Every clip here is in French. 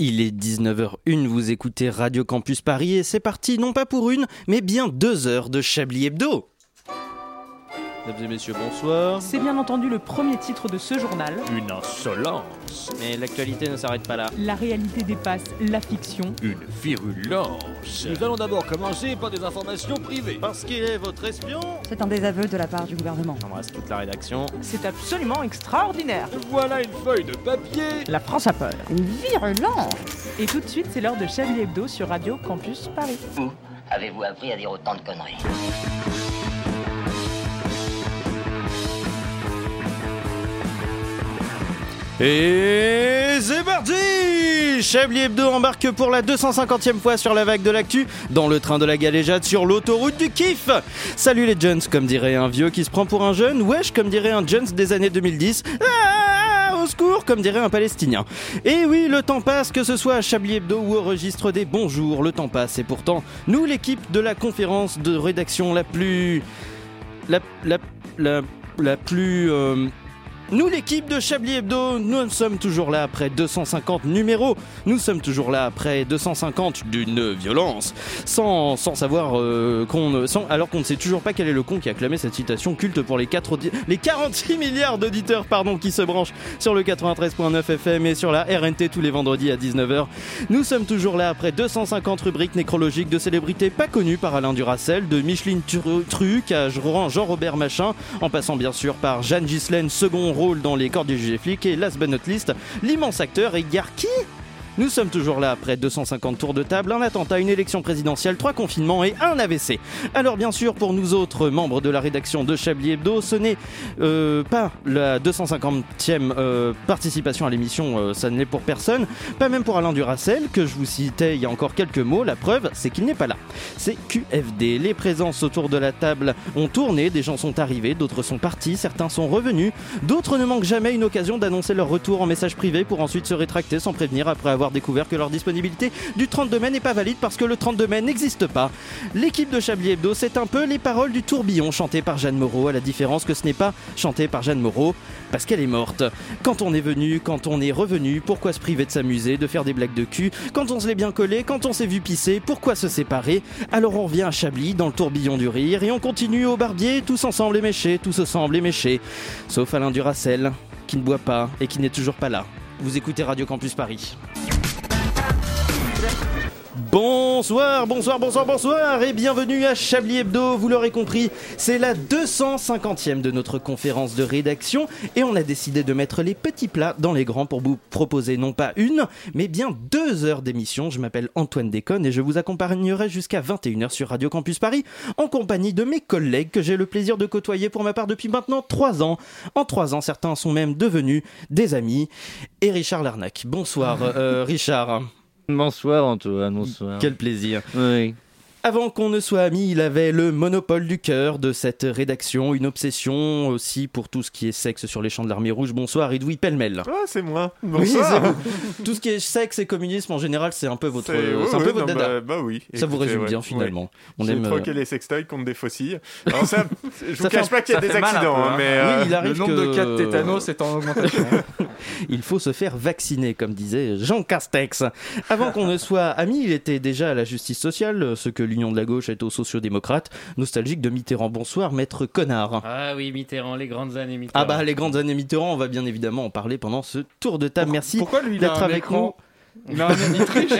Il est 19h01, vous écoutez Radio Campus Paris et c'est parti non pas pour une, mais bien deux heures de Chablis Hebdo. Mesdames et messieurs, bonsoir. C'est bien entendu le premier titre de ce journal. Une insolence, Mais l'actualité ne s'arrête pas là. La réalité dépasse la fiction. une virulence. Nous allons d'abord commencer par des informations privées. Parce qu'il est votre espion C'est un désaveu de la part du gouvernement. J'embrasse toute la rédaction. C'est absolument extraordinaire. Voilà une feuille de papier. La France a peur. Une virulence Et tout de suite, c'est l'heure de Chablis Hebdo sur Radio Campus Paris. Où avez-vous appris à dire autant de conneries? Et c'est parti! Chablis Hebdo embarque pour la 250e fois sur la vague de l'actu, dans le train de la galéjade sur l'autoroute du kiff Salut les Jones, comme dirait un vieux qui se prend pour un jeune, wesh, comme dirait un Jones des années 2010, ah, au secours, comme dirait un Palestinien. Et oui, le temps passe, que ce soit à Chablis Hebdo ou au registre des bonjours, le temps passe, et pourtant, nous, l'équipe de la conférence de rédaction la plus... la... la... la... plus... euh, nous, l'équipe de Chablis Hebdo, nous sommes toujours là après 250 numéros. Nous sommes toujours là après 250 d'une violence. Sans, sans savoir euh, qu'on alors qu'on ne sait toujours pas quel est le con qui a clamé cette citation culte pour les, 4, audi- les 46 milliards d'auditeurs pardon, qui se branchent sur le 93.9 FM et sur la RNT tous les vendredis à 19h. Nous sommes toujours là après 250 rubriques nécrologiques de célébrités pas connues par Alain Duracel, de Micheline Tru- Truc à Jean- Jean-Robert Machin, en passant bien sûr par Jeanne Gislaine, second rôle dans Les Corps du Juge et Flic, et last but not least, l'immense acteur Edgar Qui nous sommes toujours là après 250 tours de table, un attentat, une élection présidentielle, trois confinements et un AVC. Alors bien sûr, pour nous autres membres de la rédaction de Chablis Hebdo, ce n'est euh, pas la 250e euh, participation à l'émission, euh, ça ne l'est pour personne, pas même pour Alain Duracel, que je vous citais il y a encore quelques mots, la preuve c'est qu'il n'est pas là. C'est QFD, les présences autour de la table ont tourné, des gens sont arrivés, d'autres sont partis, certains sont revenus, d'autres ne manquent jamais une occasion d'annoncer leur retour en message privé pour ensuite se rétracter sans prévenir après avoir découvert que leur disponibilité du 32 mai n'est pas valide parce que le 32 mai n'existe pas. L'équipe de Chablis Hebdo, c'est un peu les paroles du tourbillon chantées par Jeanne Moreau, à la différence que ce n'est pas chanté par Jeanne Moreau parce qu'elle est morte. Quand on est venu, quand on est revenu, pourquoi se priver de s'amuser, de faire des blagues de cul? Quand on se l'est bien collé, quand on s'est vu pisser, pourquoi se séparer? Alors on revient à Chablis dans le tourbillon du rire et on continue au barbier, tous ensemble éméchés, tous ensemble éméchés. Sauf Alain Duracel, qui ne boit pas et qui n'est toujours pas là. Vous écoutez Radio Campus Paris. Bonsoir, bonsoir, bonsoir, bonsoir et bienvenue à Chablis Hebdo. Vous l'aurez compris, c'est la 250e de notre conférence de rédaction et on a décidé de mettre les petits plats dans les grands pour vous proposer non pas une, mais bien deux heures d'émission. Je m'appelle Antoine Déconne et je vous accompagnerai jusqu'à 21h sur Radio Campus Paris en compagnie de mes collègues que j'ai le plaisir de côtoyer pour ma part depuis maintenant trois ans. En trois ans, certains sont même devenus des amis. Et Richard Larnac. Bonsoir, euh, Richard. Bonsoir Antoine, bonsoir. Quel plaisir. Oui. Avant qu'on ne soit amis, il avait le monopole du cœur de cette rédaction, une obsession aussi pour tout ce qui est sexe sur les champs de l'armée rouge. Bonsoir, Edoui Pellemel. Ah, c'est moi. Oui, vous. Tout ce qui est sexe et communisme en général, c'est un peu votre, C'est ouais, c'est un peu ouais, votre non, dada. Bah, bah oui. Ça vous résume ouais, bien ouais. finalement. On J'ai aime. euh, troqué les sextoys contre des faucilles. Alors ça, je vous cache pas qu'il y a des accidents, peu, hein, hein. mais euh, il arrive Le nombre que- de cas de tétanos est en augmentation. Il faut se faire vacciner, comme disait Jean Castex. Avant qu'on ne soit amis, il était déjà à la justice sociale, ce que l'Union de la gauche est aux sociodémocrates, nostalgique de Mitterrand. Bonsoir, maître connard. Ah oui, Mitterrand, les grandes années Mitterrand. Ah bah les grandes années Mitterrand, on va bien évidemment en parler pendant ce tour de table. Merci d'être avec écran Il a, un,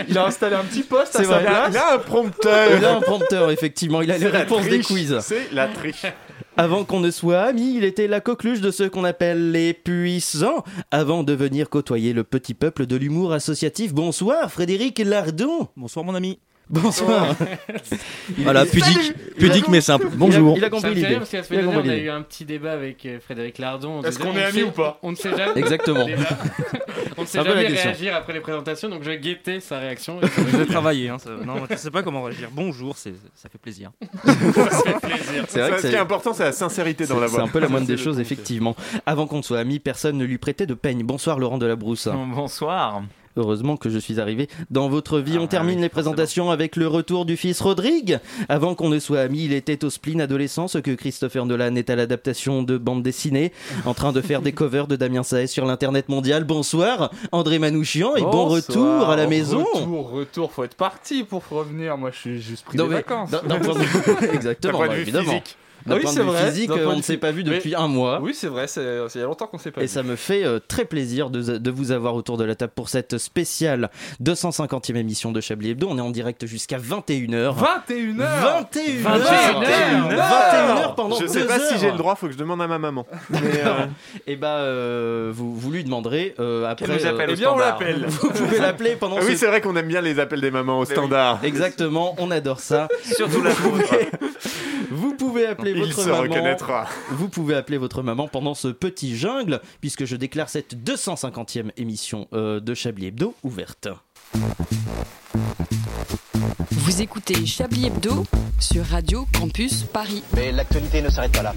il a installé un petit poste à sa vrai. il a, place. il a un prompteur. Il a un prompteur, effectivement, il a les réponses des quiz. C'est la triche. Avant qu'on ne soit amis, il était la coqueluche de ceux qu'on appelle les puissants, avant de venir côtoyer le petit peuple de l'humour associatif. Bonsoir, Frédéric Lardon. Bonsoir mon ami. Bonsoir. Il Voilà, pudique, pudique mais simple. il a- Bonjour. Il a, compris l'idée. parce qu'à la Il a semaine dernière, on a eu un petit débat avec euh, Frédéric Lardon. On Est-ce qu'on on est amis sait- ou pas On ne sait jamais. Exactement. On ne sait la jamais réagir après les présentations, donc je vais guetter sa réaction. Je vais travailler. Hein, ça- Non, je sais pas comment réagir. Bonjour, c'est- ça fait plaisir. Ça fait plaisir. C'est vrai que ce qui est c'est important, c'est la sincérité dans c'est- la c'est voix. un peu la moindre des C'est choses, effectivement. Avant qu'on ne soit amis, personne ne lui prêtait de peigne. Bonsoir, Laurent Delabrousse. Bonsoir. Heureusement que je suis arrivé dans votre vie. Ah, On termine oui, les présentations avec le retour du fils Rodrigue. Avant qu'on ne soit amis, il était au spleen adolescent, ce que Christopher Nolan est à l'adaptation de bande dessinée, en train de faire des covers de Damien Saez sur l'internet mondial. Bonsoir, André Manouchian, et bon retour à la maison. Retour, retour, faut être parti pour revenir. Moi, je suis juste pris Non, des mais vacances. Exactement, bah, évidemment. physique. D'un Oui, point de c'est vue vrai, physique, on ne s'est pas vu Mais- depuis un mois. Oui, c'est vrai, c'est il y a longtemps qu'on s'est pas Et vu. ça me fait euh, très plaisir de, de vous avoir autour de la table pour cette spéciale 250e émission de Chablis Hebdo. On est en direct jusqu'à 21h. 21h 21h 21h pendant Je sais deux pas si j'ai le droit, faut que je demande à ma maman. Mais, euh, Et bah, euh, vous, vous lui demanderez euh, après. nous appelle Eh bien, on l'appelle. vous pouvez l'appeler pendant ah oui, c'est vrai qu'on aime bien les appels des mamans au standard. Exactement, on adore ça. Surtout la pouvez, vous pouvez appeler Il votre se maman. reconnaîtra. Vous pouvez appeler votre maman pendant ce petit jungle, puisque je déclare cette 250e émission euh, de Chablis Hebdo ouverte. Vous écoutez Chablis Hebdo sur Radio Campus Paris. Mais l'actualité ne s'arrête pas là.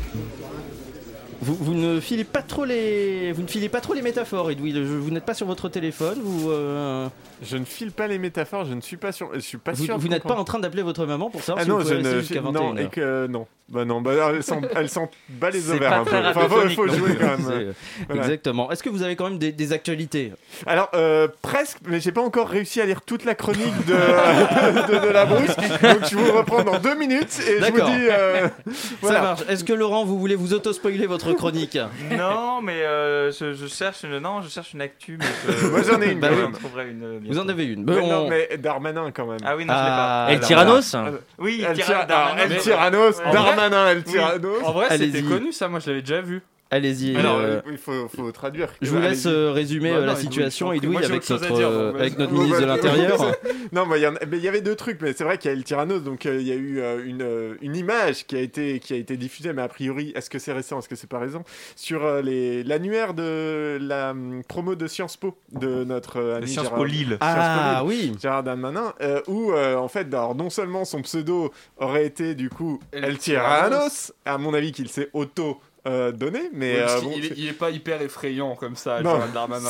Vous, vous ne filez pas trop les, vous ne filez pas trop les métaphores, Edoui. Vous n'êtes pas sur votre téléphone. Vous, euh, Je ne file pas les métaphores, je ne suis pas sûr. Je suis pas vous, sûr. vous n'êtes pas en train d'appeler votre maman pour savoir Ah si non, vous je pouvez rester ne. Non, 21h. et que non. Bah non, bah elle sent, elle bat les ovaires un peu. Enfin, faut, faut jouer quand même. C'est- Voilà. Exactement. Est-ce que vous avez quand même des, des actualités? Alors, euh, presque, mais j'ai pas encore réussi à lire toute la chronique de, de, de la brousse. Donc, je vous reprends dans deux minutes et je vous dis. euh, Ça marche. Est-ce que Laurent, vous voulez vous auto-spoiler votre chronique Non, mais euh, je, je cherche une. Non, je cherche une actu, mais je. Moi, j'en ai une, Bah oui. une. euh, Vous en avez une. Mais Bon, non, mais Darmanin quand même. Ah oui, non, Ah, je l'ai El pas. Tyrannos Oui, El, Tyrannos, Tyra- alors, Darmanin, El mais- Tyrannos, En Darmanin, El Oui. Tyrannos. En vrai, c'était connu ça, moi je l'avais déjà vu. Allez-y. Alors, euh, il faut, faut traduire. je vous laisse euh, résumer Bah euh, non, la situation. Edoui, avec notre, dire, euh, avec notre ministre de l'Intérieur. Non, mais il y, avait deux trucs, mais c'est vrai qu'il y a El Tyrannos, donc euh, il y a eu euh, une, euh, une image qui a, été, qui a été diffusée, mais a priori, est-ce que c'est récent, est-ce que c'est pas récent, sur euh, l'annuaire de la hum, promo de Sciences Po de notre euh, ami Sciences Gérard- Po Lille. Sciences Po Ah Lille. oui. Gérard Darmanin, euh, où euh, en fait, alors, non seulement son pseudo aurait été du coup El El. Tyrannos, à mon avis qu'il s'est auto euh, donné, mais Oui, euh, bon, il, est, il est pas hyper effrayant comme ça, Non.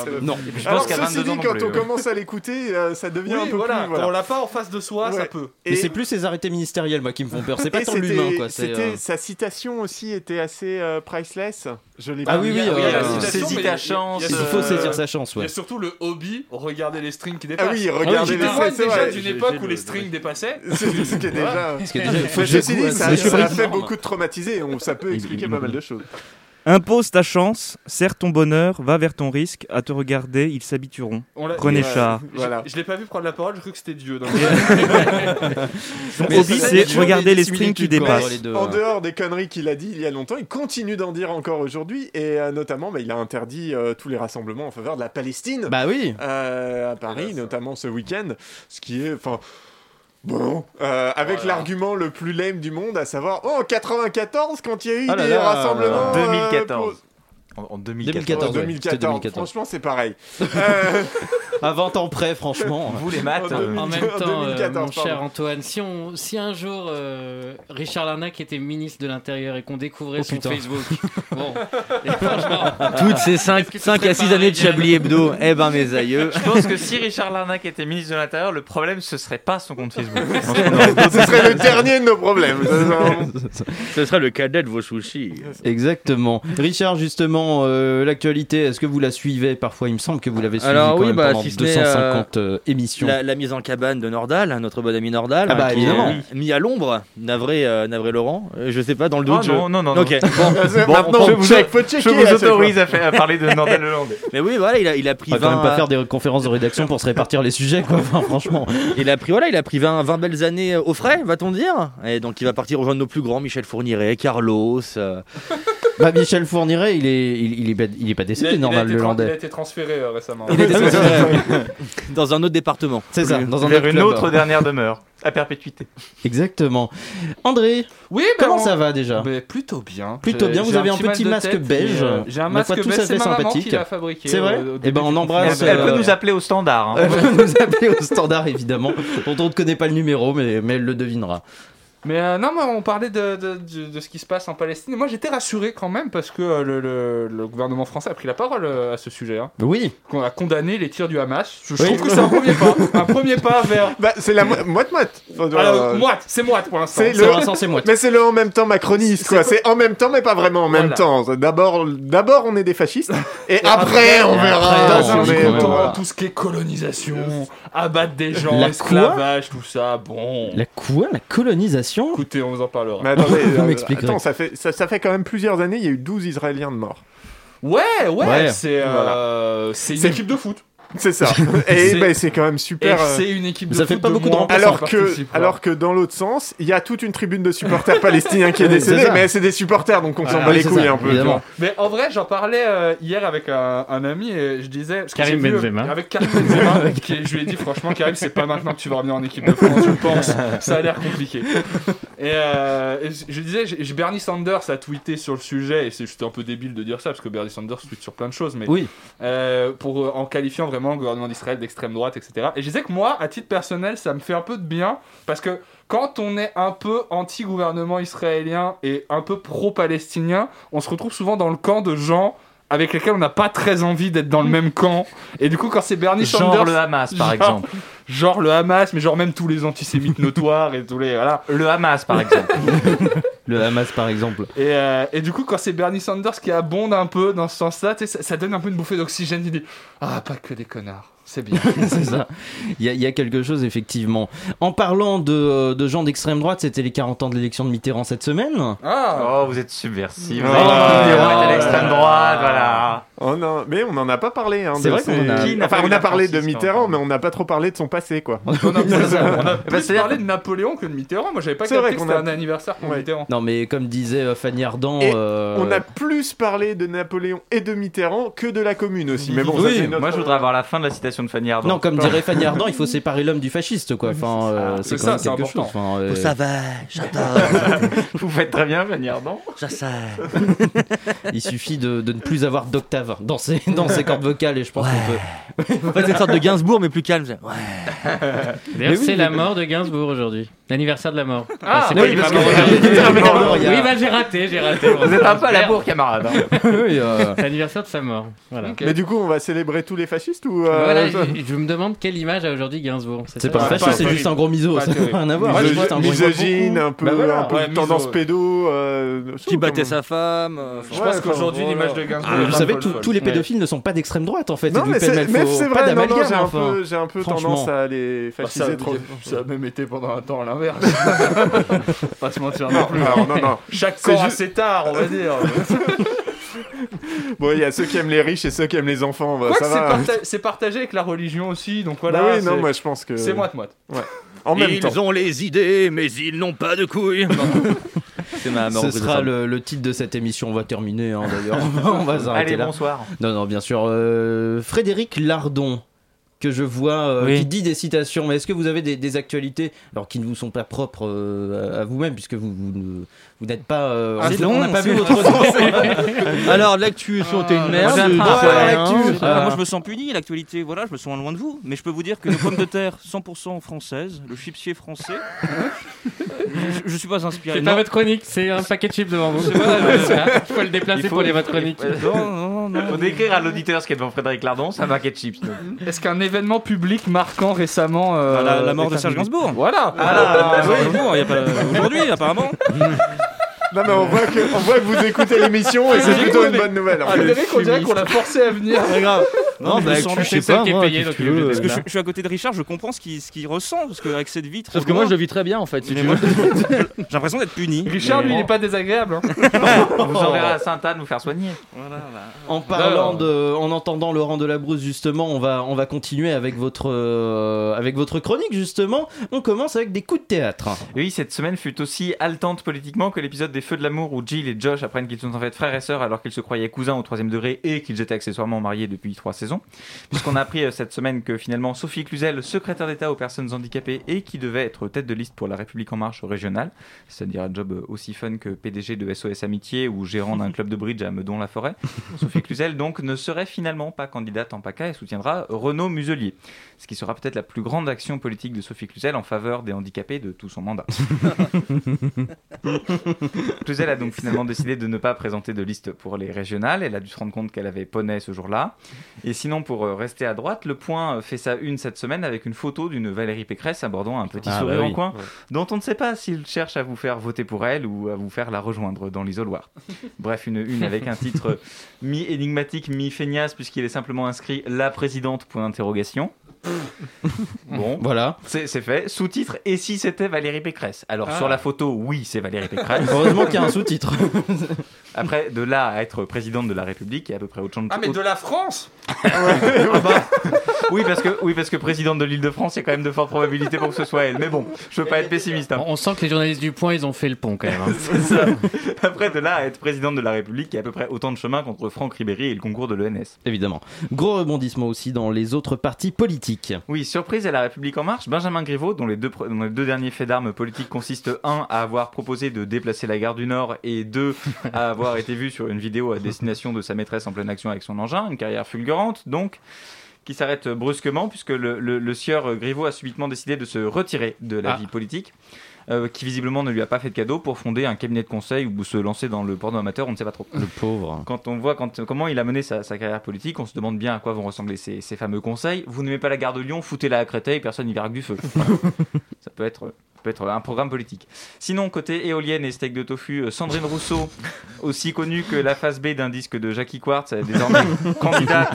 C'est- Non. Je Alors, pense qu'à ceci 22 ans dit, quand plus, on ouais. commence à l'écouter, euh, ça devient Oui, un peu voilà, plus. voilà. quand on l'a pas en face de soi, ça Ouais. peut. Mais Et- c'est plus ces arrêtés ministériels, moi, qui me font peur. C'est pas tant l'humain, quoi. C'était euh, sa citation aussi était assez euh, priceless. Je l'ai Ah pas oui, oui, euh, saisis ta chance, il faut euh, saisir sa chance, Il y ouais. a surtout le hobby, regarder les strings qui dépassent. Ah oui, regardez qui les c'est déjà d'une époque où le- les strings dépassaient. C'est ce qui est déjà. J'avoue, dit, euh, ça, ça a fait beaucoup de traumatisés. Ça peut expliquer pas mal de choses. Impose ta chance, serre ton bonheur, va vers ton risque, à te regarder, ils s'habitueront. Prenez Ouais, char. Voilà. Je l'ai pas vu prendre la parole, je crois que c'était Dieu. donc- Son Mais hobby, c'est regarder les strings qui dépassent. entre les deux, En dehors des conneries qu'il a dit il y a longtemps, il continue d'en dire encore aujourd'hui. Et euh, notamment, bah, il a interdit euh, tous les rassemblements en faveur de la Palestine. Bah oui. euh, à Paris, notamment ce week-end, ce qui est, enfin, bon, euh, avec Voilà. l'argument le plus lame du monde, à savoir, oh, en 94, quand il y a eu Ah là des là, rassemblements. euh, 2014. pour- En, en 2014. 2014. Oh, ouais, 2014. c'était 2014. Franchement, c'est pareil. Euh, À 20 ans près, franchement. Vous les maths. En euh, En même 2014, temps, euh, 2014, mon cher pardon. Antoine, si, on, si un jour euh, Richard Larnac était ministre de l'Intérieur et qu'on découvrait Oh, son putain. Facebook, bon, et franchement, Toutes ces 5, Est-ce que ce 5 serait à 6 pas années de Chablis Hebdo, eh ben mes aïeux. Je pense que si Richard Larnac était ministre de l'Intérieur, le problème ce serait pas son compte Facebook. Ce serait le dernier de nos problèmes. Ce serait le cadet de vos sushis. Exactement. Richard, justement, euh, l'actualité, est-ce que vous la suivez parfois? Il me semble que vous l'avez suivie Alors quand oui, même bah, pendant si ce n'est, 250 euh, émissions. La, la mise en cabane de Nordal, hein, notre bon ami Nordal, Ah bah, hein, qui est mis à l'ombre, navré, euh, navré Laurent. Euh, je sais pas, dans le doute. Je- non, non, non, Ok, non. bon, bon, Maintenant, je vous, checker. Je à vous autorise à, faire- à parler de Nordal Lelandais. Mais oui, voilà, il a, il a pris On va quand 20, même pas faire des conférences de rédaction pour se répartir les sujets, quoi. Enfin, franchement. il a pris voilà, il a pris 20, 20 belles années au frais, va-t-on dire? Et donc il va partir rejoindre nos plus grands, Michel Fourniret, Carlos. Bah, Michel Fourniret, il est, il, il est, pas, il est pas Il a, décédé, il a normal, été le tra- il a landais. été transféré euh, récemment. Il est dans un autre département. C'est ça, dans un Vers autre une club. autre dernière demeure, à perpétuité. Exactement. André, Oui, bah, comment on- ça va déjà Mais plutôt bien. Plutôt J'ai- bien, vous avez un petit masque beige. euh, J'ai un Ma masque foi, tout beige, à fait sympathique. qui l'a fabriqué. C'est vrai euh, au Eh ben, on embrasse. Elle peut nous appeler au standard. hein. Elle va nous appeler au standard, évidemment, dont on ne connaît pas le numéro, mais, mais elle le devinera. Mais euh, non, mais on parlait de, de, de- de ce qui se passe en Palestine. Et moi, j'étais rassuré quand même parce que euh, le, le- le gouvernement français a pris la parole euh, à ce sujet. Hein. Oui. Qu'on a condamné les tirs du Hamas. Je, je Oui. trouve que c'est un premier pas. Un premier pas vers. Bah, c'est la mo- moite-moite. Alors, moite, c'est moite pour l'instant. C'est le... Mais c'est le en même temps macroniste, quoi. C'est en même temps, mais pas vraiment en même Voilà. temps. D'abord, d'abord, on est des fascistes, et après, on verra. Si on est- voilà. tout ce qui est colonisation, abattre des gens, La esclavage, tout ça, bon. La quoi? La colonisation? Écoutez, on vous en parlera. Mais attendez, Vous euh, m'expliquerez. attends, ça fait, ça, ça fait quand même plusieurs années, il y a eu 12 Israéliens de morts. Ouais, ouais, Ouais. c'est euh, c'est une C'est- équipe de foot. C'est ça. Et C'est- ben, c'est quand même super. Et euh, c'est une équipe de Ça fait pas beaucoup de remplaçants. Alors que, alors que dans l'autre sens, il y a toute une tribune de supporters palestiniens qui est C'est décédée, mais c'est des supporters, donc on s'en bat les c'est couilles ça, un peu. tu évidemment. vois. Mais en vrai, j'en parlais euh, hier avec un, un ami et je disais. Karim vu, Benzema. Avec Karim Benzema. qui- je lui ai dit, franchement, Karim, c'est pas maintenant que tu vas revenir en équipe de France, je pense. Ça a l'air compliqué. Et, euh, et je disais, j'ai- Bernie Sanders a tweeté sur le sujet, et c'est juste un peu débile de dire ça, parce que Bernie Sanders tweet sur plein de choses, mais Oui. euh, pour, en qualifiant vraiment le gouvernement d'Israël d'extrême droite, etc. Et je disais que moi, à titre personnel, ça me fait un peu de bien, parce que quand on est un peu anti-gouvernement israélien et un peu pro-palestinien, on se retrouve souvent dans le camp de gens avec lesquels on n'a pas très envie d'être dans le même camp. Et du coup, quand c'est Bernie Genre Sanders... le Hamas, par genre- exemple. Genre le Hamas, mais genre même tous les antisémites notoires et tous les... Voilà. Le Hamas, par exemple. Le Hamas, par exemple. Et, euh, et du coup, quand c'est Bernie Sanders qui abonde un peu dans ce sens-là, ça donne un peu une bouffée d'oxygène. Il dit Ah, pas que des connards, c'est bien. c'est ça. Il y, a, il y a quelque chose, effectivement. En parlant de, de gens d'extrême droite, c'était les 40 ans de l'élection de Mitterrand cette semaine. Ah Oh, vous êtes subversif. Oh. Oh. est à l'extrême droite, voilà. Oh non, mais on n'en a pas parlé. Hein, C'est vrai qu'on a- Qui Enfin, on a parlé de Mitterrand, mais on n'a pas trop parlé de son passé, quoi. On a, on a plus parlé de Napoléon que de Mitterrand. Moi, j'avais pas C'est capté vrai que qu'on c'était a- un anniversaire pour Ouais. Mitterrand. Non, mais comme disait euh, Fanny Ardant. Euh, On a plus parlé de Napoléon et de Mitterrand que de la Commune aussi. Mais bon, ça, Oui, c'est notre- Moi, je voudrais avoir la fin de la citation de Fanny Ardant. Non, comme dirait Fanny Ardant, il faut séparer l'homme du fasciste, quoi. Enfin, euh, C'est ça, c'est quelque important. chose. Enfin, euh, Ça va, j'adore, Vous faites très bien, Fanny Ardant. je sais. Il suffit de, de ne plus avoir d'octave dans ses, dans ses cordes vocales et je pense Ouais. qu'on peut. En fait, c'est une sorte de Gainsbourg, mais plus calme. Ouais. D'ailleurs, Mais oui, c'est la mais- mort de Gainsbourg aujourd'hui. L'anniversaire de la mort. Ah, c'est oui, pas- Oui, bah j'ai raté, j'ai raté. Vous êtes un peu à la bourre, camarade. hein. Oui, euh, C'est l'anniversaire de sa mort. Voilà. Mais du coup, on va célébrer tous les fascistes ou euh, Voilà, je, je me demande quelle image a aujourd'hui Gainsbourg. C'est pas un fasciste, c'est juste un gros miso. Ça n'a terrible. rien à voir. Misogyne, un peu, tendance pédo. euh, Qui battait sa femme. euh, Je Ouais, pense qu'aujourd'hui, l'image de Gainsbourg. Ah, vous savez, peu tous- les Ouais. pédophiles ne sont pas d'extrême droite en fait. Non, mais c'est vrai, non, non, j'ai un enfin. peu, j'ai un peu tendance à les Bah, ça, fasciser trop. ça a même été pendant un temps à l'inverse. pas se mentir non Non, plus. alors, non, non. Chaque C'est corps juste- tares, on va dire. Bon, il y a ceux qui aiment les riches et ceux qui aiment les enfants. Bah, ça c'est va. parta- c'est partagé avec la religion aussi, donc voilà. Bah oui, non, c'est- moi je pense que. C'est moite-moite. En même temps. Ils ont les idées, mais ils n'ont pas de couilles. C'est ma Ce sera le, le titre de cette émission. On va terminer hein, d'ailleurs. on va s'arrêter Allez, là. bonsoir. Non, non, bien sûr. euh, Frédéric Lardon, que je vois, euh, Oui. qui dit des citations. Mais est-ce que vous avez des, des actualités, alors qui ne vous sont pas propres euh, à, à vous-même, puisque vous, vous n'êtes pas. euh, Ah, on- c'est on n'a long, pas vu long. votre. Alors, l'actu, c'était une merde. j'ai un Bon, train, alors, ouais, l'actu, l'actu. euh, Ah. Moi, je me sens puni, l'actualité, voilà, je me sens loin de vous. Mais je peux vous dire que nos pommes de terre 100% françaises, le chipsier français, je, je suis pas inspiré. C'est pas votre chronique, c'est un paquet de chips devant vous. Il faut le déplacer pour les votre chronique. Non, non, non. Faut décrire à l'auditeur ce qu'est devant Frédéric Lardon, c'est un paquet de chips. Est-ce qu'un événement public marquant récemment. euh, Bah, la, la mort de Serge Gainsbourg. Voilà Ah, Gainsbourg, il y a pas aujourd'hui, apparemment. Non, mais on voit que, on voit que vous écoutez l'émission et c'est Ah, plutôt une bonne nouvelle. en Ah, fait. Frédéric, on dirait qu'on l'a forcé à venir. Pas grave. Non, bah, je je sais pas, qui est moi, payé, donc il est obligé Parce que je, je suis à côté de Richard, je comprends ce qu'il ce qu'il ressent, parce qu'avec cette vie trop Sauf que moi, je le vis très bien en fait. si mais tu moi, veux. j'ai l'impression d'être puni. Richard, lui, il est pas désagréable. hein. On vous enverra à Sainte-Anne vous faire soigner. Voilà, bah. En parlant de, en entendant Laurent Delabrousse justement, on va, on va continuer avec votre, euh, avec votre chronique justement. On commence avec des coups de théâtre. Et oui, cette semaine fut aussi haletante politiquement que l'épisode des Feux de l'amour où Jill et Josh apprennent qu'ils sont en fait frères et sœurs alors qu'ils se croyaient cousins au troisième degré et qu'ils étaient accessoirement mariés depuis trois saisons. Puisqu'on a appris euh, cette semaine que finalement Sophie Cluzel, secrétaire d'État aux personnes handicapées et qui devait être tête de liste pour la République en marche régionale, c'est-à-dire un job aussi fun que PDG de SOS Amitié ou gérant d'un club de bridge à Meudon-la-Forêt, Sophie Cluzel donc ne serait finalement pas candidate en PACA et soutiendra Renaud Muselier, ce qui sera peut-être la plus grande action politique de Sophie Cluzel en faveur des handicapés de tout son mandat. Cluzel a donc finalement décidé de ne pas présenter de liste pour les régionales. Elle a dû se rendre compte qu'elle avait poney ce jour-là. Et sinon, pour euh, rester à droite, le point euh, fait sa une cette semaine avec une photo d'une Valérie Pécresse abordant un petit Ah, sourire bah en oui. coin, Ouais. dont on ne sait pas s'il cherche à vous faire voter pour elle ou à vous faire la rejoindre dans l'isoloir. Bref, une une avec un titre euh, mi-énigmatique, mi-feignasse, puisqu'il est simplement inscrit La présidente, point d'interrogation. Bon, voilà. C'est fait. Sous-titre Et si c'était Valérie Pécresse? Alors Ah. sur la photo, oui, c'est Valérie Pécresse. Heureusement qu'il y a un sous-titre. Après, de là à être présidente de la République, il y a à peu près autre chose. Ah, mais de la France? Oui, parce que, oui, parce que présidente de l'Île-de-France, il y a quand même de fortes probabilités pour que ce soit elle. Mais bon, je veux pas être pessimiste. hein. On sent que les journalistes du Point, ils ont fait le pont quand même. hein. C'est ça. Après, de là à être présidente de la République, il y a à peu près autant de chemin contre Franck Ribéry et le concours de l'ENS. Évidemment. Gros rebondissement aussi dans les autres partis politiques. Oui, surprise à la République En Marche, Benjamin Griveaux, dont les deux, pre- dont les deux derniers faits d'armes politiques consistent, un, à avoir proposé de déplacer la gare du Nord, et deux, à avoir été vu sur une vidéo à destination de sa maîtresse en pleine action avec son engin, une carrière fulgurante, donc, qui s'arrête brusquement, puisque le, le- le sieur Griveaux a subitement décidé de se retirer de la Ah. vie politique. Euh, qui visiblement ne lui a pas fait de cadeau pour fonder un cabinet de conseil ou se lancer dans le porno amateur, on ne sait pas trop. Le pauvre. Quand on voit quand, comment il a mené sa, sa carrière politique, on se demande bien à quoi vont ressembler ces, ces fameux conseils. Vous n'aimez pas la gare de Lyon, foutez-la à Créteil, personne n'y verra que du feu. Ça peut être, peut être un programme politique. Sinon, côté éolienne et steak de tofu, euh, Sandrine Rousseau, aussi connue que la face B d'un disque de Jackie Quartz, est désormais candidate.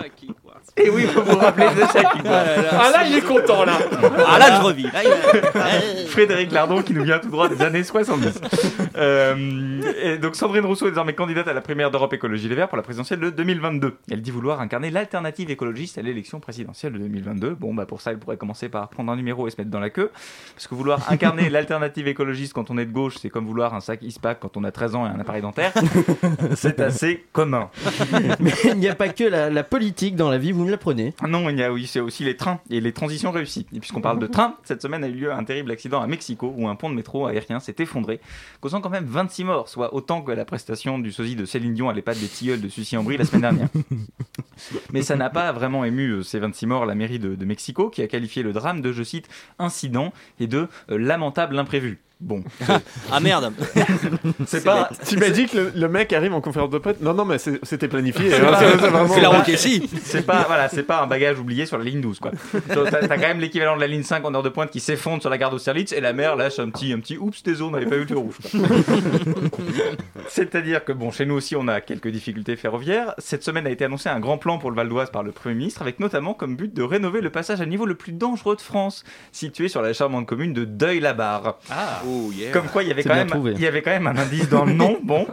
Jackie Quartz. Et oui, vous vous rappelez de Jackie Quartz. Ah là, il est content là Ah là, je revis. Frédéric Lardon qui nous vient tout droit des années 70. Euh, et donc Sandrine Rousseau est désormais candidate à la primaire d'Europe Écologie Les Verts pour la présidentielle de 2022. Elle dit vouloir incarner l'alternative écologiste à l'élection présidentielle de 2022. Bon, bah pour ça, elle pourrait commencer par prendre un numéro et se mettre dans la queue. Parce que vouloir incarner l'alternative écologiste quand on est de gauche, c'est comme vouloir un sac ISPAC quand on a 13 ans et un appareil dentaire. c'est assez commun. Mais il n'y a pas que la, la politique dans la vie, vous me l'apprenez. Non, il y a oui, c'est aussi les trains et les transitions réussies. Et puisqu'on parle de train, cette semaine a eu lieu un terrible accident à Mexico où un pont de métro aérien s'est effondré, causant quand même 26 morts, soit autant que la prestation du sosie de Céline Dion à l'EHPAD des tilleuls de Sucy en Brie la semaine dernière. Mais ça n'a pas vraiment ému euh, ces 26 morts la mairie de, de Mexico qui a qualifié le drame de, je cite, incident et de euh, lamentable imprévu. Bon, Ah merde. c'est pas. Tu m'as dit que le, le mec arrive en conférence de presse. Non, non, mais c'était planifié. hein, c'est- la route ici. C'est pas, voilà, c'est pas un bagage oublié sur la ligne 12, quoi. T'as quand même l'équivalent de la ligne 5 en heure de pointe qui s'effondre sur la gare d'Austerlitz et la mer lâche un petit, un petit oups, désolé, on n'avait pas vu le rouge. C'est-à-dire que, bon, chez nous aussi, on a quelques difficultés ferroviaires. Cette semaine a été annoncé un grand plan pour le Val d'Oise par le Premier ministre, avec notamment comme but de rénover le passage à niveau le plus dangereux de France, situé sur la charmante commune de Deuil-la-Barre. Ah, Oh yeah. Comme quoi, il y avait quand même, trouvé. il y avait quand même un indice dans le nom. Bon,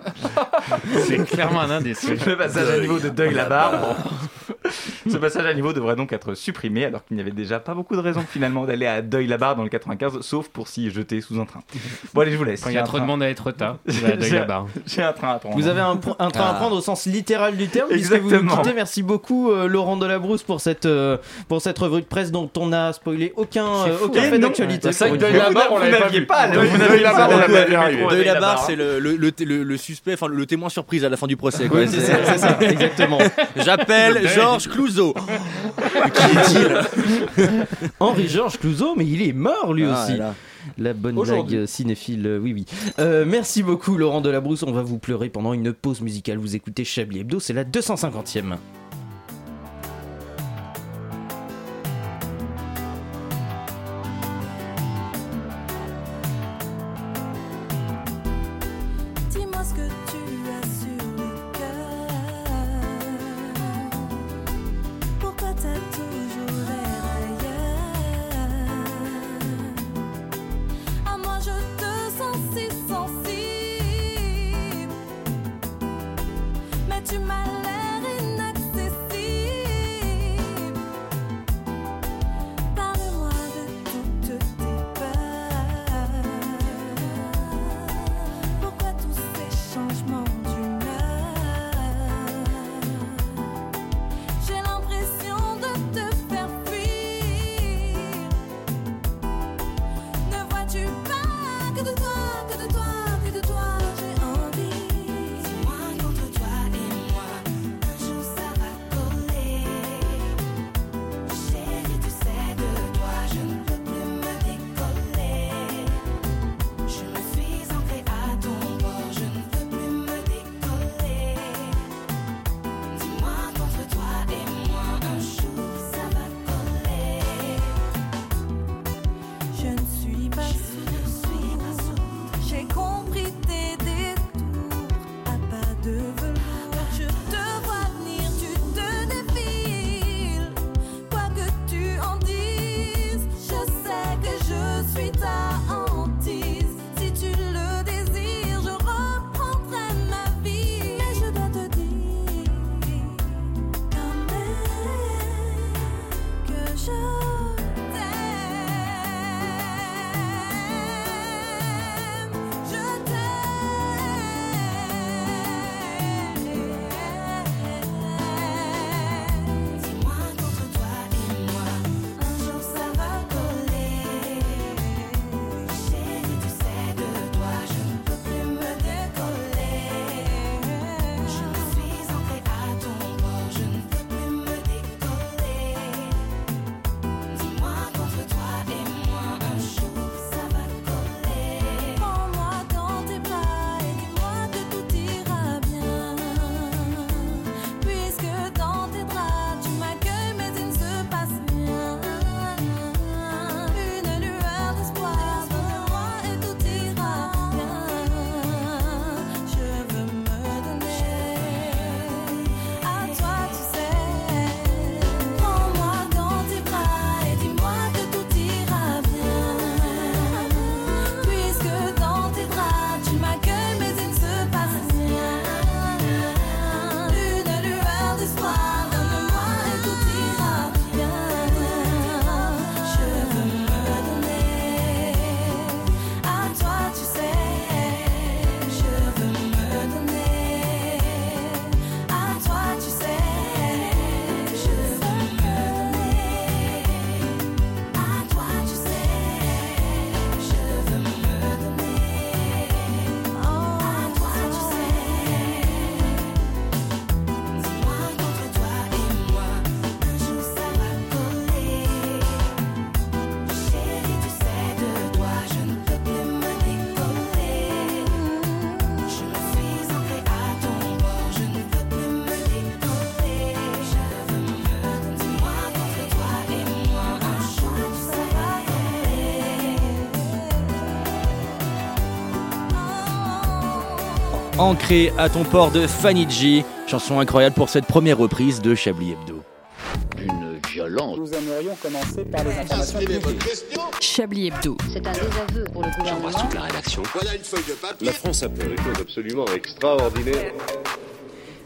c'est clairement un indice. le passage à niveau de Deuil-la-Barre. bon. Ce passage à niveau devrait donc être supprimé, alors qu'il n'y avait déjà pas beaucoup de raisons finalement d'aller à Deuil-la-Barre dans le 95, sauf pour s'y jeter sous un train. Bon, allez, je vous laisse. Quand il y a trop de monde à être tard, tu vas à J'ai- Deuil-la-Barre. J'ai un train à prendre. Vous avez un, pr- un train à Ah. prendre au sens littéral du terme, puisque vous nous Exactement. quittez. Merci beaucoup, euh, Laurent Delabrousse, pour cette, euh, pour cette revue de presse dont on a spoilé aucun, euh, aucun fait d'actualité. c'est vrai que une fois. Deuil-la-Barre, on l'avait pas vu. On la- l'avait la- à Deuil la barre, c'est le, le, le, le- le suspect, enfin le, témoin surprise à la fin du procès. Quoi. C'est ça, c'est ça, exactement. J'appelle Georges Clouseau. Qui est-il Henri-Georges Clouzot, mais il est mort lui Ah, aussi. là. La bonne Aujourd'hui. blague cinéphile, euh, oui, oui. Euh, merci beaucoup, Laurent Delabrousse. On va vous pleurer pendant une pause musicale. Vous écoutez Chablis Hebdo, c'est la 250e. Ancré à ton port de Fanny G. Chanson incroyable pour cette première reprise de Chablis Hebdo. Une violence. Nous aimerions commencer par les informations. Chablis Hebdo. C'est un désaveu pour le gouvernement. la rédaction. Voilà une feuille de papier. La France a fait des choses absolument extraordinaires.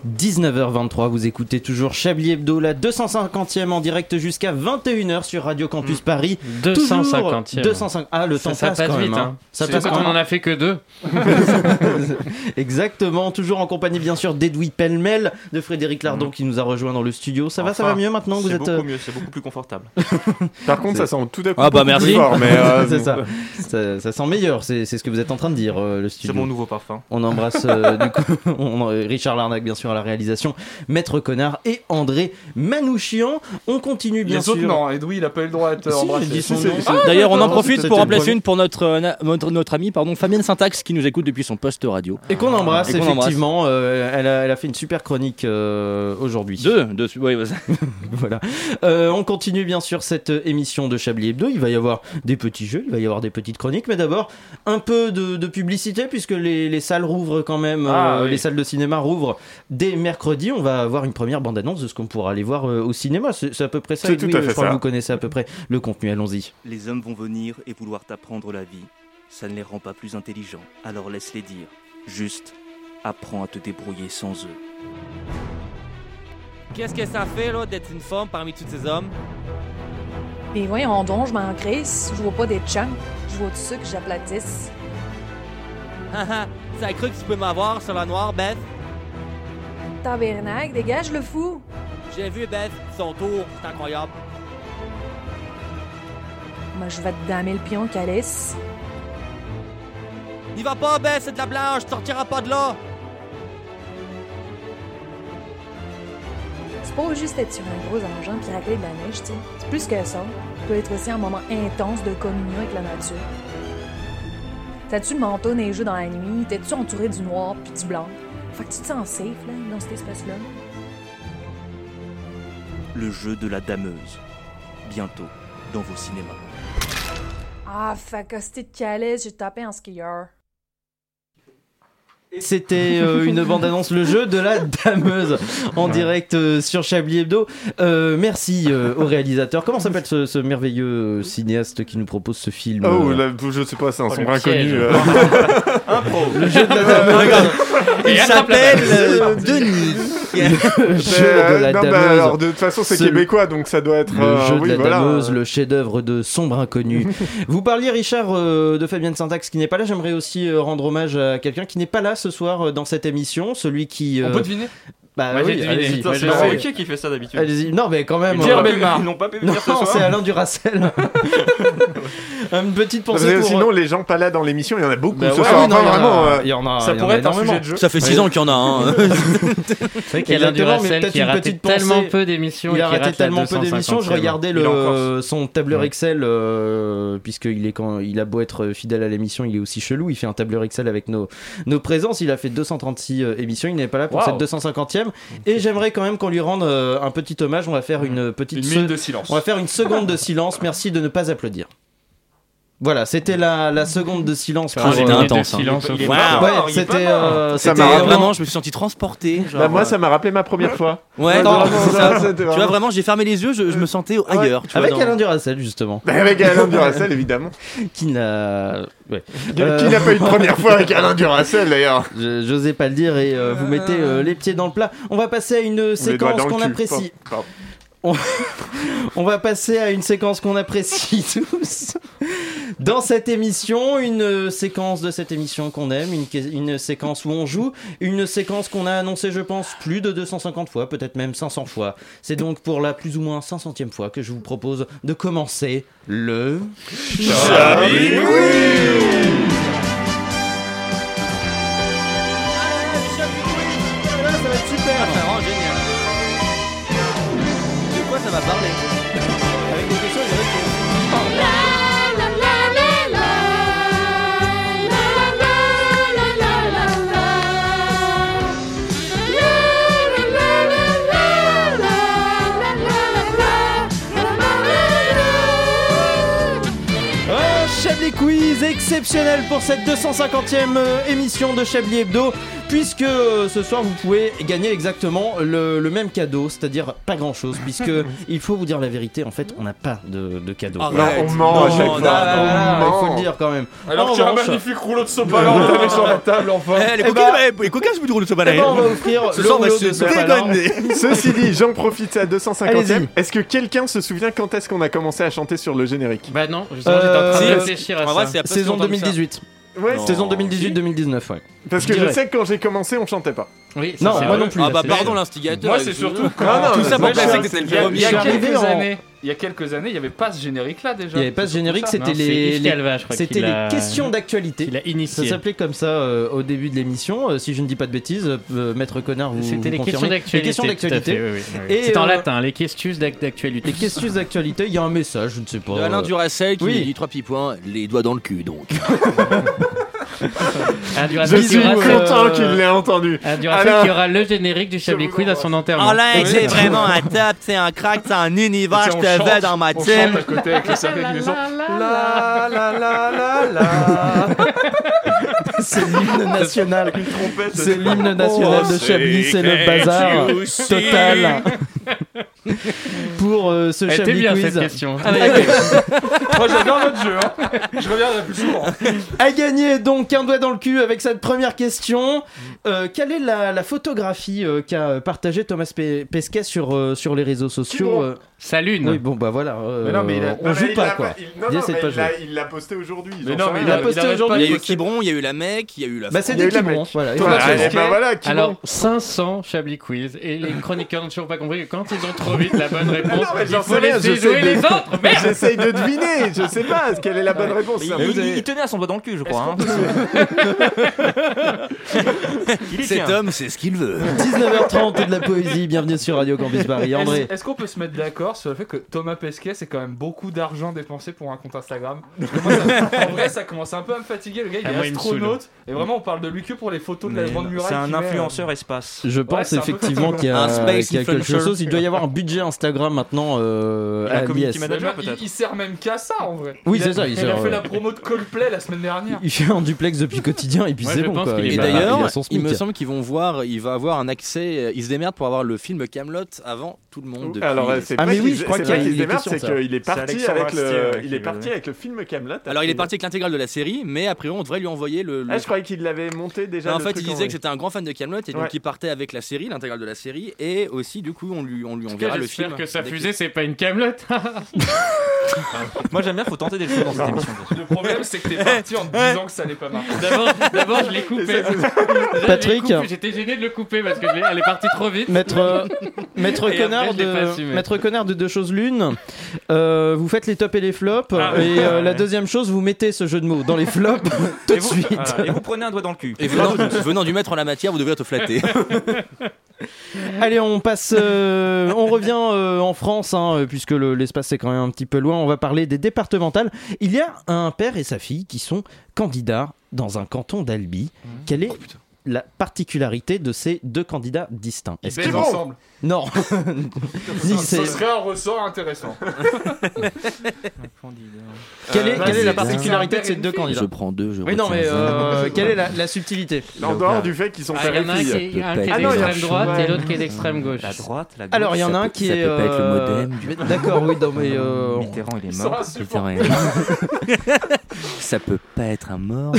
19h23, vous écoutez toujours Chablis Hebdo, la 250e en direct jusqu'à 21h sur Radio Campus Paris. 250e. 205. Ah, le temps Ça, ça passe, passe quand vite, même. hein. Ça C'est passe quand on en a fait que deux. Exactement, toujours en compagnie bien sûr d'Edoui Pellemel, de Frédéric Lardon qui nous a rejoint dans le studio. Ça va, ça va mieux maintenant vous C'est êtes. beaucoup mieux, c'est beaucoup plus confortable. Par contre, ça sent tout à coup Ah bah merci. plus fort, mais, euh, c'est ça. ça. ça sent meilleur, c'est c'est ce que vous êtes en train de dire, euh, le studio. C'est mon nouveau parfum. On embrasse euh, du coup on- Richard Larnac bien sûr à la réalisation, Maître Connard et André Manouchian. On continue bien Les sûr. autres, non. Edoui, il a pas eu le droit d'être Si. Ah, D'ailleurs, on en profite pour en placer une pour notre, euh, na- notre, notre ami pardon, Fabienne Syntax qui nous écoute depuis son poste radio. Et qu'on embrasse, Et qu'on embrasse. effectivement. euh, elle, a, elle a fait une super chronique euh, aujourd'hui. Deux, deux, oui, vas-y. voilà. Euh, on continue bien sûr cette émission de Chablis Hebdo. Il va y avoir des petits jeux, il va y avoir des petites chroniques, mais d'abord un peu de, de publicité puisque les, les salles rouvrent quand même, Ah, euh, oui. les salles de cinéma rouvrent dès mercredi. On va avoir une première bande-annonce de ce qu'on pourra aller voir euh, au cinéma. C'est à peu près ça. Tout à je fait crois ça. que vous connaissez à peu près le contenu. Allons-y. Les hommes vont venir et vouloir t'apprendre la vie. Ça ne les rend pas plus intelligents, alors laisse-les dire. Juste, apprends à te débrouiller sans eux. Qu'est-ce que ça fait là d'être une femme parmi tous ces hommes? Mais voyons donc, je m'en crisse. Je vois pas des chunks. Je vois tout ça que j'aplatisse. Haha, ça a cru que tu peux m'avoir sur la noire, Beth? Tabernacle, dégage le fou. J'ai vu Beth, son tour, c'est incroyable. Moi, je vais te damer le pion, Calice. N'y va pas, Beth, c'est de la blanche, tu sortiras pas de là! C'est pas juste être sur un gros engin puis racler de la neige, tu sais. C'est plus que ça. Tu dois être aussi un moment intense de communion avec la nature. T'as-tu le manteau neigeux dans la nuit? T'es-tu entouré du noir puis du blanc? Fait que tu te sens safe, là, dans cet espace-là. Le jeu de la dameuse. Bientôt, dans vos cinémas. Ah, fait que c'était de Calice, j'ai tapé en skieur. C'était euh, une bande-annonce, le jeu de la dameuse, en direct euh, sur Chablis Hebdo. Euh, merci euh, au réalisateur. Comment s'appelle ce, ce merveilleux cinéaste qui nous propose ce film Oh, je sais pas, c'est un Oh, sombre piège. inconnu. euh. Le jeu de la dameuse. Il s'appelle euh, Denis. le jeu Euh, de la non, bah, dameuse. alors, de toute façon, c'est Ce- québécois, donc ça doit être. Le euh, jeu de oui, la voilà. dameuse, le chef-d'œuvre de Sombre Inconnu. Vous parliez, Richard, euh, de Fabienne Syntax qui n'est pas là. J'aimerais aussi euh, rendre hommage à quelqu'un qui n'est pas là ce soir euh, dans cette émission. Celui qui. On euh, peut deviner Bah j'ai oui, allez-y. C'est sais. Ruquier qui fait ça d'habitude. Allez-y. Non, mais quand même. Pierre euh, Bellemare. Ils n'ont pas pu Non, venir ce soir. c'est Alain Duracel. Une petite Parce pensée que pour. Sinon, les gens pas là dans l'émission, il y en a beaucoup Bah ce ouais, soir. oui, non, Enfin, il y en a- vraiment, euh, il y en a- Ça y en pourrait a être un sujet de jeu. Ça fait 6 Oui. ans qu'il y en a un. C'est Exactement, mais Duracell peut-être qui a une raté tellement peu d'émissions Il a raté tellement peu d'émissions. Je 250e. regardais son tableur Excel, euh, puisqu'il est quand il a beau être fidèle à l'émission, il est aussi chelou. Il fait un tableur Excel avec nos, nos présences. Il a fait 236 euh, émissions. Il n'est pas là pour cette 250e. Et j'aimerais quand même qu'on lui rende euh, un petit hommage. On va faire une petite Une minute de silence. On va faire une seconde de silence. Merci de ne pas applaudir. Voilà, c'était la, la seconde de silence. Ah, c'était euh, intense, hein. Est Ouais, c'était. euh, Ça vraiment- je me suis senti transporté. genre, bah, moi, euh, ça m'a rappelé ma première fois. Ouais, non, non, ça. ça, c'était Tu vois, vraiment- j'ai fermé les yeux, je, je me sentais ailleurs. tu vois, Avec dans- Alain Duracell, justement. Bah, Avec Alain Duracell, évidemment. Qui n'a. Ouais. Qui Euh, n'a pas eu de première fois avec Alain Duracell, d'ailleurs Je- J'osais pas le dire et euh, vous mettez euh, les pieds dans le plat. On va passer à une séquence qu'on apprécie. On... va passer à une séquence qu'on apprécie tous. Dans cette émission, une séquence de cette émission qu'on aime, une, une séquence où on joue, une séquence qu'on a annoncée, je pense, plus de 250 fois, peut-être même 500 fois. C'est donc pour la plus ou moins 500e fois que je vous propose de commencer le... Un Chablis Quiz exceptionnel pour cette 250e euh, émission de Chablis Hebdo. Puisque euh, ce soir vous pouvez gagner exactement le, le même cadeau, c'est-à-dire pas grand-chose, puisque il faut vous dire la vérité, en fait, on n'a pas de, de cadeau. Arrête. Non, on ment à chaque non, fois. non, On Il faut le dire quand même. Alors qu'il y a un magnifique rouleau de sopalin entamé sur la table, enfin. Eh, les coquins, les coquins, c'est plus drôle de se Eh ben, on va offrir Ce le soir, rouleau se de sopalin. Ceci dit, j'en profite, à 250 e Allez-y. Est-ce que quelqu'un se souvient quand est-ce qu'on a commencé à chanter sur le générique? Bah non, justement, j'étais en train de Euh, réfléchir à ça. Saison longtemps que ça. 2018. Ouais, Saison 2018-2019, ouais. Parce que Je sais que quand j'ai commencé, on chantait pas. Oui, Non, c'est moi vrai. non plus. Ah bah c'est- pardon l'instigateur. Moi, c'est surtout quand. Non, non, Tout ça pour Moi, je placer que c'était il y a- le Il y a Je suis quelques années, il y a quelques années, il n'y avait pas ce générique-là déjà. Il n'y avait pas ce générique, c'était les, Yves les- Calva, je crois, c'était qui les l'a- questions d'actualité. Il a Ça s'appelait comme ça euh, au début de l'émission. euh, si je ne dis pas de bêtises, euh, maître connard, vous C'était les questions d'actualité. Les questions oui, oui, oui. Et, C'est en latin, les questions d'ac- d'actualité. Les questions d'actualité. Il y a un message, je ne sais pas. De Alain Duracell qui oui. dit trois petits points, les doigts dans le cul donc. Je Duracell qui suis aura- content euh, qu'il l'ait entendu. Ah, Duracell Alain. qui aura le générique du Chablis vous Quiz à son enterrement. Alain, Oui. c'est vraiment un top, c'est un crack, c'est un univers, je On te chante- veux dans ma on team. à côté avec. La la la la la. C'est l'hymne national. trompette. C'est l'hymne national de Chablis. C'est le bazar total. Pour euh, ce Chablis bien Quiz. cette question. Moi, j'adore notre jeu. hein. Je reviendrai plus souvent. A gagné donc un doigt dans le cul avec cette première question. Euh, quelle est la, la photographie euh, qu'a partagée Thomas Pe- Pesquet sur, euh, sur les réseaux sociaux euh Sa lune. Oui, bon, bah voilà. euh, Mais non, mais il a- on non, joue il pas, l'a quoi. il- non, Il non, essaie de mais pas il l'a- jouer. il l'a posté aujourd'hui. Mais non, mais. Il a posté arrête. Il y a eu Quiberon, il y a eu la mec, il y a eu la Bah, c'est Il y a des eu la Quiberon, mec. voilà. Thomas Ah, Pesquet. eh ben voilà, qui Alors, vont- 500 Chablis Quiz. Et les chroniqueurs n'ont toujours pas compris que quand ils ont trop vite la bonne réponse, Non, mais j'en sais rien, de- les autres. Merde J'essaye de deviner, je sais pas quelle est la bonne réponse. Il, peu- il- il tenait à son doigt dans le cul, je crois. hein. Cet homme, c'est ce qu'il veut. 19h30 de la poésie. Bienvenue sur Radio Campus Paris. André. Est-ce qu'on peut se mettre d'accord sur le fait que Thomas Pesquet, c'est quand même beaucoup d'argent dépensé pour un compte Instagram? Moi, ça- En vrai, ça commence un peu à me fatiguer. Le gars, il Ah, est moi, il astronaute. Et vraiment, on parle de lui que pour les photos de la grande muraille. C'est un euh, influenceur espace. Je pense effectivement qu'il y a, quelque chose. Il doit y avoir un budget Instagram maintenant euh, à community l'IS. manager. il- sert même qu'à ça en vrai. Oui, c'est ça, il Il, sert, a fait euh, la promo de Coldplay la semaine dernière. Il fait un duplex depuis quotidien et puis c'est bon quoi. Et il d'ailleurs, il me semble qu'ils vont voir, il va avoir un accès, euh, il se démerde pour avoir le film Camelot avant tout le monde. depuis- Alors, c'est Ah, mais qu'il- oui, je crois qu'il y a- pas qu'il il se est démerde, c'est qu'il est parti avec le, il est parti avec le film Camelot. Alors il est parti avec l'intégrale de la série, mais a priori on devrait lui envoyer le. Ah, je croyais qu'il l'avait monté déjà. En fait, il disait que c'était un grand fan de Camelot et donc il partait avec la série, l'intégrale de la série, et aussi du coup on lui on lui enverra le film. J'espère que sa fusée, c'est pas une camelote. Moi j'aime bien, faut tenter des choses dans cette émission. Le problème, c'est que t'es parti en te disant que ça allait pas marcher. D'abord, d'abord, je l'ai coupé. Patrick. J'étais gêné de le couper parce que elle est partie trop vite. Maître, euh, maître, après, connard de, maître connard de deux choses l'une, euh, vous faites les tops et les flops, Ah. et euh, Ah, la deuxième chose, vous mettez ce jeu de mots dans les flops tout Et de vous, suite. voilà, et vous prenez un doigt dans le cul. Et venant, venant du maître en la matière, vous devez être flatté. Allez, on passe, euh, on revient euh, en France, hein, euh, puisque le- l'espace c'est quand même un petit peu loin. On va parler des départementales. Il y a un père et sa fille qui sont candidats dans un canton d'Albi. Quelle est la particularité de ces deux candidats distincts Est-ce qu'ils- ensemble. Non. Ni Ce serait un ressort intéressant. Quelle est, Euh, quelle est la particularité de ces deux candidats Je prends deux, je Oui, non, mais euh, quelle est la, la subtilité En dehors du fait qu'ils sont Ah, père Il y et en a un qui fille. est, un qui est Ah non, il y a- d'extrême droite et l'autre qui est d'extrême gauche. La droite, la gauche. Alors, il y en a un qui ça est. peut pas être le modem du- mais D'accord, oui, non, mais. euh, Mitterrand, il est mort. sont insupportables. Ça peut pas être un mort.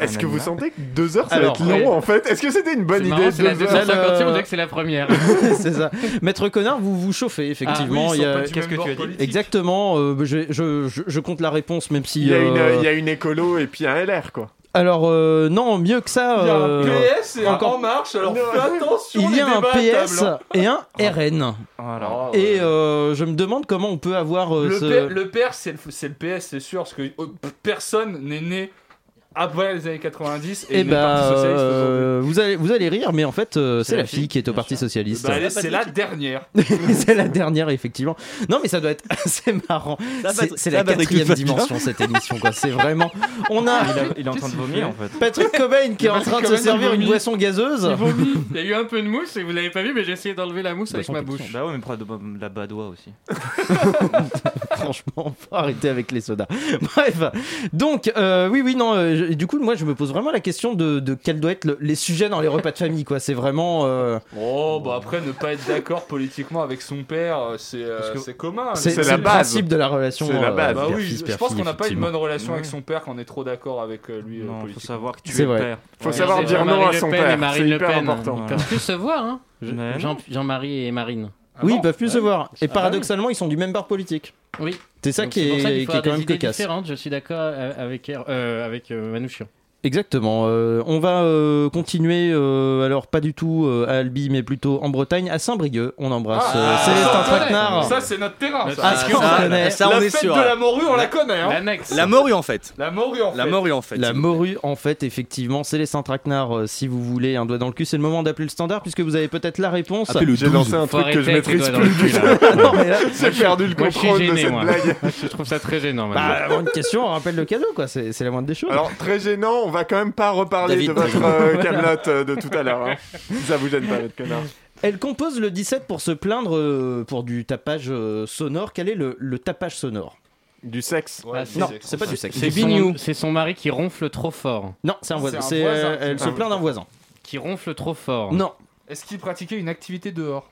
Est-ce que vous sentez que deux heures ça va être long en fait Est-ce que c'était une bonne idée c'est la deux heures 250 Euh, on dirait que c'est la première. c'est ça. Maître Connard, vous vous chauffez, effectivement. Ah du Qu'est-ce que tu as dit. Exactement, euh, je, je- je- je compte la réponse, même si. il y, a une, euh, il y a une écolo et puis un LR quoi. Alors, euh, non, mieux que ça. Il y a un euh, PS et un encore- En Marche, alors Non. fais attention. Il y a un PS table, hein. et un RN. Ah, Et euh, je me demande comment on peut avoir euh, le, ce. P- le PR, c'est le, PS, c'est sûr, parce que euh, personne n'est né après les années 90 et Eh n'est Parti ben, euh, vous allez vous allez rire, mais en fait, euh, c'est la la fille qui est au Parti socialiste. Bah, c'est la dernière. c'est la dernière, effectivement. Non, mais ça doit être assez marrant. C'est la quatrième dimension cette émission, quoi. C'est vraiment. On a Il, a- il est en train de vomir en fait. Patrick Cobain qui est en train de se servir une boisson gazeuse. Il y a eu un peu de mousse et vous l'avez pas vu, mais j'ai essayé d'enlever la mousse avec ma bouche. Bah ouais, mais prends la badoie aussi. Franchement, faut arrêter avec les sodas. Bref, donc euh, oui, oui, non, euh, je- du coup, moi, je me pose vraiment la question de, de quels doivent être le- les sujets dans les repas de famille, quoi. C'est vraiment. euh, Oh, bah après, ne pas être d'accord politiquement avec son père, euh, c'est euh, c'est commun. C'est- le principe de la relation. C'est la euh, base. Bah oui, je pense qu'on n'a pas une bonne relation avec son père quand on est trop d'accord avec lui. Non, faut faut savoir que tu es vrai. le père. Faut Ouais, savoir dire non à Le son père, Marine c'est Le hyper important. Ils peuvent plus se voir, hein. Jean-Marie et Marine. Oui, ils peuvent plus se voir. Et Ah bah paradoxalement, ils sont du même bar politique. Oui. C'est ça Donc qui est, faut est quand même cocasse. différentes, je suis d'accord euh, avec, euh, avec euh, Manouchian. Exactement. Euh, on va euh, continuer, euh, alors pas du tout euh, à Albi, mais plutôt en Bretagne, à Saint-Brieuc. On embrasse Ah, euh, ça, Célestin on. Traquenard. Ça, c'est notre terrain. Ça. Ah, ça, qu'on ça, connaît. ça, on la est fête sûr. de la morue, on la connaît. Hein. La morue en fait. La morue, en fait. La morue en fait. La morue, en fait, effectivement, Célestin Traquenard, euh, si vous voulez un doigt dans le cul, c'est le moment d'appeler le standard, puisque vous avez peut-être la réponse. J'ai 12. lancé un Faut truc que je maîtrise plus le du cul, là. Non, mais là- J'ai perdu le contrôle de cette blague. Je trouve ça très gênant, Bah, une question, on rappelle le cadeau, quoi. C'est la moindre des choses. Alors, très gênant, on va quand même pas reparler David, de votre euh, Camelot euh, de tout à l'heure. hein. Ça vous gêne pas, votre connard. Elle compose le 17 pour se plaindre euh, pour du tapage euh, sonore. Quel est le, le tapage sonore? Du sexe Ouais, Ah, Non, c'est pas du sexe. C'est son, c'est son mari qui ronfle trop fort. Non, c'est un voisin. C'est un C'est, voisin, elle se un plaint d'un voisin. Qui ronfle trop fort. Non, Est-ce qu'il pratiquait une activité dehors?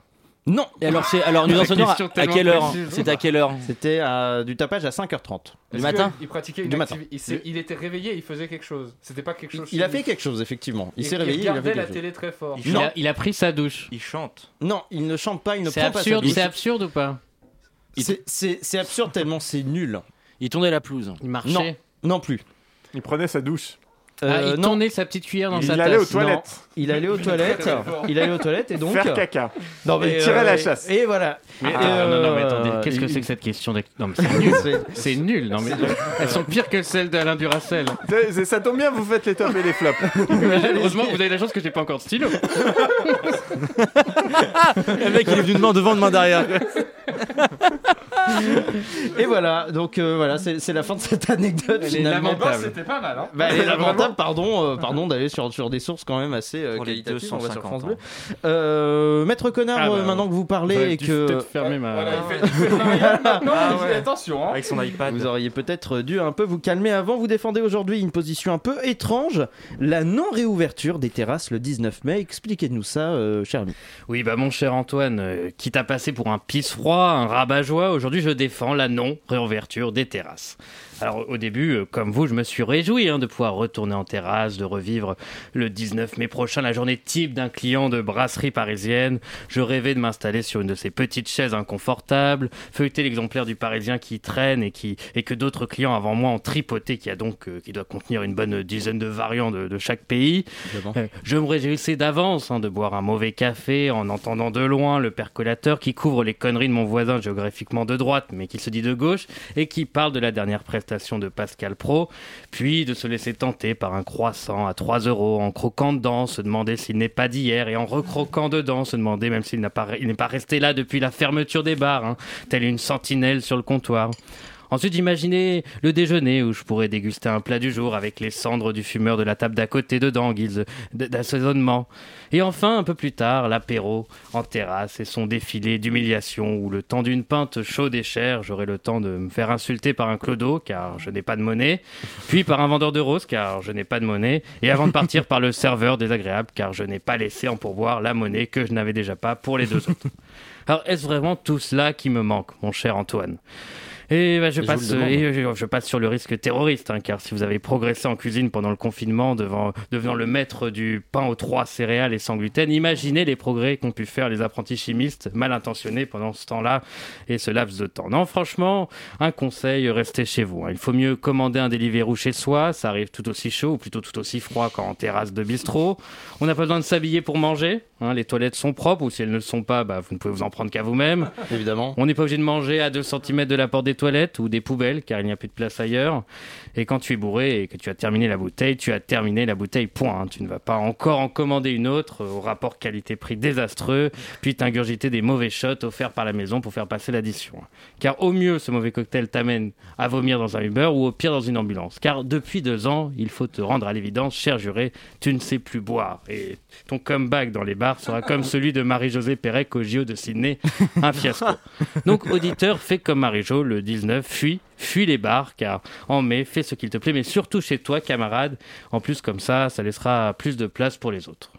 Non. Et alors, c'est, alors nous La enseignons à, à quelle heure. C'était à quelle heure C'était euh, du tapage à 5h30. Du matin Il pratiquait une Du matin. Il, il était réveillé, il faisait quelque chose. C'était pas quelque chose. Il a fait quelque chose, effectivement. Il Il- s'est réveillé, Il il a regardait fait la quelque chose. télé très fort. Il, a, il a pris sa douche. Il chante. Non, il ne chante pas, il ne prend pas sa absurde, douche. c'est absurde ou pas C'est- absurde tellement c'est nul. Il tournait la pelouse. Il marchait. Non, non plus. Il prenait sa douche. Ah, Euh, il non, tournait sa petite cuillère dans Il sa allait tasse. aux toilettes. Il allait aux toilettes. Il allait aux toilettes et donc. Faire caca. Non, Il tirait la chasse. Et voilà. Mais, Et, ah, non, non, mais euh, attendez, qu'est-ce que c'est que cette question Non, mais c'est nul. C'est- C'est nul. Non, mais elles sont pires que celles d'Alain Duracel. Ça tombe bien, vous faites les tops et les flops. Heureusement, vous avez la chance que j'ai pas encore de stylo. Le mec, il est venu de main devant, de main derrière. Et voilà, donc euh, voilà, c'est la fin de cette anecdote Elle finalement. lamentable. C'était pas mal, hein Bah, elle est lamentable, pardon, euh, pardon d'aller sur, sur des sources quand même assez euh, Pour les qualitatives. On va sur 250 France. Bleu. Euh, Maître Connard, Ah, bah, euh, maintenant que vous parlez et que peut-être fermer ma. Voilà, il fait, il fait Marianne maintenant, Ah ouais. attention. Hein. Avec son iPad. vous auriez peut-être dû un peu vous calmer avant. Vous défendez aujourd'hui une position un peu étrange, la non-réouverture des terrasses le 19 mai. Expliquez-nous ça, euh, cher ami. Oui, bah mon cher Antoine, euh, quitte à passer pour un pisse-froid, un rabat-joie, aujourd'hui je défends la non-réouverture des terrasses. Alors au début, euh, comme vous, je me suis réjoui hein, de pouvoir retourner en terrasse, de revivre le 19 mai prochain la journée type d'un client de brasserie parisienne. Je rêvais de m'installer sur une de ces petites chaises inconfortables, feuilleter l'exemplaire du Parisien qui traîne et, qui, et que d'autres clients avant moi ont tripoté, qui, a donc, euh, qui doit contenir une bonne dizaine de variants de, de chaque pays. Euh, Je me réjouissais d'avance hein, de boire un mauvais café en entendant de loin le percolateur qui couvre les conneries de mon voisin géographiquement de droite mais qui se dit de gauche et qui parle de la dernière prestation de Pascal Pro, puis de se laisser tenter par un croissant à 3 euros en croquant dedans, se demander s'il n'est pas d'hier et en recroquant dedans, se demander même s'il n'est pas resté là depuis la fermeture des bars, hein, telle une sentinelle sur le comptoir. Ensuite, imaginez le déjeuner où je pourrais déguster un plat du jour avec les cendres du fumeur de la table d'à côté dedans, guise d'assaisonnement. Et enfin, un peu plus tard, l'apéro en terrasse et son défilé d'humiliation où le temps d'une pinte chaude et chère, j'aurai le temps de me faire insulter par un clodo car je n'ai pas de monnaie, puis par un vendeur de roses car je n'ai pas de monnaie, et avant de partir par le serveur désagréable car je n'ai pas laissé en pourboire la monnaie que je n'avais déjà pas pour les deux autres. Alors, est-ce vraiment tout cela qui me manque, mon cher Antoine? Et bah, je, passe, et je, je passe sur le risque terroriste, hein, car si vous avez progressé en cuisine pendant le confinement, devant, devenant le maître du pain aux trois céréales et sans gluten, imaginez les progrès qu'ont pu faire les apprentis chimistes mal intentionnés pendant ce temps-là et ce laps de temps. Non, franchement, un conseil, restez chez vous. hein. Il faut mieux commander un Deliveroo chez soi, ça arrive tout aussi chaud, ou plutôt tout aussi froid qu'en terrasse de bistrot. On n'a pas besoin de s'habiller pour manger, hein, les toilettes sont propres, ou si elles ne le sont pas, bah, vous ne pouvez vous en prendre qu'à vous-même. Évidemment. On n'est pas obligé de manger à 2 cm de la porte des toilettes ou des poubelles car il n'y a plus de place ailleurs. Et quand tu es bourré et que tu as terminé la bouteille, tu as terminé la bouteille, point. hein. Tu ne vas pas encore en commander une autre euh, au rapport qualité-prix désastreux, puis t'ingurgiter des mauvais shots offerts par la maison pour faire passer l'addition. Car au mieux, ce mauvais cocktail t'amène à vomir dans un Uber ou au pire dans une ambulance. Car depuis deux ans, il faut te rendre à l'évidence, cher juré, tu ne sais plus boire. Et ton comeback dans les bars sera comme celui de Marie-Josée Pérec au JO de Sydney, un fiasco. Donc, auditeur, fais comme Marie-Jo, le Covid-19. Fuis, fuis les bars, car en mai, fais ce qu'il te plaît, mais surtout chez toi, camarade. En plus, comme ça, ça laissera plus de place pour les autres.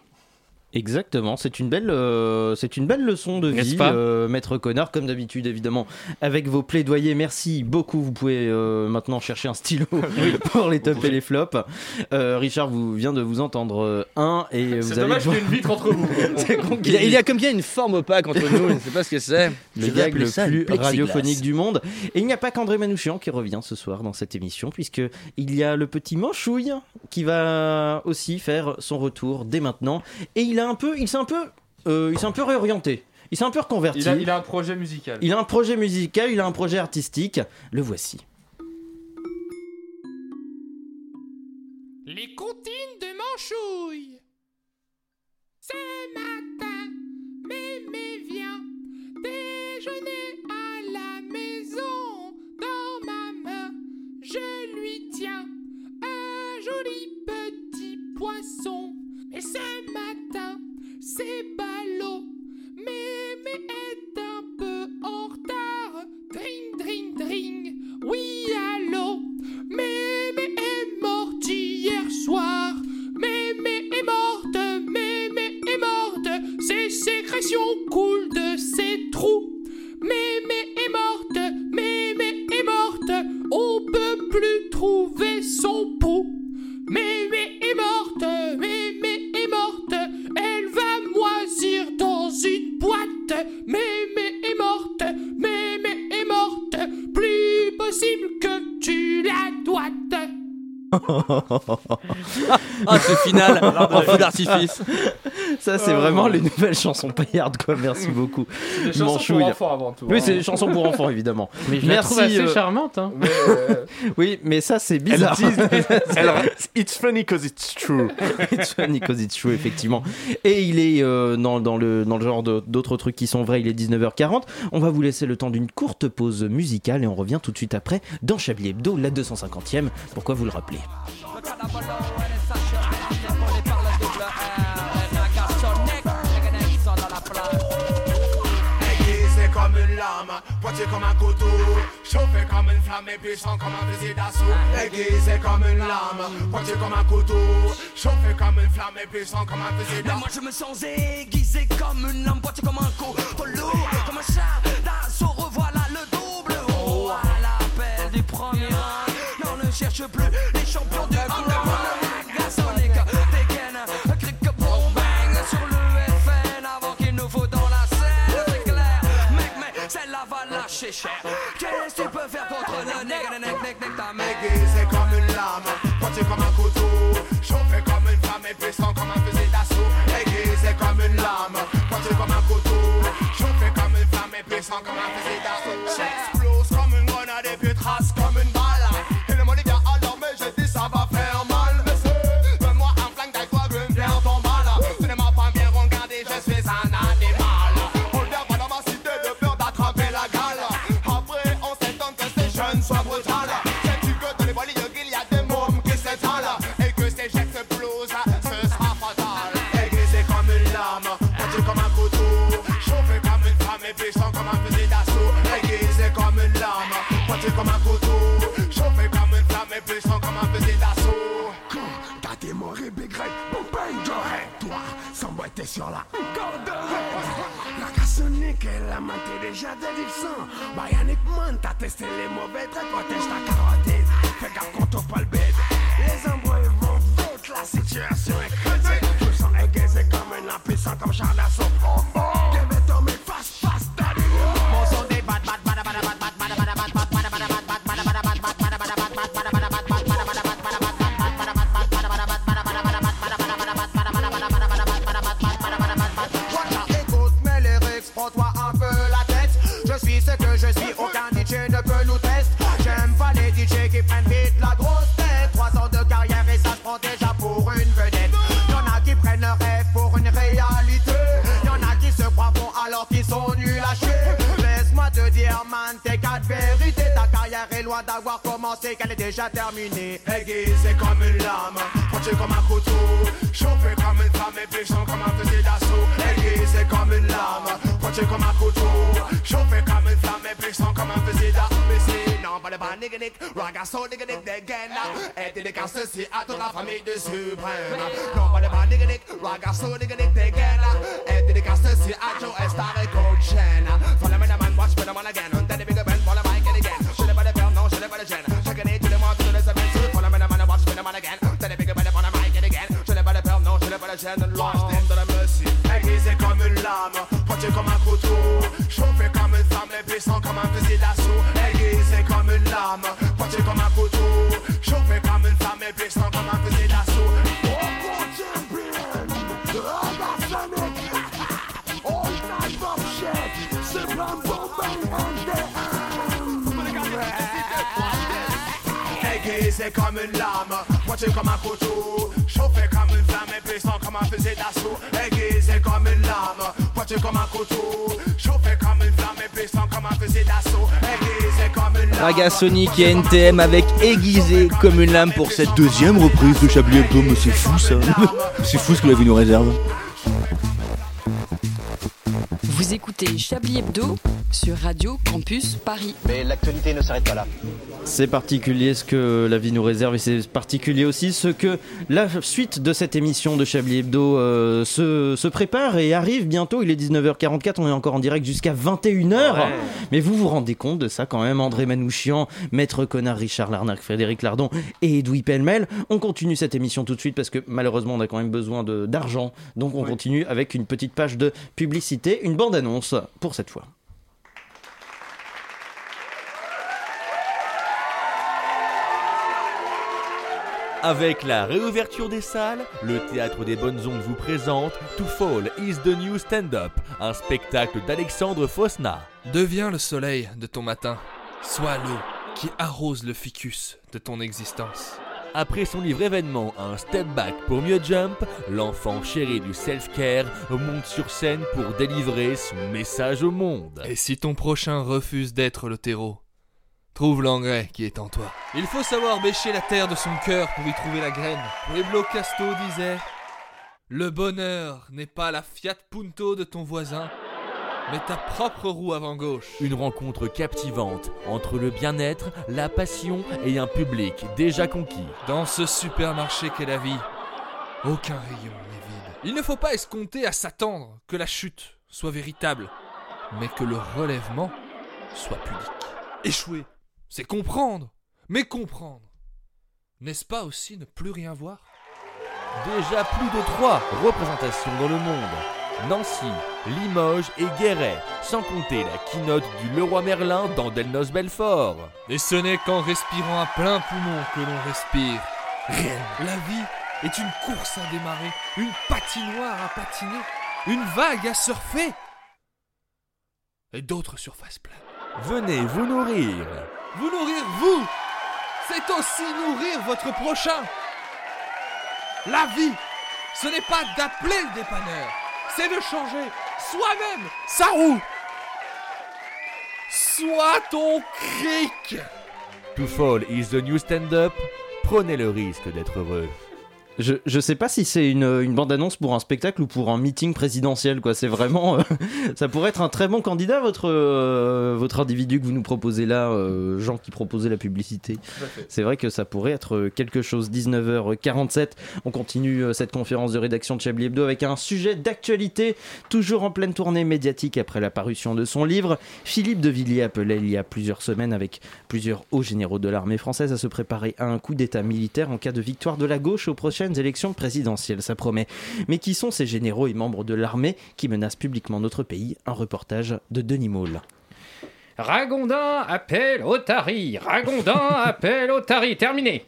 Exactement, c'est une belle, euh, c'est une belle leçon de vie, pas euh, maître connard, comme d'habitude évidemment, avec vos plaidoyers. Merci beaucoup. Vous pouvez euh, maintenant chercher un stylo pour les tops et les flops. Euh, Richard vous vient de vous entendre euh, un et vous C'est allez dommage qu'il y ait une vitre entre vous. C'est con Il y, a, il y a comme bien une forme opaque entre nous, je ne sais pas ce que c'est. le gag le plus radiophonique du monde. Et il n'y a pas qu'André Manouchian qui revient ce soir dans cette émission, puisque il y a le petit Manchouille qui va aussi faire son retour dès maintenant. Et il a un peu, il s'est un peu, euh, il s'est un peu réorienté. Il s'est un peu reconverti. Il a, il a un projet musical. Il a un projet musical, il a un projet artistique. Le voici. Les comptines de Manchouille. Ce matin, mémé vient déjeuner à la maison. Dans ma main, je lui tiens un joli petit poisson. Ce matin, c'est ballot. Mémé est un peu en retard. Dring, dring, dring. Oui, allô. Mémé est morte hier soir. Mémé est morte. Mémé est morte. Ses sécrétions coulent de ses trous. Mémé est morte. Mémé est morte. On peut plus trouver son pouls. Mémé est morte. Mémé une boîte. Mémé est morte. Mémé est morte. Plus possible que tu la doites. Ah, ce final en feu d'artifice. Ça, c'est Oh. vraiment les nouvelles chansons paillardes, quoi. Merci beaucoup. des chansons pour enfants avant tout, Oui, hein. c'est des chansons pour enfants, évidemment. Mais je la trouve assez charmante, hein. oui, mais ça, c'est bizarre. Elle- It's funny cause it's true. It's funny 'cause it's true, effectivement. Et il est euh, dans, dans le, dans le genre de- d'autres trucs qui sont vrais, il est 19h40. On va vous laisser le temps d'une courte pause musicale et on revient tout de suite après dans Chablis Hebdo, la 250e. Pourquoi vous le rappelez? Aiguisé comme une lame, pointu comme un couteau, chauffé comme une flamme et puissant comme un fusil. D'assaut. Aiguisé comme une lame, pointu comme un couteau, chauffé comme une flamme et puissant comme un fusil. D'assaut. moi je me sens aiguisé comme une lame pointée comme un couteau Comme un chat d'assaut cherche plus les champions du underground Sonic dégaine cric boom bang Sur le FN avant qu'il nous faut dans la scène C'est clair mec mais celle-là va lâcher cher Qu'est-ce que tu peux faire contre le nègre nègre nègre nègre ta mère Aiguisé comme une lame, pointu comme un couteau, chauffé comme une flamme et puissant comme un fusil d'assaut. Aiguisé comme une lame, pointu comme un couteau, chauffé comme une flamme et puissant comme un là. Kakasonic est l'amante déjà de Dixon. Bionic bah, Man, t'as testé les mauvais traits, protège ta carotide. Fais gaffe quand on pas le bête. Les embrouilles vont vite, la situation est déjà terminée. Aiguisée comme une lame, pointée comme un couteau, chauffée comme une femme et puissant comme un fusil d'assaut. Aiguisée comme une lame, pointée comme un couteau, chauffée comme une flamme et puissant comme un fusil d'assaut. Mais sinon, pas de bas nigga nick, ragasso nigga nick dégaine. Et dédicace ceci à toute la famille de Suprême. Non, pas de bas nigga nick, ragasso nigga nick dégaine. Et dédicace ceci à Joe Star et Coach Chen. Pointé comme un couteau, chauffé comme une flamme et puissant comme un fusil d'assaut. Aiguisé comme une lame, pointé comme un couteau, chauffé comme une flamme et puissant comme un fusil d'assaut. Aiguisé comme une lame. Raga Sonic et NTM avec aiguisé comme une lame pour cette deuxième reprise de Chablis Hebdo. Mais c'est fou ça. c'est fou ce que la vie nous réserve. Vous écoutez Chablis Hebdo sur Radio Campus Paris. Mais l'actualité ne s'arrête pas là. C'est particulier ce que la vie nous réserve et c'est particulier aussi ce que la suite de cette émission de Chablis Hebdo euh, se, se prépare et arrive bientôt. Il est 19h44, on est encore en direct jusqu'à 21h. Ouais. Mais vous vous rendez compte de ça quand même André Manouchian, Maître Connard, Richard Larnac, Frédéric Lardon et Edoui Pellemel. On continue cette émission tout de suite parce que malheureusement on a quand même besoin d'argent. Donc on continue avec une petite page de publicité, une bande-annonce pour cette fois. Avec la réouverture des salles, le Théâtre des Bonnes Ondes vous présente To Fall is the New Stand-Up, un spectacle d'Alexandre Fosna. Deviens le soleil de ton matin. Sois l'eau qui arrose le ficus de ton existence. Après son livre événement Un Step Back pour mieux jump, l'enfant chéri du self-care monte sur scène pour délivrer son message au monde. Et si ton prochain refuse d'être le terreau, trouve l'engrais qui est en toi. Il faut savoir bêcher la terre de son cœur pour y trouver la graine. Pueblo Casto disait Le bonheur n'est pas la Fiat Punto de ton voisin, mais ta propre roue avant gauche. Une rencontre captivante entre le bien-être, la passion et un public déjà conquis. Dans ce supermarché qu'est la vie, aucun rayon n'est vide. Il ne faut pas escompter à s'attendre que la chute soit véritable, mais que le relèvement soit pudique. Échouer, c'est comprendre, mais comprendre. N'est-ce pas aussi ne plus rien voir? Déjà plus de trois représentations dans le monde. Nancy, Limoges et Guéret, sans compter la keynote du Leroy Merlin dans Delnos Belfort. Et ce n'est qu'en respirant à plein poumon que l'on respire. Réel. La vie est une course à démarrer, une patinoire à patiner, une vague à surfer. Et d'autres surfaces planes. Venez vous nourrir. Vous nourrir vous, c'est aussi nourrir votre prochain. La vie, ce n'est pas d'appeler le dépanneur, c'est de changer soi-même sa roue. Sois ton cric. To Fall is the New Stand-Up. Prenez le risque d'être heureux. Je, je sais pas si c'est une, une bande-annonce pour un spectacle ou pour un meeting présidentiel, quoi. C'est vraiment. euh, ça pourrait être un très bon candidat, votre, euh, votre individu que vous nous proposez là, euh, Jean qui proposait la publicité. C'est vrai que ça pourrait être quelque chose. 19h47. On continue euh, cette conférence de rédaction de Chablis Hebdo avec un sujet d'actualité, toujours en pleine tournée médiatique après la parution de son livre. Philippe de Villiers appelait il y a plusieurs semaines avec plusieurs hauts généraux de l'armée française à se préparer à un coup d'état militaire en cas de victoire de la gauche aux élections présidentielles, ça promet. Mais qui sont ces généraux et membres de l'armée qui menacent publiquement notre pays Un reportage de Denis Maul. Ragondin appelle Otari. Ragondin appelle Otari. Terminé.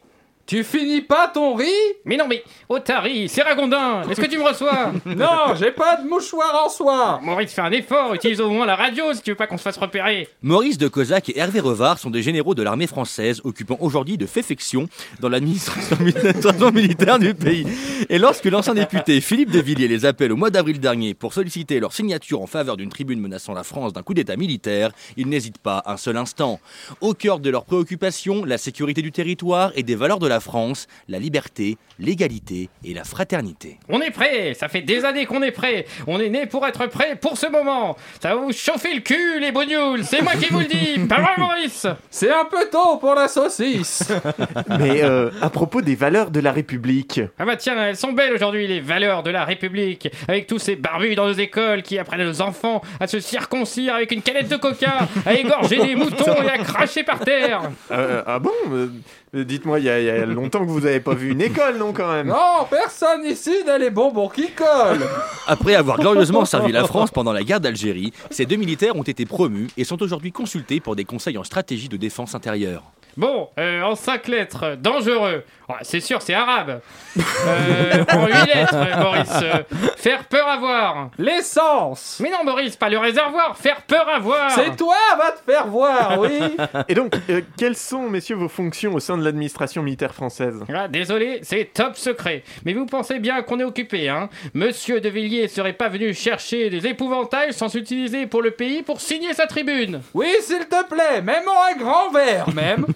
Tu finis pas ton riz Mais non, mais Otari, c'est Ragondin, est-ce que tu me reçois Non, j'ai pas de mouchoir en soie Maurice, fais un effort, utilise au moins la radio si tu veux pas qu'on se fasse repérer. Maurice de Cosac et Hervé Revard sont des généraux de l'armée française occupant aujourd'hui de féfection dans l'administration l'administration militaire du pays. Et lorsque l'ancien député Philippe de Villiers les appelle au mois d'avril dernier pour solliciter leur signature en faveur d'une tribune menaçant la France d'un coup d'état militaire, ils n'hésitent pas un seul instant. Au cœur de leurs préoccupations, la sécurité du territoire et des valeurs de la France, la liberté, l'égalité et la fraternité. On est prêt, ça fait des années qu'on est prêt. On est né pour être prêt pour ce moment. Ça va vous chauffer le cul, les bougnoules, c'est moi qui vous le dis. Pas vrai, Maurice C'est un peu tôt pour la saucisse Mais euh, à propos des valeurs de la République. Ah bah tiens, elles sont belles aujourd'hui, les valeurs de la République. Avec tous ces barbus dans nos écoles qui apprennent aux enfants à se circoncire avec une canette de coca, à égorger des moutons et à cracher par terre. Euh, ah bon euh, Dites-moi, il y, a- il y a longtemps que vous avez pas vu une école, non, quand même Non, personne ici n'a les bonbons qui collent Après avoir glorieusement servi la France pendant la guerre d'Algérie, ces deux militaires ont été promus et sont aujourd'hui consultés pour des conseils en stratégie de défense intérieure. Bon, euh, en cinq lettres, dangereux. Ouais, c'est sûr, c'est arabe. Euh, en huit lettres, Maurice. euh, faire peur à voir. L'essence Mais non, Maurice, pas le réservoir. Faire peur à voir. C'est toi, va te faire voir, oui Et donc, euh, quelles sont, messieurs, vos fonctions au sein de l'administration militaire française? Ah, désolé, c'est top secret. Mais vous pensez bien qu'on est occupé, hein Monsieur de Villiers serait pas venu chercher des épouvantails sans s'utiliser pour le pays pour signer sa tribune. Oui, s'il te plaît, mets-moi un grand verre, même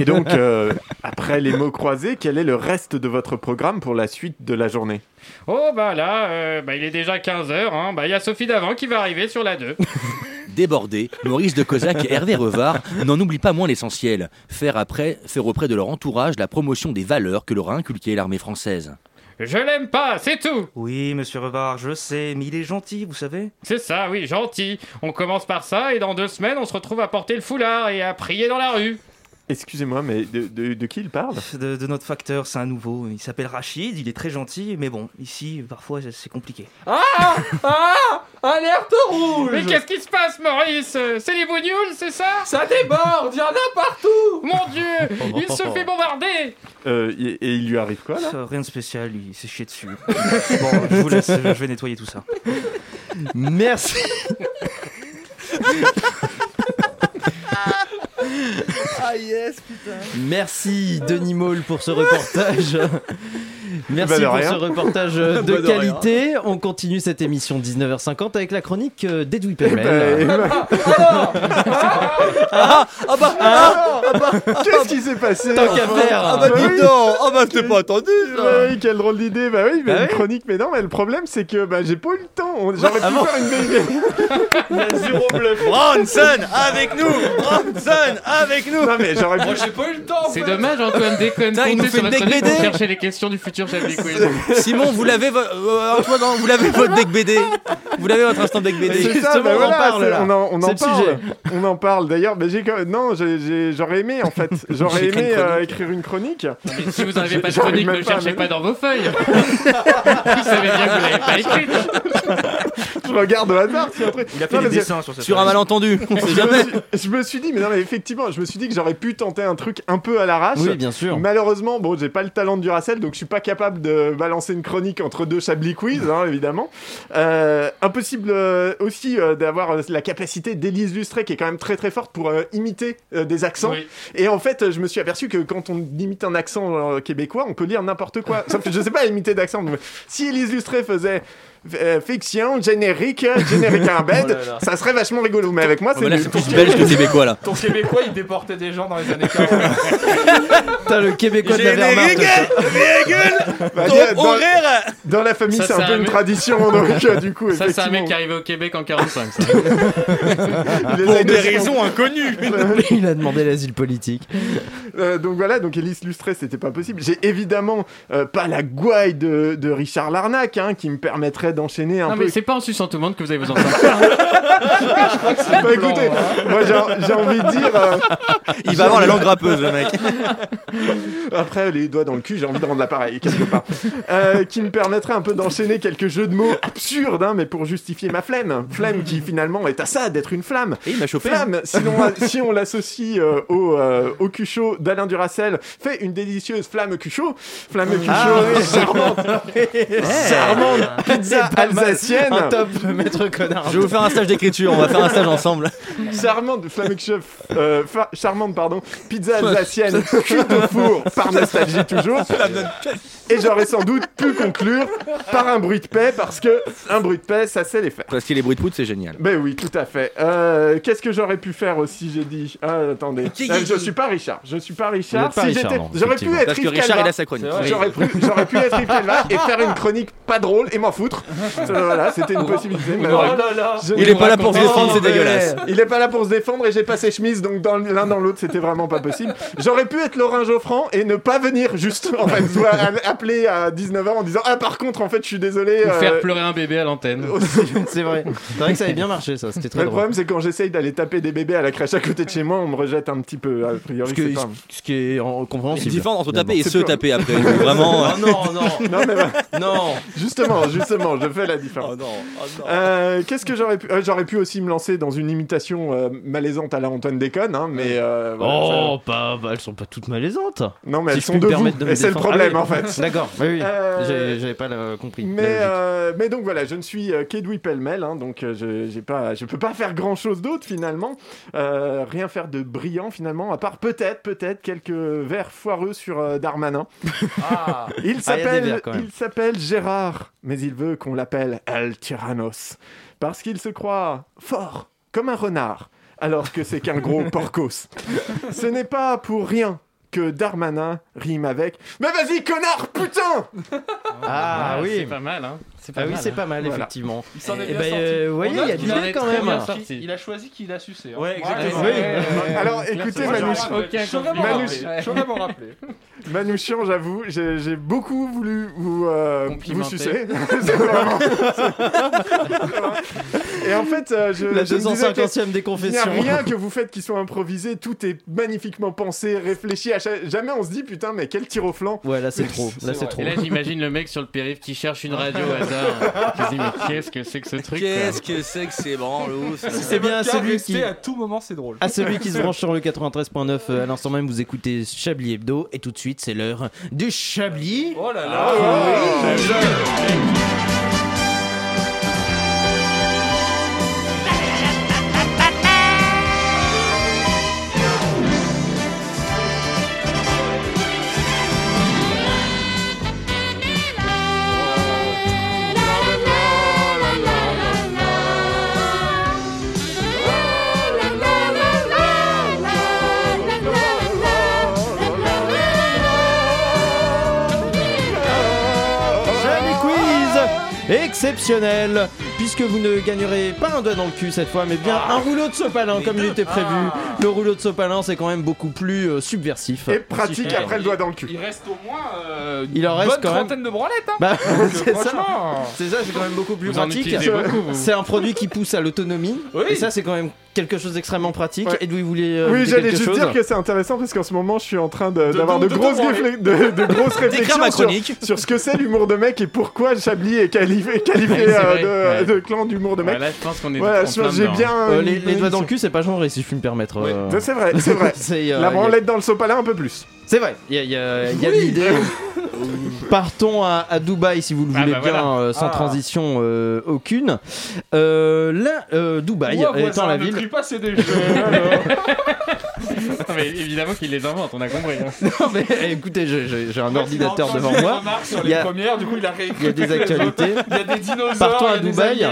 Et donc, euh, après les mots croisés, quel est le reste de votre programme pour la suite de la journée? Oh, bah là, euh, bah, il est déjà 15h, hein. Bah, il y a Sophie d'avant qui va arriver sur la 2. Débordés, Maurice de Cosac et Hervé Revard n'en oublient pas moins l'essentiel faire, après, faire auprès de leur entourage la promotion des valeurs que leur a inculquées l'armée française. Je l'aime pas, c'est tout Oui, monsieur Revard, je sais, mais il est gentil, vous savez. C'est ça, oui, gentil. On commence par ça et dans deux semaines, on se retrouve à porter le foulard et à prier dans la rue. Excusez-moi, mais de, de- de qui il parle? De, de notre facteur, c'est un nouveau. Il s'appelle Rachid, il est très gentil, mais bon, ici, parfois, c'est compliqué. Ah Ah Alerte rouge Mais qu'est-ce qui se passe, Maurice? C'est les bougnoules, c'est ça? Ça déborde, y en a partout Mon Dieu Il se fait bombarder Euh, et, et il lui arrive quoi, là? Ça, Rien de spécial, il s'est chié dessus. bon, je vous laisse, je vais nettoyer tout ça. Merci. Ah yes, putain. Merci Denis Maul pour ce reportage. Merci Bah, pour rien. ce reportage de Bah, de rien. qualité. On continue cette émission 19h50 avec la chronique euh, d'Edoui Eh Pemel. ben, Ah, ah bah, ah, ah bah, Qu'est-ce qui s'est passé Tant qu'à faire. ah bah dis donc, ah bah c'était pas attendu ça. Bah oui, quelle drôle d'idée. Bah oui, mais Bah une oui. chronique. Mais non, mais le problème, c'est que bah, j'ai pas eu le temps. J'aurais Ah pu bon faire une belle. Zéro bluff. Bronson avec nous, Bronson avec nous. Non, mais j'aurais Moi, pu. j'ai pas eu le temps C'est dommage, Antoine déconne. Putain, il nous fait sur pour chercher les questions du futur chef des quiz. Simon, vous l'avez, vo- euh, Antoine, vous l'avez votre deck BD. Vous l'avez votre instant deck BD. C'est ça, Justement, bah on en voilà, parle, c'est- là. on en, on en C'est le parle. sujet. On en parle. D'ailleurs, mais j'ai quand- non, j'ai- j'ai- j'aurais aimé en fait. J'aurais J'ai écrit aimé une euh, chronique. écrire une chronique. Mais si vous n'avez pas de J'arrive chronique, même ne pas à cherchez me- pas dans vos feuilles. Vous savez bien que vous l'avez pas écrite. Je regarde au hasard. si après- Il a fait Non, des mais dessins sur cette Sur un malentendu, on sait je, jamais. me suis, je me suis dit, mais non, mais effectivement, je me suis dit que j'aurais pu tenter un truc un peu à l'arrache. Oui, bien sûr. Malheureusement, bon, j'ai pas le talent de Duracell, donc je suis pas capable de balancer une chronique entre deux Chablis Quiz, hein, évidemment. Euh, impossible euh, aussi euh, d'avoir la capacité d'Élise Lustré, qui est quand même très très forte pour imiter des accents. Oui. Et en fait, je me suis aperçu que quand on imite un accent québécois, on peut lire n'importe quoi. Sauf que je sais pas imiter d'accent. Si Élise Lustré faisait euh, fiction, générique, générique à un bed, Oh ça serait vachement rigolo. Mais avec moi, Oh, c'est là, nul. c'est plus belge que québécois là. Ton Québécois, il déportait des gens dans les années 40. T'as le Québécois de la Wehrmacht. Bah, Ton dans, horaire. dans la famille, c'est un peu un une mec- tradition, donc euh, du coup, Ça, c'est un mec qui est arrivé au Québec en 45. ça. Pour des raisons inconnues. Il a demandé l'asile politique. Euh, donc voilà, donc Élise Lustré, c'était pas possible. J'ai évidemment euh, pas la gouaille de, de Richard Larnac, hein, qui me permettrait d'enchaîner un Non, peu. mais c'est pas en suçant tout le monde que vous allez vous en sortir. Bah écoutez, moi j'ai j'ai envie de dire, euh, Il va avoir la langue râpeuse le mec. après les doigts dans le cul, j'ai envie de rendre l'appareil quelque part, Euh, qui me permettrait un peu d'enchaîner quelques jeux de mots absurdes, hein, mais pour justifier ma flemme, flemme qui finalement est à ça d'être une flamme. Et il m'a chauffé. Flamme, si, l'on- si on l'associe euh, au, euh, au cul chaud d'Alain Duracel fait une délicieuse flamme cuchot. Flamme cuchot, Ah oui. charmante, charmante pizza. Alsacienne. Un top, maître connard. Je vais vous faire un stage d'écriture, on va faire un stage ensemble. Charmante, flamme cuchot, euh, fa- charmante, pardon, pizza alsacienne, cuite au four, par nostalgie toujours. Et j'aurais sans doute pu conclure par un bruit de paix, parce que un bruit de paix, ça sait les faire. Parce que les bruits de poudre, c'est génial. Ben oui, tout à fait. Euh, Qu'est-ce que j'aurais pu faire aussi, j'ai dit? Ah, attendez. Euh, je suis pas Richard. Je suis pas Vous Richard. pas Si Richard, j'étais- non, J'aurais pu effectivement. être Parce que Yves Richard, Calva. il a sa chronique. J'aurais pu, j'aurais pu être Yves Calva et faire une chronique pas drôle et m'en foutre. Voilà, c'était une possibilité. mais Oh là. Je Il est pas là pour se défendre, c'est dégueulasse. Il est pas là pour se défendre et j'ai pas ses chemises, donc dans l'un dans l'autre, c'était vraiment pas possible. J'aurais pu être Laurent Geoffrand et ne pas venir juste, en fait, soit appeler à 19h en disant Ah, par contre, en fait, je suis désolé. Ou euh, faire pleurer un bébé à l'antenne. C'est vrai. C'est vrai que ça avait bien marché, ça. C'était Mais très le drôle. problème, c'est quand j'essaye d'aller taper des bébés à la crèche à côté de chez moi, on me rejette un petit peu. A priori, Ce, que- pas- ce qui est en compréhensible. C'est différent entre taper et C'est se plus- taper après. Vraiment. Oh non, non. Non, mais bah, Non. justement, justement, je fais la différence. Euh, Qu'est-ce que j'aurais pu euh, J'aurais pu aussi me lancer dans une imitation euh, malaisante à la Antoine Déconne, hein, mais. euh, voilà, Oh, ça- pas, bah, elles sont pas toutes malaisantes. Non, mais Si elles sont de vous, de et c'est le problème, Ah en fait. D'accord, oui, oui. Euh, J'avais pas euh, compris. Mais, euh, donc voilà, je ne suis euh, qu'Edoui Pellemel, hein, donc euh, je j'ai pas, je peux pas faire grand chose d'autre finalement, Euh, rien faire de brillant finalement, à part peut-être, peut-être quelques vers foireux sur euh, Darmanin. Ah. Il Ah, s'appelle, il s'appelle Gérard, mais il veut qu'on l'appelle El Tyrannos, parce qu'il se croit fort comme un renard, alors que c'est qu'un gros porcos. Ce n'est pas pour rien que Darmanin rime avec. Mais vas-y connard, putain Ah oui. C'est pas mal, hein. C'est pas Ah oui, c'est hein. pas mal, Voilà. effectivement. Il s'en est Eh bien ben, sorti. euh, vous voyez, il y a du qu'il en lait est quand même. bien sorti. Il a choisi qui il a sucé. hein. Ouais, exactement. Ouais, Oui. ouais, ouais, Alors écoutez, rappeler. Manouchian, j'avoue, j'ai beaucoup voulu vous, euh, vous sucer. Et en fait, euh, je, La je me disais que 250e des Il n'y a confessions. rien que vous faites qui soit improvisé, tout est magnifiquement pensé, réfléchi. À chaque- Jamais on se dit putain, mais quel tir au flanc. Ouais, là c'est trop. Là c'est trop. Et là, j'imagine le mec sur le périph' qui cherche une radio mais qu'est-ce que c'est que ce truc Qu'est-ce que c'est que ces ça? C'est bien cas, celui qui. à tout moment, c'est drôle. À celui qui se branche sur le 93.9 euh, à l'instant même, vous écoutez Chablis Hebdo et tout de suite c'est l'heure du Chablis. Oh là Ah là. ouais. Chablis exceptionnel puisque vous ne gagnerez pas un doigt dans le cul cette fois mais bien un rouleau de sopalin comme il était prévu. Le rouleau de sopalin c'est quand même beaucoup plus euh, subversif. Et pratique après le doigt dans le cul. Il reste au moins euh, Il en une reste bonne quand même- trentaine de branlettes. Hein. Bah, Donc, c'est ça. C'est ça, c'est quand même beaucoup plus Vous pratique. C'est un produit qui pousse à l'autonomie. Oui. Et ça, c'est quand même quelque chose d'extrêmement pratique. Ouais. Et d'où vous voulez euh, Oui, j'allais juste chose dire que c'est intéressant parce qu'en ce moment, je suis en train d'avoir de, de- de grosses, de, de grosses réflexions sur, ce que c'est l'humour de mec et pourquoi Chablis est qualifié, euh, de, ouais. de clan d'humour de mec. Ouais, là, je pense qu'on est Voilà, en je- plein j'ai bien. Euh, les, les doigts dans le cul, c'est pas genré, si je puis me permettre. Ouais. euh. C'est vrai, c'est vrai. La branlette dans le sopalin un peu plus. C'est vrai, il y a, y a- y l'idée. Partons à, à Dubaï si vous le Ah voulez bah bien, voilà. euh, sans Ah. transition euh, aucune. Euh, là, euh, Dubaï Ouais, étant voisin, la ne ville. crie pas, c'est des jeux. alors. Non, mais évidemment qu'il les invente, on a compris. hein. Non, mais écoutez, j'ai- un ordinateur devant moi. Il y a- premières, du coup il a Il y a des actualités. Il y a des dinosaures. Partons à Dubaï.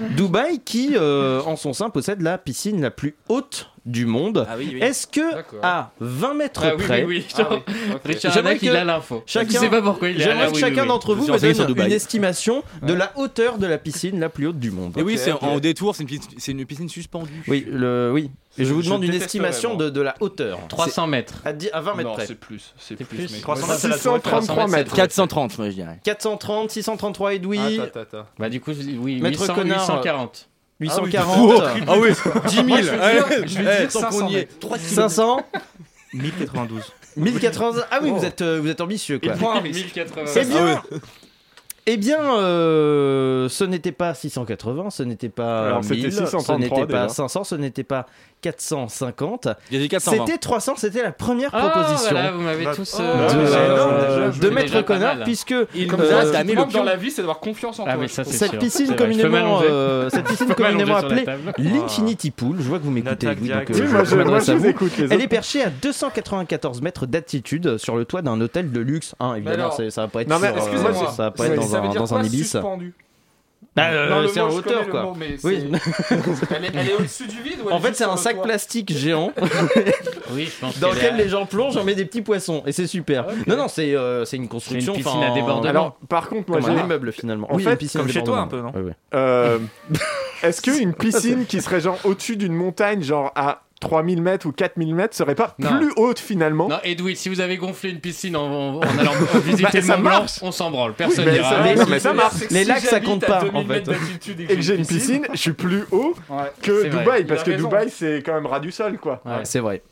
Dubaï qui, euh, en son sein, possède la piscine la plus haute du monde. Ah oui, oui. Est-ce que à 20 mètres Ah près, oui, oui. Ah genre, oui, ok. Richard il a l'info. chacun- Je sais pas pourquoi il j'aimerais que oui, chacun d'entre Je vous me donne Dubaï. une estimation de la hauteur de la piscine la plus haute du monde. Et oui, c'est ok. en détour, c'est une, piscine- c'est une piscine suspendue. Oui, le, oui. Et je vous Je demande une détesterais, estimation de, de la hauteur. 300 mètres. À, dix- à 20 mètres Non, près. c'est plus. C'est C'est plus. plus. mec. 300 Moi, c'est la tour Eiffel. 633 mètres. 430, moi je dirais. 430, 633 Edoui, Attends, attends, attends. Bah, du coup, oui, Maître 800, Connard, 840. 840, Ah oui, 10 000. Moi, je vais dire- je vais Eh, dire tant 500 qu'on y est. mètres. 500, 1092. 1080. Ah oui, Oh. vous êtes, euh, vous êtes ambitieux quoi. Un risque. 1080. Eh bien, eh bien euh, ce n'était pas 680, ce n'était pas Alors, c'était 1000, ce 633 n'était pas déjà. 500, ce n'était pas 450. J'ai dit 420. C'était 300, c'était la première Ah, proposition. voilà, vous m'avez tous, de, euh, de- euh, de je Maître Connard, puisque Il euh, me ça, le dans la vie, c'est d'avoir confiance en Ah, toi. ça, trouve. cette sûr. piscine communément, euh, cette piscine communément appelée table. l'Infinity Pool. Je vois que vous m'écoutez. oui, euh, Elle est perchée à 294 mètres d'altitude sur le toit d'un hôtel de luxe. Hein, évidemment, ça va pas être euh, dans un, ibis. Bah, euh, c'est en hauteur quoi. mot, mais Oui. c'est- elle, est, est au-dessus du vide ou En est fait, c'est un sac toit plastique géant Oui, je pense dans lequel est- les gens plongent, j'en mets des petits poissons et c'est super. Non, non, c'est euh, c'est une construction. piscine enfin, à débordement. Alors, par contre, moi, Comme un j'ai. immeuble finalement. En oui, fait, une piscine comme à chez toi, un peu, non Ouais, ouais. Euh, Est-ce qu'une piscine qui serait genre au-dessus d'une montagne, genre à 3000 mètres ou 4000 mètres, serait pas Non. plus haute finalement Non, Edoui, si vous avez gonflé une piscine en, en- en allant visiter Bah, le ça Mont Blanc, marche. on s'en branle. Personne Oui, mais n'ira. ça- mais- mais ça marche. Les si lacs, ça compte pas, 2000 en fait. Et que j'ai une piscine, je suis plus haut Ouais. que vrai. Dubaï, parce que raison. Dubaï c'est quand même ras du sol quoi. Ouais. C'est vrai.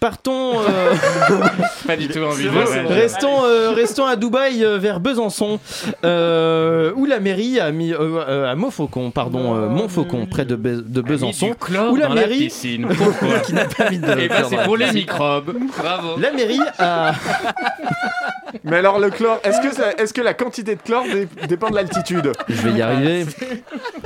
Partons. euh, Pas du tout envie de. Restons, euh, restons à Dubaï euh, vers Besançon, euh, où la mairie a mis euh, euh, à Montfaucon, pardon, Montfaucon, près de, Besançon, où la mairie- qui n'a pas mis de. Eh ben, c'est pour les microbes. Bravo. La mairie a. Mais alors le chlore, est-ce que, ça- est-ce que la quantité de chlore dé- dépend de l'altitude? Je vais y arriver.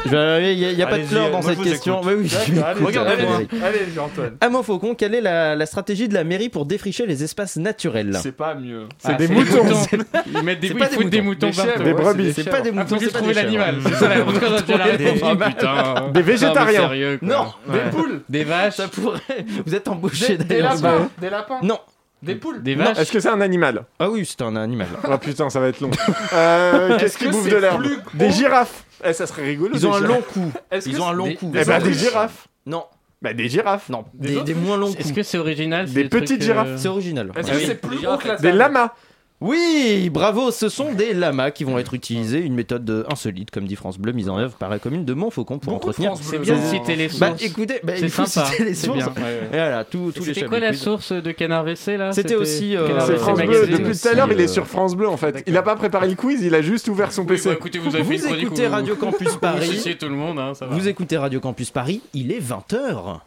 Je vais y arriver. Il n'y a, pas de Allez-y, chlore dans moi, je cette vous question. écoute. Mais oui, je D'accord, allez, m'écoute, Regarde, euh, allez, allez, Antoine. À Montfaucon, quelle est la, la stratégie de la mairie pour défricher les espaces naturels? C'est pas mieux. C'est Ah, des moutons. Ils mettent des, C'est ils pas des foutent des moutons. moutons Des chèvres, partout. Des ouais, brebis. C'est pas des Ah, moutons, faut c'est juste pas trouver des l'animal. C'est ça la en tout cas, on a déjà la Des réponse. Animaux. putain. Des Non, végétariens. mais sérieux, quoi. Non, Ouais. Des poules. Des vaches. ça pourrait. Vous êtes embauché Des, des d'ailleurs. lapins. Des lapins. Non. Des poules. Des vaches. Est-ce que c'est un animal Ah oui, c'est un animal. Oh putain, ça va être long. Euh, Qu'est-ce Est-ce qui que bouffe c'est de l'herbe Des girafes. Eh, ça serait rigolo. Ils ont un long cou. Ils ont un long cou. Eh ben des girafes. Non, Bah des girafes. non, Des des, autres des moins longs Est-ce que c'est original Des petites trucs, girafes. euh, C'est original. Est-ce Ah que oui. c'est plus haut que la Des lamas. Oui, bravo, ce sont des lamas qui vont être utilisés, une méthode euh, insolite, comme dit France Bleu, mise en œuvre par la commune de Montfaucon pour Beaucoup entretenir. France C'est bien de citer les sources. Bah écoutez, bah, C'est il faut sympa. citer les C'est sources. bien. ouais, ouais. Et voilà, tout- C'était quoi la source de Canard WC là C'était aussi, euh, Euh, France Bleu. Depuis tout à l'heure, il est sur France Bleu en fait. Il a pas préparé le quiz, il a juste ouvert son Oui, PC. bah, écoutez, vous avez Vous une chronique écoutez Radio Campus Paris. suciez tout le monde, hein, ça va. Vous écoutez Radio Campus Paris, il est 20h.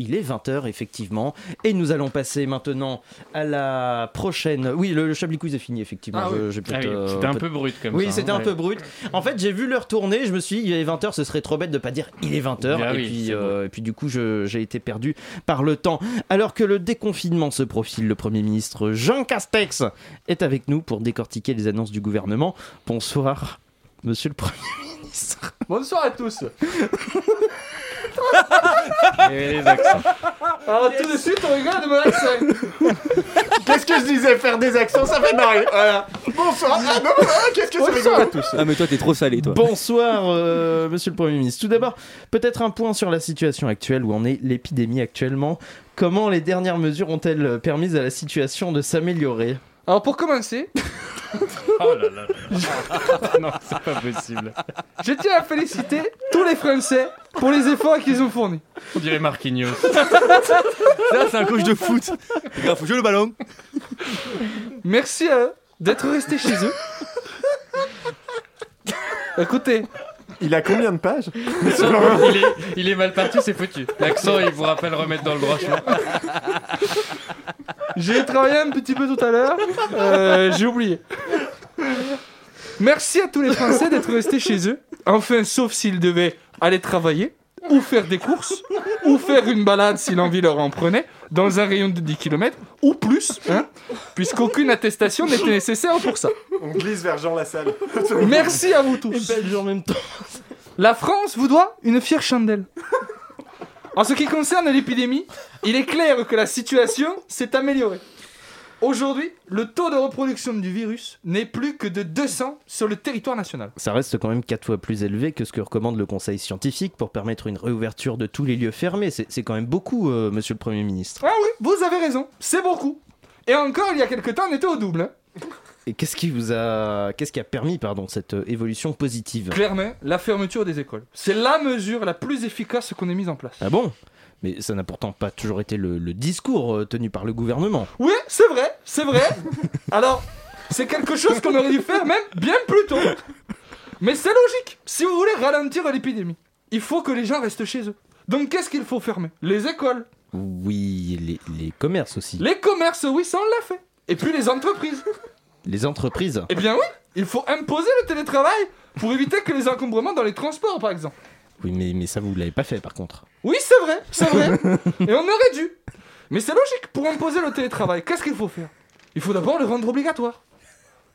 Il est 20h effectivement et nous allons passer maintenant à la prochaine. Oui, le, le Chablis Quiz est fini effectivement. Ah oui. Ah oui, euh, c'était un peu brut comme Oui, ça, c'était hein, un ouais. peu brut. En fait, j'ai vu l'heure tourner, je me suis dit il est 20h, ce serait trop bête de pas dire il est 20h Ah et, oui, puis, euh, et puis du coup j'ai été perdu par le temps. Alors que le déconfinement se profile, le Premier ministre Jean Castex est avec nous pour décortiquer les annonces du gouvernement. Bonsoir, Monsieur le Premier ministre. Bonsoir à tous. Et les accents. Alors tout de suite, on rigole de mon accent. Qu'est-ce que je disais Faire des accents, ça fait marrer. Voilà. Bonsoir. Ah non, ah, qu'est-ce que c'est. Ah mais toi t'es trop salé toi. Bonsoir, euh, monsieur le Premier ministre. Tout d'abord, peut-être un point sur la situation actuelle, où en est l'épidémie actuellement. Comment les dernières mesures ont-elles permis à la situation de s'améliorer? Alors pour commencer, Oh là là. non, c'est pas possible. je tiens à féliciter tous les Français pour les efforts qu'ils ont fournis. On dirait Marquinhos. Ça c'est un coach de foot. Les gars, faut jouer le ballon. Merci à eux d'être restés chez eux. Écoutez, Il a combien de pages? Il, est, il est mal parti, c'est foutu. L'accent, il vous rappelle remettre dans le droit chemin. j'ai travaillé un petit peu tout à l'heure. Euh, j'ai oublié. Merci à tous les Français d'être restés chez eux. Enfin, sauf s'ils devaient aller travailler, ou faire des courses, ou faire une balade si l'envie leur en prenait, dans un rayon de 10 km, ou plus, hein, puisqu'aucune attestation n'était nécessaire pour ça. On glisse vers Jean Lassalle. Merci à vous tous. belge en même temps. La France vous doit une fière chandelle. En ce qui concerne l'épidémie, il est clair que la situation s'est améliorée. Aujourd'hui, le taux de reproduction du virus n'est plus que de 200 sur le territoire national. Ça reste quand même quatre fois plus élevé que ce que recommande le Conseil scientifique pour permettre une réouverture de tous les lieux fermés. C'est c'est quand même beaucoup, euh, monsieur le Premier ministre. Ah oui, vous avez raison, c'est beaucoup. Et encore, il y a quelques temps, on était au double. hein. Et qu'est-ce qui vous a, qu'est-ce qui a permis, pardon, cette euh, évolution positive? Clairement, la fermeture des écoles. C'est la mesure la plus efficace qu'on ait mise en place. Ah bon? Mais ça n'a pourtant pas toujours été le, le discours euh, tenu par le gouvernement. Oui, c'est vrai, c'est vrai. Alors, c'est quelque chose qu'on aurait dû faire même bien plus tôt. Mais c'est logique. Si vous voulez ralentir l'épidémie, il faut que les gens restent chez eux. Donc qu'est-ce qu'il faut fermer? Les écoles. Oui, les, les commerces aussi. Les commerces, oui, ça on l'a fait. Et puis les entreprises. Les entreprises. Eh bien oui, il faut imposer le télétravail pour éviter que les encombrements dans les transports, par exemple. Oui, mais, mais ça, vous l'avez pas fait par contre. Oui, c'est vrai, c'est vrai. Et on aurait dû. Mais c'est logique, pour imposer le télétravail, qu'est-ce qu'il faut faire? Il faut d'abord le rendre obligatoire.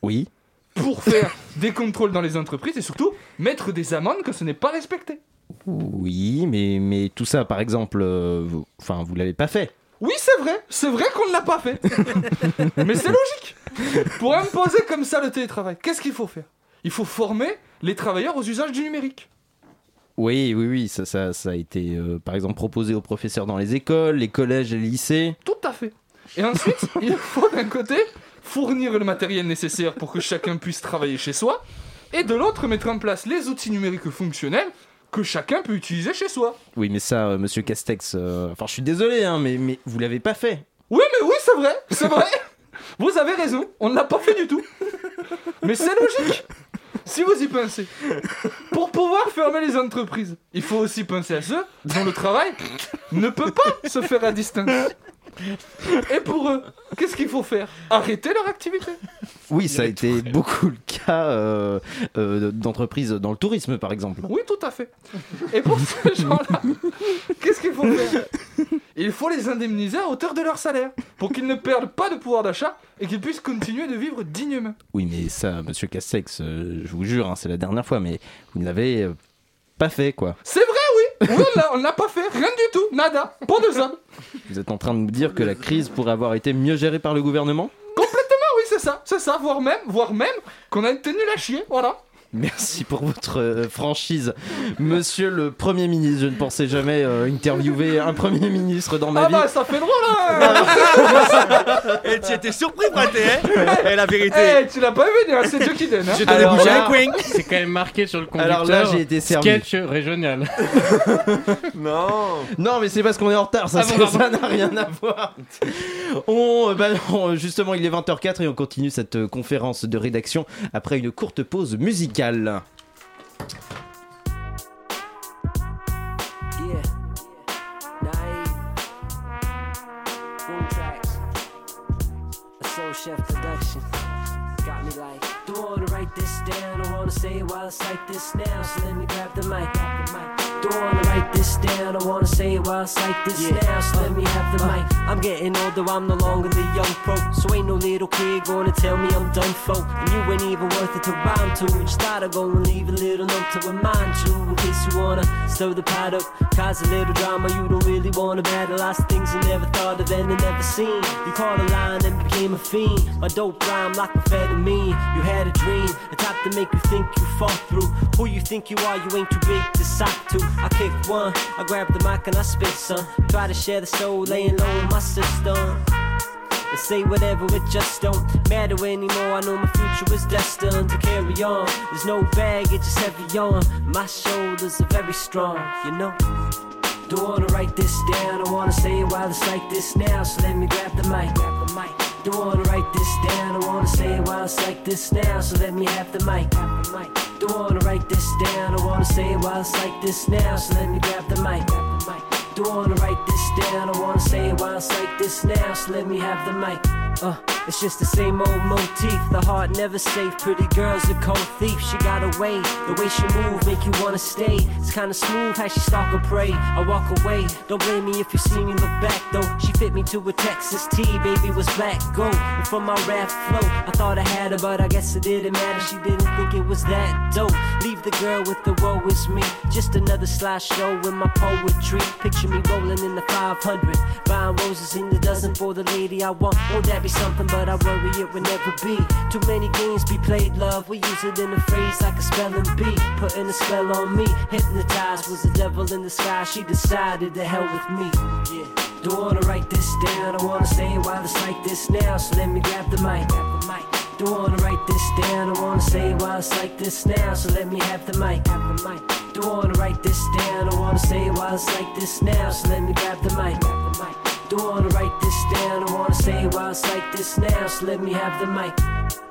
Oui. Pour faire des contrôles dans les entreprises et surtout mettre des amendes quand ce n'est pas respecté. Oui, mais, mais tout ça, par exemple, euh, vous, enfin, vous l'avez pas fait. Oui, c'est vrai, c'est vrai qu'on ne l'a pas fait. Mais c'est logique. Pour imposer comme ça le télétravail, qu'est-ce qu'il faut faire? Il faut former les travailleurs aux usages du numérique. Oui, oui, oui, ça, ça, ça a été, euh, par exemple, proposé aux professeurs dans les écoles, les collèges et les lycées. Tout à fait. Et ensuite, il faut d'un côté fournir le matériel nécessaire pour que chacun puisse travailler chez soi, et de l'autre mettre en place les outils numériques fonctionnels que chacun peut utiliser chez soi. Oui, mais ça, euh, monsieur Castex, euh, enfin, je suis désolé, hein, mais, mais vous l'avez pas fait. Oui, mais oui, c'est vrai, c'est vrai. Vous avez raison, on ne l'a pas fait du tout. Mais c'est logique. Si vous y pensez, pour pouvoir fermer les entreprises, il faut aussi penser à ceux dont le travail ne peut pas se faire à distance. Et pour eux, qu'est-ce qu'il faut faire? Arrêter leur activité? Oui, ça a été beaucoup le cas euh, euh, d'entreprises dans le tourisme, par exemple. Oui, tout à fait. Et pour ces gens-là, qu'est-ce qu'il faut faire? Il faut les indemniser à hauteur de leur salaire pour qu'ils ne perdent pas de pouvoir d'achat et qu'ils puissent continuer de vivre dignement. Oui, mais ça, monsieur Castex, euh, je vous jure, hein, c'est la dernière fois, mais vous ne l'avez euh, pas fait, quoi. C'est on l'a- pas fait, rien du tout, nada, pas de ça. Vous êtes en train de me dire que la crise pourrait avoir été mieux gérée par le gouvernement? Complètement, oui, c'est ça, c'est ça, voire même, voire même qu'on a tenu la chier, voilà. Merci pour votre euh, franchise. Monsieur le Premier ministre, je ne pensais jamais euh, interviewer un Premier ministre dans ma Ah vie. bah, ça fait drôle, hein Et tu étais surpris, Praté, hein Et la vérité. Eh, tu l'as pas vu, hein, c'est Dieu qui donne, hein Alors là- C'est quand même marqué sur le conducteur. Alors là, j'ai été servi. Sketch régional. Non Non, mais c'est parce qu'on est en retard, ça Ah bon, ça- n'a rien à voir. On, euh, bah, on- justement, il est 20h04 et on continue cette euh, conférence de rédaction après une courte pause musicale. Yeah. Naive. Boom tracks. A soul chef production. Got me like, don't wanna write this down? I wanna say it while I cite this now. So let me grab the mic. Grab the mic. Don't wanna write this down. I wanna say it while I cite this now. So let me have the uh. mic. I'm getting older, I'm no longer the young pro. So ain't no little kid gonna tell me I'm done for. And you ain't even worth it to rhyme to. Thought I'd go and leave a little note to remind you. In case you wanna stir the pot up, cause a little drama you don't really wanna battle. Lots of things you never thought of and never seen. You caught a line and became a fiend. My dope rhyme like amphetamine. You had a dream, a type to make you think you fall through. Who you think you are, you ain't too big to sock to. I kick one, I grab the mic and I spit some. Try to share the soul, laying low in my system. And say whatever, it just don't matter anymore. I know my future is destined to carry on. There's no baggage, it's heavy on. My shoulders are very strong, you know. Don't wanna write this down, I wanna say it while it's like this now. So let me grab the mic. Grab the mic. Don't wanna write this down, I wanna say it while it's like this now. So let me have the mic. Grab the mic. Don't wanna write this down, I wanna say it while it's like this now. So let me grab the mic. Don't wanna write this down, I wanna say it while it's like this now. So let me have the mic. Uh, it's just the same old motif. The heart never safe. Pretty girl's a cold thief. She got away. The way she move make you wanna stay. It's kinda smooth how she stalk and pray. I walk away. Don't blame me if you see me look back though. She fit me to a Texas T. Baby was black gold. And from my rap flow, I thought I had her, but I guess it didn't matter. She didn't think it was that dope. Leave the girl with the woe is me. Just another slideshow with my poetry. Picture me rolling in the 500. Buying roses in the dozen for the lady I want. Won't that be something? But I worry it will never be. Too many games be played, love. We use it in a phrase like a spelling bee. Putting a spell on me. Hypnotized was the devil in the sky. She decided to hell with me. Yeah. Don't wanna write this down. I wanna say while it's like this now. So let me grab the mic. Grab the mic. Don't wanna write this down. I wanna say it while it's like this now. So let me have the mic. Grab the mic. Don't wanna write this down. I wanna say it while it's like this now. So let me grab the mic. Grab the mic. Don't wanna write this down. I wanna say it while it's like this now. So let me have the mic.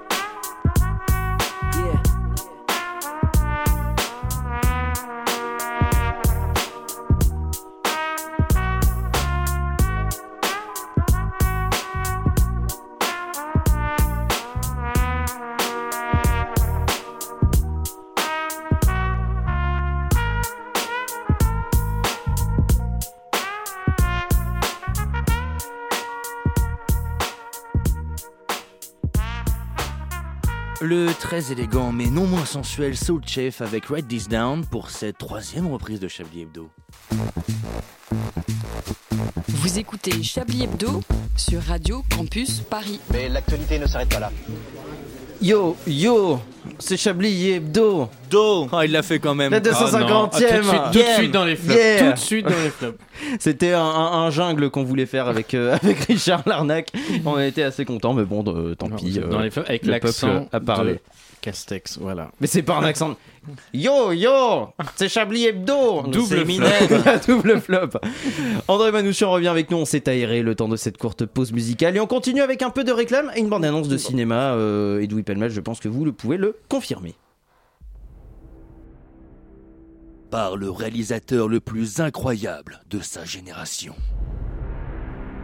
Le très élégant mais non moins sensuel Soul Chef avec Write This Down pour cette troisième reprise de Chablis Hebdo. Vous écoutez Chablis Hebdo sur Radio Campus Paris. Mais l'actualité ne s'arrête pas là. Yo, yo, c'est Chablis Hebdo. Do. Ah, il l'a fait quand même. La Ah non, 250e. ah, tout de suite- tout de Yeah. suite dans les flops, Yeah. tout de suite dans les flops. C'était un, un- un jungle qu'on voulait faire avec, euh, avec Richard Larnac. On était assez contents, mais bon, euh, tant pis. Dans les flops, avec le l'accent a parlé. de Castex, voilà. Mais c'est pas un accent. Yo, yo, c'est Chablis Hebdo. Double flop. Double flop. André Manouchian revient avec nous. On s'est aéré le temps de cette courte pause musicale. Et on continue avec un peu de réclame et une bande-annonce de cinéma. Euh, Edoui Pellemel, je pense que vous le pouvez le confirmer. Par le réalisateur le plus incroyable de sa génération.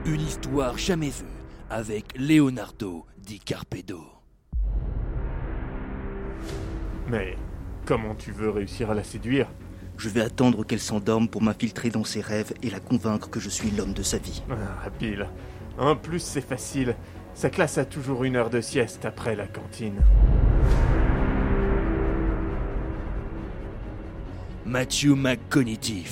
Une histoire jamais vue avec Leonardo DiCarpedo. Mais comment tu veux réussir à la séduire Je vais attendre qu'elle s'endorme pour m'infiltrer dans ses rêves et la convaincre que je suis l'homme de sa vie. Ah, Bill. En plus, c'est facile. Sa classe a toujours une heure de sieste après la cantine. Matthew McConaughey.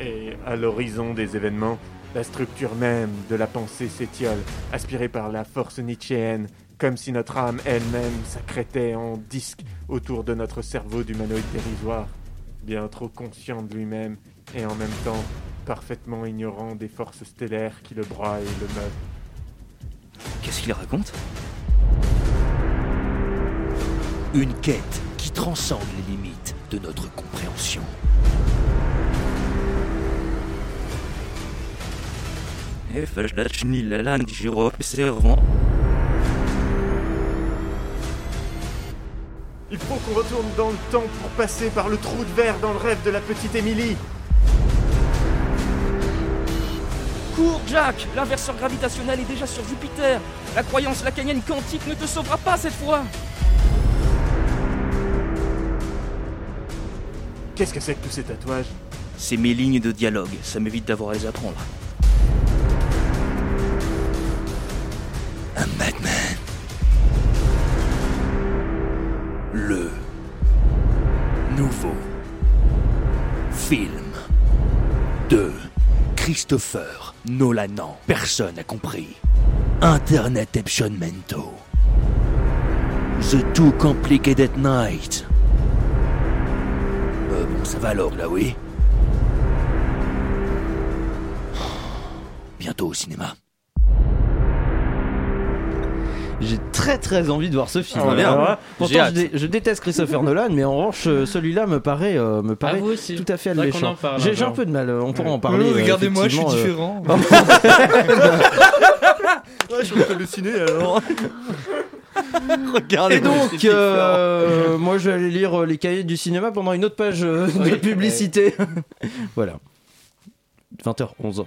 Et à l'horizon des événements, la structure même de la pensée s'étiole, aspirée par la force nietzschéenne, comme si notre âme elle-même s'accrétait en disque autour de notre cerveau d'humanoïde dérisoire, bien trop conscient de lui-même et en même temps parfaitement ignorant des forces stellaires qui le broient et le meuvent. Qu'est-ce qu'il raconte? Une quête qui transcende les limites de notre compréhension. Il faut qu'on retourne dans le temps pour passer par le trou de verre dans le rêve de la petite Émilie. Cours, Jack. L'inverseur gravitationnel est déjà sur Jupiter. La croyance lacanienne quantique ne te sauvera pas cette fois. Qu'est-ce que c'est que tous ces tatouages? C'est mes lignes de dialogue, ça m'évite d'avoir à les apprendre. Un Batman. Le nouveau film de Christopher Nolanan. Personne n'a compris. Internet Mento. The Too Complicated Night. Euh, bon, ça va alors, là, oui Bientôt au cinéma. J'ai très très envie de voir ce film. Ah, bien. Alors pourtant, je, hâte. dé- je déteste Christopher Nolan, mais en revanche, euh, celui-là me paraît, euh, me paraît vous aussi. tout à fait alléchant. J'ai un peu de mal, euh, on pourra en parler. Regardez-moi, je suis différent. je peux halluciner alors. Regardez. Et donc, euh, moi je vais aller lire euh, les cahiers du cinéma pendant une autre page euh, de Oui. publicité. voilà. 20h11.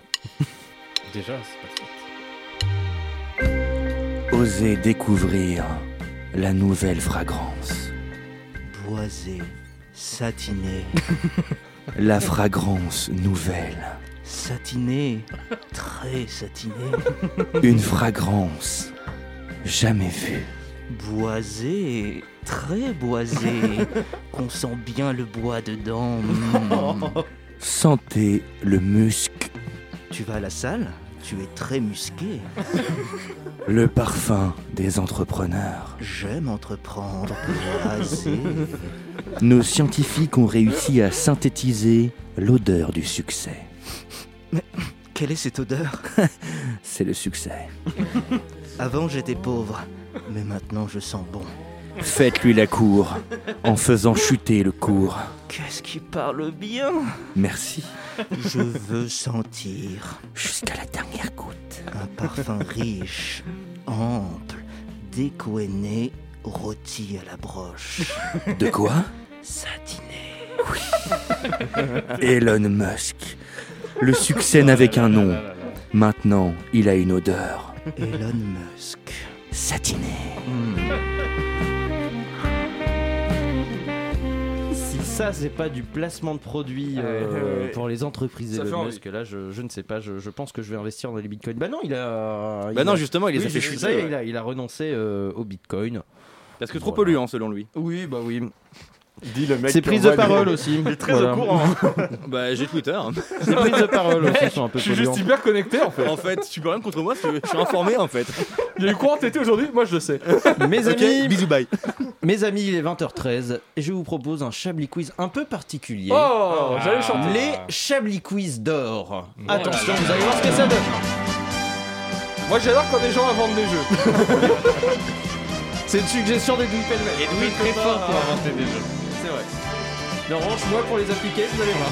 Déjà, c'est pas Osez découvrir la nouvelle fragrance. Boisé, satiné, La fragrance nouvelle. satiné, très satiné, Une fragrance jamais vue. boisé, très boisé, qu'on sent bien le bois dedans. Sentez le musc, Tu vas à la salle? Tu es très musqué. le parfum des entrepreneurs. J'aime entreprendre. Nos scientifiques ont réussi à synthétiser l'odeur du succès. Quelle est cette odeur? C'est le succès. Avant j'étais pauvre, mais maintenant je sens bon. Faites-lui la cour en faisant chuter le cours. Qu'est-ce qui parle bien? Merci. Je veux sentir Jusqu'à la dernière goutte. un parfum riche, ample, décoéné, rôti à la broche. De quoi? Satiné. Elon Musk. Le succès n'avait qu'un nom. Maintenant, il a une odeur. Elon Musk. Satiné. Si ça c'est pas du placement de produits euh, Ouais, ouais. pour les entreprises fait Elon envie. Musk Là, je, je ne sais pas. Je, je pense que je vais investir dans les bitcoins. Bah non, il a. Bah non, justement, il les a fait chuter, ça y est, ouais. il, a, il a renoncé euh, au bitcoin. Parce que trop polluant selon lui. Oui, bah oui. Dit le mec. C'est prise de parole aussi. Il est très Voilà. au courant. bah j'ai Twitter. C'est prise de parole aussi, sont un peu Je suis juste hyper connecté en fait. En fait, tu peux rien contre moi, je suis informé en fait. Il y a eu quoi en TT aujourd'hui Moi je le sais. Mes Ok, amis, bisous bye. mes amis, il est 20h13 et je vous propose un Chablis quiz un peu particulier. Oh, j'allais chanter. Les Chablis quiz d'or. Attention, vous allez voir ce que ça donne. Moi j'adore quand des gens inventent des jeux. C'est une suggestion d'Edoui Pellemel. Est très fort pour inventer des jeux. Revanche, moi pour les appliquer, vous allez voir.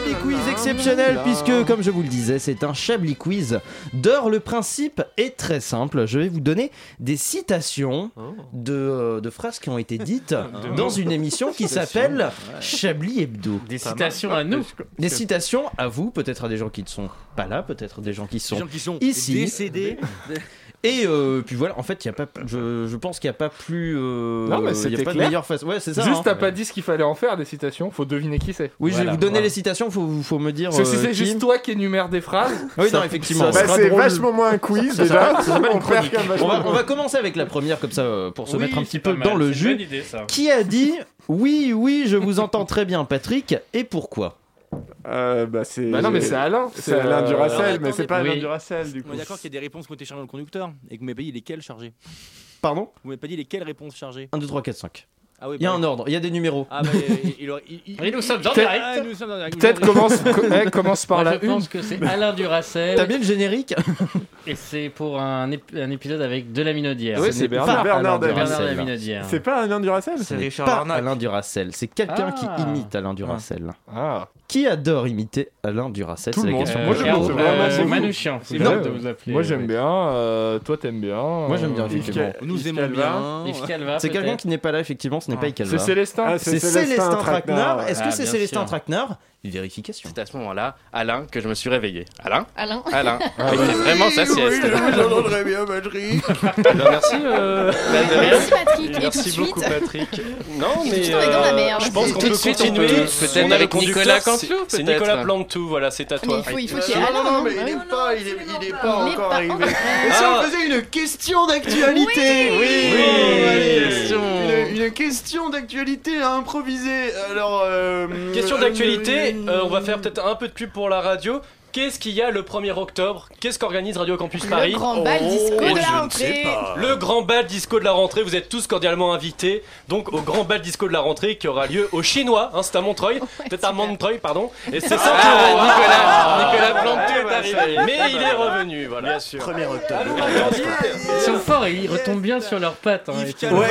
Chablis quiz exceptionnel puisque, comme je vous le disais, c'est un Chablis quiz d'or. Le principe est très simple. Je vais vous donner des citations de, euh, de phrases qui ont été dites dans une émission qui s'appelle Chablis Hebdo. Des citations à nous. Des citations à vous, peut-être à des gens qui ne sont pas là, peut-être des gens qui sont, gens qui sont ici. décédés. Et euh, puis voilà, en fait, il y a pas, je, je pense qu'il n'y a pas plus. euh, Non, mais il y a c'était pas de meilleure façon. Ouais, c'est ça. Juste hein. t'as pas dit ce qu'il fallait en faire des citations, faut deviner qui c'est. Oui, je vais vous donner voilà. les citations, faut, faut me dire. Parce que si euh, c'est juste toi qui énumère des phrases. Oui, ça- non, effectivement. Bah, c'est vachement moins un quiz Ça déjà. ça On va, de on va commencer avec la première, comme ça, euh, pour se Oui, mettre un petit peu mal, dans le jus. idée. Qui a dit Oui, oui, je vous entends très bien, Patrick, et pourquoi? Euh, bah, c'est. Bah non, mais c'est Alain. C'est Alain euh, Duracell, alors, mais c'est pas. Alain Oui. Duracell du coup. On est d'accord qu'il y a des réponses qui ont été chargées dans le conducteur et que vous m'avez pas dit lesquelles chargées. Pardon? Vous m'avez pas dit lesquelles réponses chargées. 1, 2, 3, 4, 5. Ah oui, Il y a bah, un ordre, il y a des numéros. Ah bah il, il Et nous sommes en direct. Ah. Peut-être commence, co- eh, commence par Moi, la je une. pense que c'est Alain Duracell. T'as bien le générique? Et c'est pour un, ép- un épisode avec de la minaudière. Ouais, Ce c'est Bernard. pas Bernard Alain Duracell. C'est pas Alain Duracell Ce n'est Richard. Alain Duracell, c'est quelqu'un Ah. qui imite Alain Duracell. Ah. Qui adore imiter Alain Duracell Tout C'est le la monde. Moi, euh, beaucoup. Manouchian, c'est de vous appeler. Moi j'aime bien, euh, toi t'aimes bien. Moi j'aime bien, euh, effectivement. Nous Yves aimons bien. Yves Calva, C'est quelqu'un qui n'est pas là, effectivement, ce n'est pas Yves Calva. C'est Célestin. Ah, C'est Célestin Traquenard. Est-ce que Ah, c'est Célestin. Traquenard vérification. C'est à ce moment-là, Alain, que je me suis réveillé. Alain Alain Alain. Ah, bah, vraiment sa sieste. Oui, je bien, Patrick. Bah, bah, merci, euh... merci, Patrick. Merci et tout suite. beaucoup, Patrick. Non, mais euh, je pense qu'on peut continuer. Peut-être avec Nicolas Cantu. C'est Nicolas Plantou, voilà, c'est à toi. Mais il faut, qu'il y ait Alain. Non, mais il n'est pas, il est, pas encore arrivé. Et si on ah. faisait une question d'actualité? Oui, oui, oui. Question. Une, question d'actualité à improviser. Alors, euh, Question d'actualité, euh, euh, on va faire peut-être un peu de pub pour la radio. Qu'est-ce qu'il y a le 1er octobre Qu'est-ce qu'organise Radio Campus Paris Le grand bal disco Oh, de je la rentrée. Le grand bal disco de la rentrée, vous êtes tous cordialement invités donc au grand bal disco de la rentrée qui aura lieu au Chinois, hein, c'est à Montreuil, peut-être à Montreuil, pardon. Et c'est 100 euros. Nicolas, Nicolas Plantu est arrivé, mais il est revenu, voilà. Bien sûr. 1er octobre. Ils sont forts et ils retombent bien sur leurs pattes. hein, et tout. Ouais,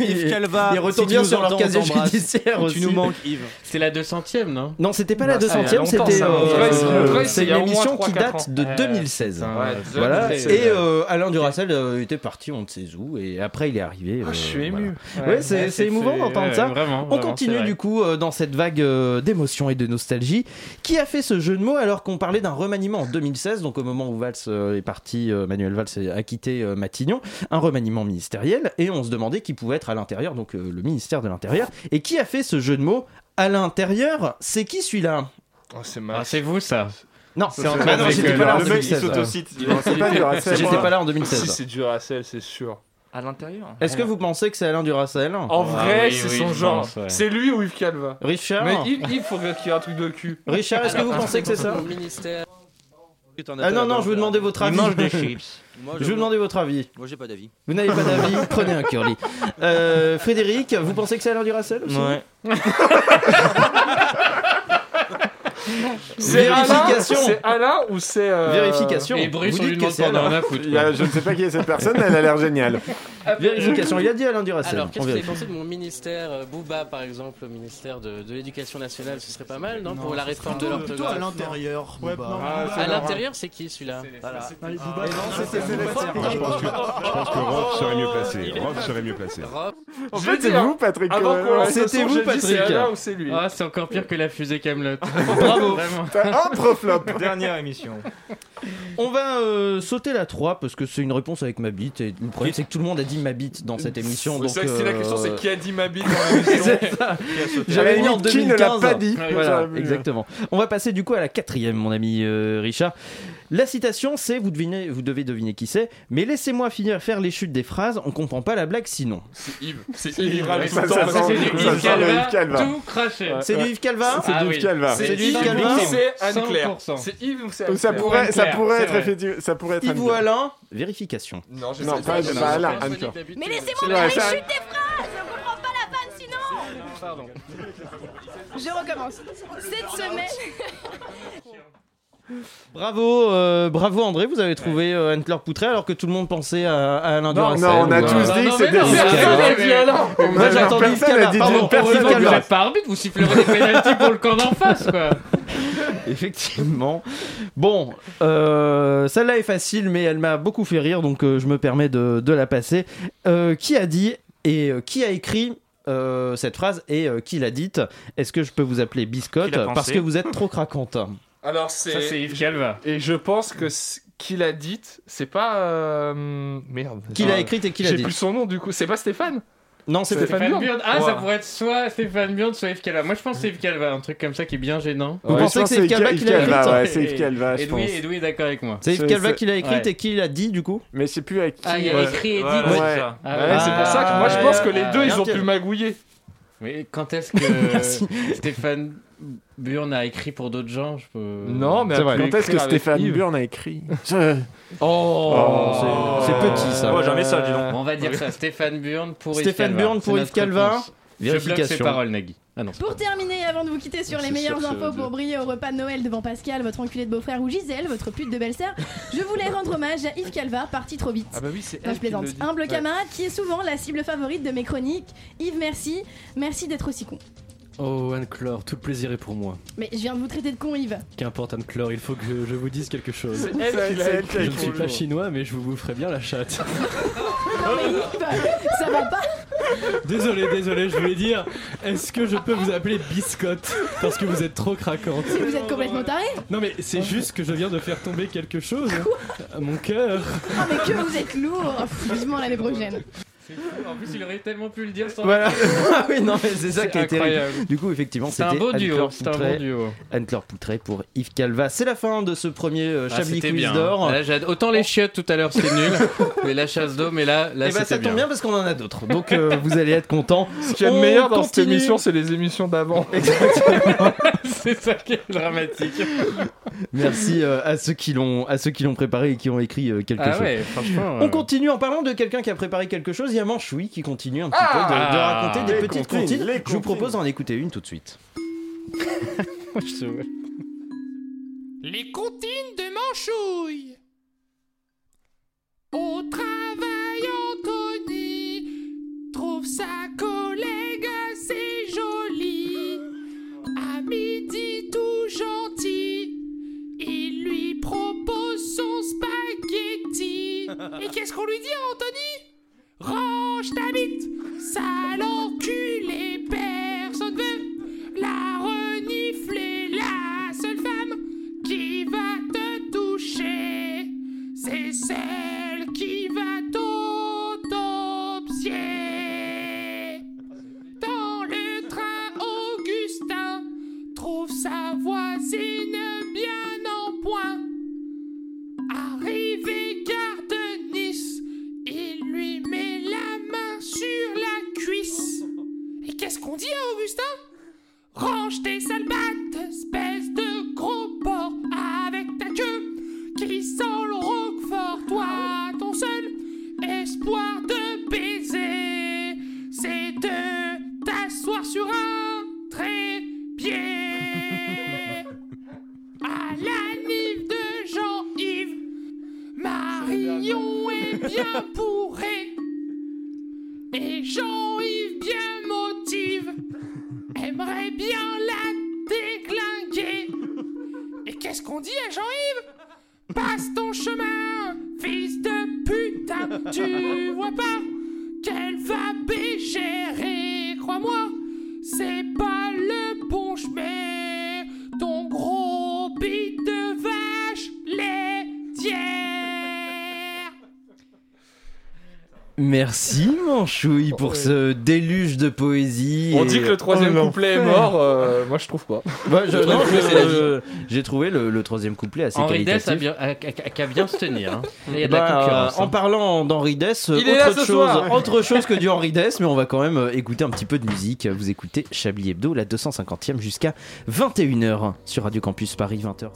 Yves Calva. Ils retombent si bien sur leur casier judiciaire Tu aussi. nous manques, Yves. C'est la 200ème, non Non, c'était pas la Bah, ça, il y a 200ème, longtemps, c'était. Euh, c'est- euh, une émission qui 3-4 date ans. de Euh, 2016. putain, Ouais, Voilà, 2016. et euh, Alain Duracell euh, était parti, on ne sait où, et après il est arrivé. Ah, euh, je suis ému. voilà. Ouais, c'est c'est émouvant d'entendre ça. Vraiment, On continue du coup euh, dans cette vague euh, d'émotion et de nostalgie. Qui a fait ce jeu de mots alors qu'on parlait d'un remaniement en 2016, donc au moment où Valls euh, est parti, euh, Manuel Valls a quitté euh, Matignon, un remaniement ministériel, et on se demandait qui pouvait être à l'intérieur, donc euh, le ministère de l'Intérieur. Et qui a fait ce jeu de mots à l'intérieur? C'est qui celui-là? Oh, c'est Ah, c'est vous ça. Non, C'est Antoine bah non, j'étais pas là en Le mec, il 2016. s'autocite. C'est pas Duracell. J'étais pas là en Si 2016. c'est Duracell, c'est sûr. À l'intérieur. Est-ce que vous pensez que c'est Alain Duracell En vrai, oui, c'est oui, son je genre. pense, ouais. C'est lui ou Yves Calva? Richard? Mais il, il faut qu'il y ait un truc de cul. Richard, est-ce que vous pensez que c'est ça? Ministère. Ah non, non, je vous demandais votre avis. Il mange des chips. Moi, Je vous demandais votre avis. Moi, j'ai pas d'avis. Vous n'avez pas d'avis Prenez un curly. Euh, Frédéric, vous pensez que c'est Alain Duracell aussi? Ouais. C'est Alain, Vérification. c'est Alain ou c'est. euh, Vérification. Et Bruce, Vous on lui demande pas Alain. Il y a- je ne sais pas qui est cette personne, mais elle a l'air géniale. Vérification. Il a dit Alain Duracell. Alors, qu'est-ce que vous avez pensé de mon ministère, euh, Bouba par exemple, au ministère de, de l'Éducation nationale Ce serait pas mal, non, Pour la réforme de l'orthographe Plutôt à l'intérieur. Ouais, Booba. non, À l'intérieur, c'est qui celui-là Voilà. Booba, c'était. Je pense que- Je pense que Rob serait mieux placé. Rob serait mieux placé. En J'ai fait, c'est dit, hein, vous, Patrick. Euh, C'était vous, Patrick. Alain ou c'est lui Ah, c'est encore pire que la fusée Camelot. Bravo. Un proflop. Dernière émission. On va euh, sauter la 3 parce que c'est une réponse avec ma bite. Et le problème, c'est que tout le monde a dit ma bite dans cette émission. C'est Donc, si la question c'est euh, qui a dit ma bite dans l'émission J'avais mis en limite, qui ne 2015. l'a pas dit Voilà, exactement. On va passer du coup à la quatrième, mon ami euh, Richard. La citation, c'est vous devinez, vous devez deviner qui c'est. Mais laissez-moi finir faire les chutes des phrases. On comprend pas la blague sinon. C'est Yves. C'est C'est Yves. Calva. Tout craché. C'est du Yves Calva C'est Ah du. Yves Calva. C'est du Yves Calva. c'est Anne-Claire 100%. C'est Yves ou c'est ça pourrait, ça pourrait être ça pourrait être Yves ou. Alain Vérification. Non, je Non, sais pas, Alain. Mais laissez-moi faire les chutes des phrases On comprend pas la vanne sinon Pardon. Je recommence. Cette semaine... Bravo, euh, bravo André, vous avez trouvé euh, Anne-Claire Poutré alors que tout le monde pensait à, à Alain Non, Duracell. non, on a tous dit que non, c'était non, Alain. Moi j'ai entendu Pardon, Yves n'a Vous n'êtes pas arbitre, vous sifflerez des pénaltys pour le camp d'en face, quoi. Effectivement. Bon, euh, celle-là est facile, mais elle m'a beaucoup fait rire, donc euh, je me permets de, de la passer. Euh, qui a dit et euh, qui a écrit euh, cette phrase et euh, qui l'a dite? Est-ce que je peux vous appeler Biscotte? Parce que vous êtes trop craquante Alors Ça, c'est c'est. Yves Calva. Et je pense que ce qu'il a dit, c'est pas. euh, Merde. Qui l'a écrite et qui l'a J'ai dit plus son nom du coup. C'est pas Stéphane? Non, c'est Stéphane Stéphane Bjorn. Bjorn. Ah, ça pourrait être soit Stéphane Bjorn, soit Yves Calva. Moi, je pense que c'est Yves Calva, un truc comme ça qui est bien gênant. Vous Ouais, pensez je que pense c'est Yves Calva qui l'a Calva, écrite ouais, c'est Yves Calva, je Edoui, pense. Edoui est d'accord avec moi. C'est Yves C'est- Calva c'est- qui l'a écrite Ouais. et qui l'a dit du coup Mais je sais plus avec qui. Ah, il y a ouais. écrit et dit. Ouais, Ouais. c'est ça. Ah, Ouais, c'est pour ça que moi je pense que les deux Ah, ils ont bien. pu magouiller. Mais quand est-ce que. Stéphane Burn a écrit pour d'autres gens je peux... Non, mais vrai. Quand est-ce que Stéphane Yves. Burn a écrit? Je- Oh, c'est- c'est petit ça. Ouais, jamais ça, dis donc. On va dire ça, Stéphane Burn pour Yves Stéphane Calva. Burn pour Yves Calva. réponse. Je bloque Vérification. paroles, Nagui. Ah non, Pour pas terminer, avant de vous quitter sur les meilleures sûr, infos pour briller au repas de Noël devant Pascal, votre enculé de beau-frère, ou Gisèle, votre pute de belle-sœur, je voulais rendre hommage à Yves Calva, parti trop vite. Ah bah oui, c'est elle je plaisante. Humble Ouais. camarade qui est souvent la cible favorite de mes chroniques. Yves, merci. Merci d'être aussi con. Oh, Anne-Claire, tout le plaisir est pour moi. Mais je viens de vous traiter de con, Yves. Qu'importe, Anne-Claire, il faut que je vous dise quelque chose. Elle elle. Je ne suis pas chinois, mais je vous boufferai bien la chatte. Non mais Yves, ça va pas désolé, désolé, je voulais dire, est-ce que je peux vous appeler Biscotte Parce que vous êtes trop craquante. Vous êtes complètement taré Non, mais c'est juste que je viens de faire tomber quelque chose à mon cœur. Ah mais que vous êtes lourd Vivement l'année prochaine. En plus, il aurait tellement pu le dire sans. Voilà. Ah oui, non, mais c'est ça C'est qui est incroyable. terrible. Du coup, effectivement, C'est un c'était beau duo, c'est un bon duo. Anne-Claire Poutré pour Yves Calva. C'est la fin de ce premier euh, Ah, Chablis c'était Quiz bien. d'or. Autant les chiottes tout à l'heure c'était nul, mais la chasse d'eau, mais là, là Et bah c'était ça tombe bien parce qu'on en a d'autres. Donc euh, vous allez être contents. Ce qu'il y a de meilleur dans cette émission, c'est les émissions d'avant. c'est ça qui est dramatique. Merci euh, à ceux qui l'ont à ceux qui l'ont préparé et qui ont écrit euh, quelque Ah chose. ouais, franchement. On continue en parlant de quelqu'un qui a préparé quelque chose. Il y a Manchoui qui continue un petit Ah peu de, de raconter des petites comptines, Je vous comptines. propose d'en écouter une tout de suite. Les comptines de Manchouille. Au travail, Anthony trouve sa collègue assez jolie. À midi, tout gentil, il lui propose son spaghetti. Et qu'est-ce qu'on lui dit à Anthony? Range ta bite, sale enculé, personne veut la renifler. La seule femme qui va te toucher, c'est celle qui va t'autopsier. Dans le train, Augustin trouve sa voisine bien en point. sur la cuisse. Et qu'est-ce qu'on dit hein, à Augustin Range tes sales espèce de gros porc, avec ta queue qui sent le roquefort. Toi, ton seul espoir de baiser, c'est de t'asseoir sur un trépied. À la nive de Jean-Yves, Marion est bien pourrée. Et Jean-Yves bien motive aimerait bien la déglinguer. Et qu'est-ce qu'on dit à Jean-Yves? Passe ton chemin, fils de putain, tu vois pas qu'elle va bégérer, crois-moi, c'est Merci Manchouille pour ce déluge de poésie. On dit que le troisième couplet est mort, euh, moi je trouve pas. Bah, J'ai trouvé le, troisième couplet assez Henri qualitatif. Henri a, a, a, bien se tenir. Hein. Y a de la bah, concurrence. En hein. parlant d'Henri Dess, autre chose, autre chose que du Henri Dess, mais on va quand même euh, écouter un petit peu de musique. Vous écoutez Chablis Hebdo, la 250e jusqu'à 21h sur Radio Campus Paris, 20h.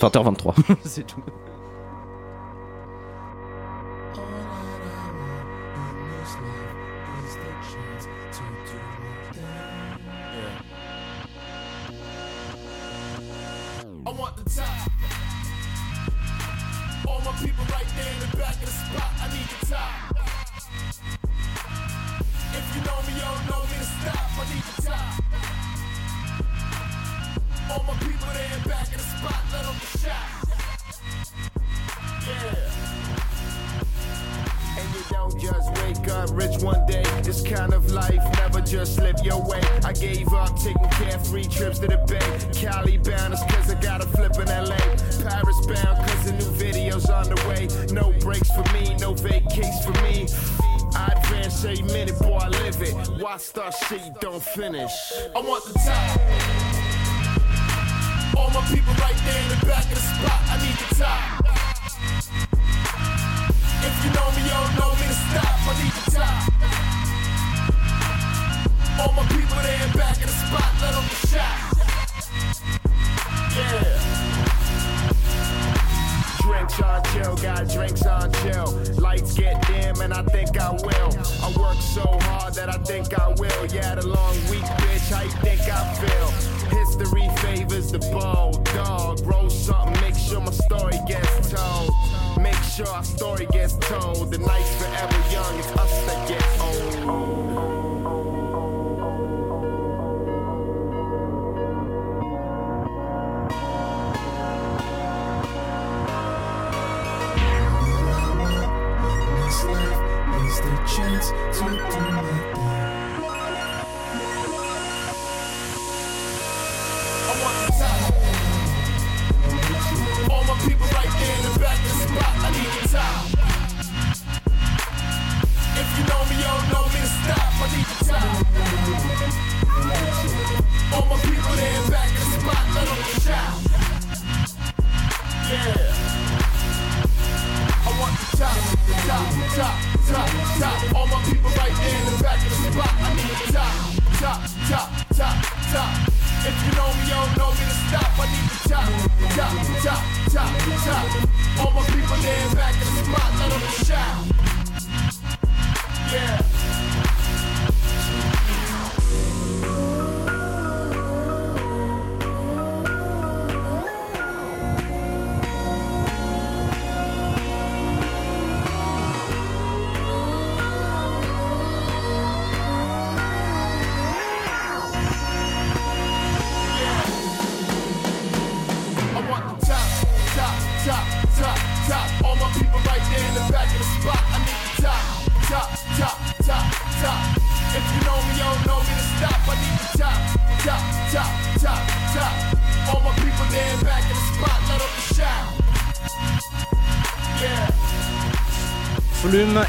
20h23, c'est tout.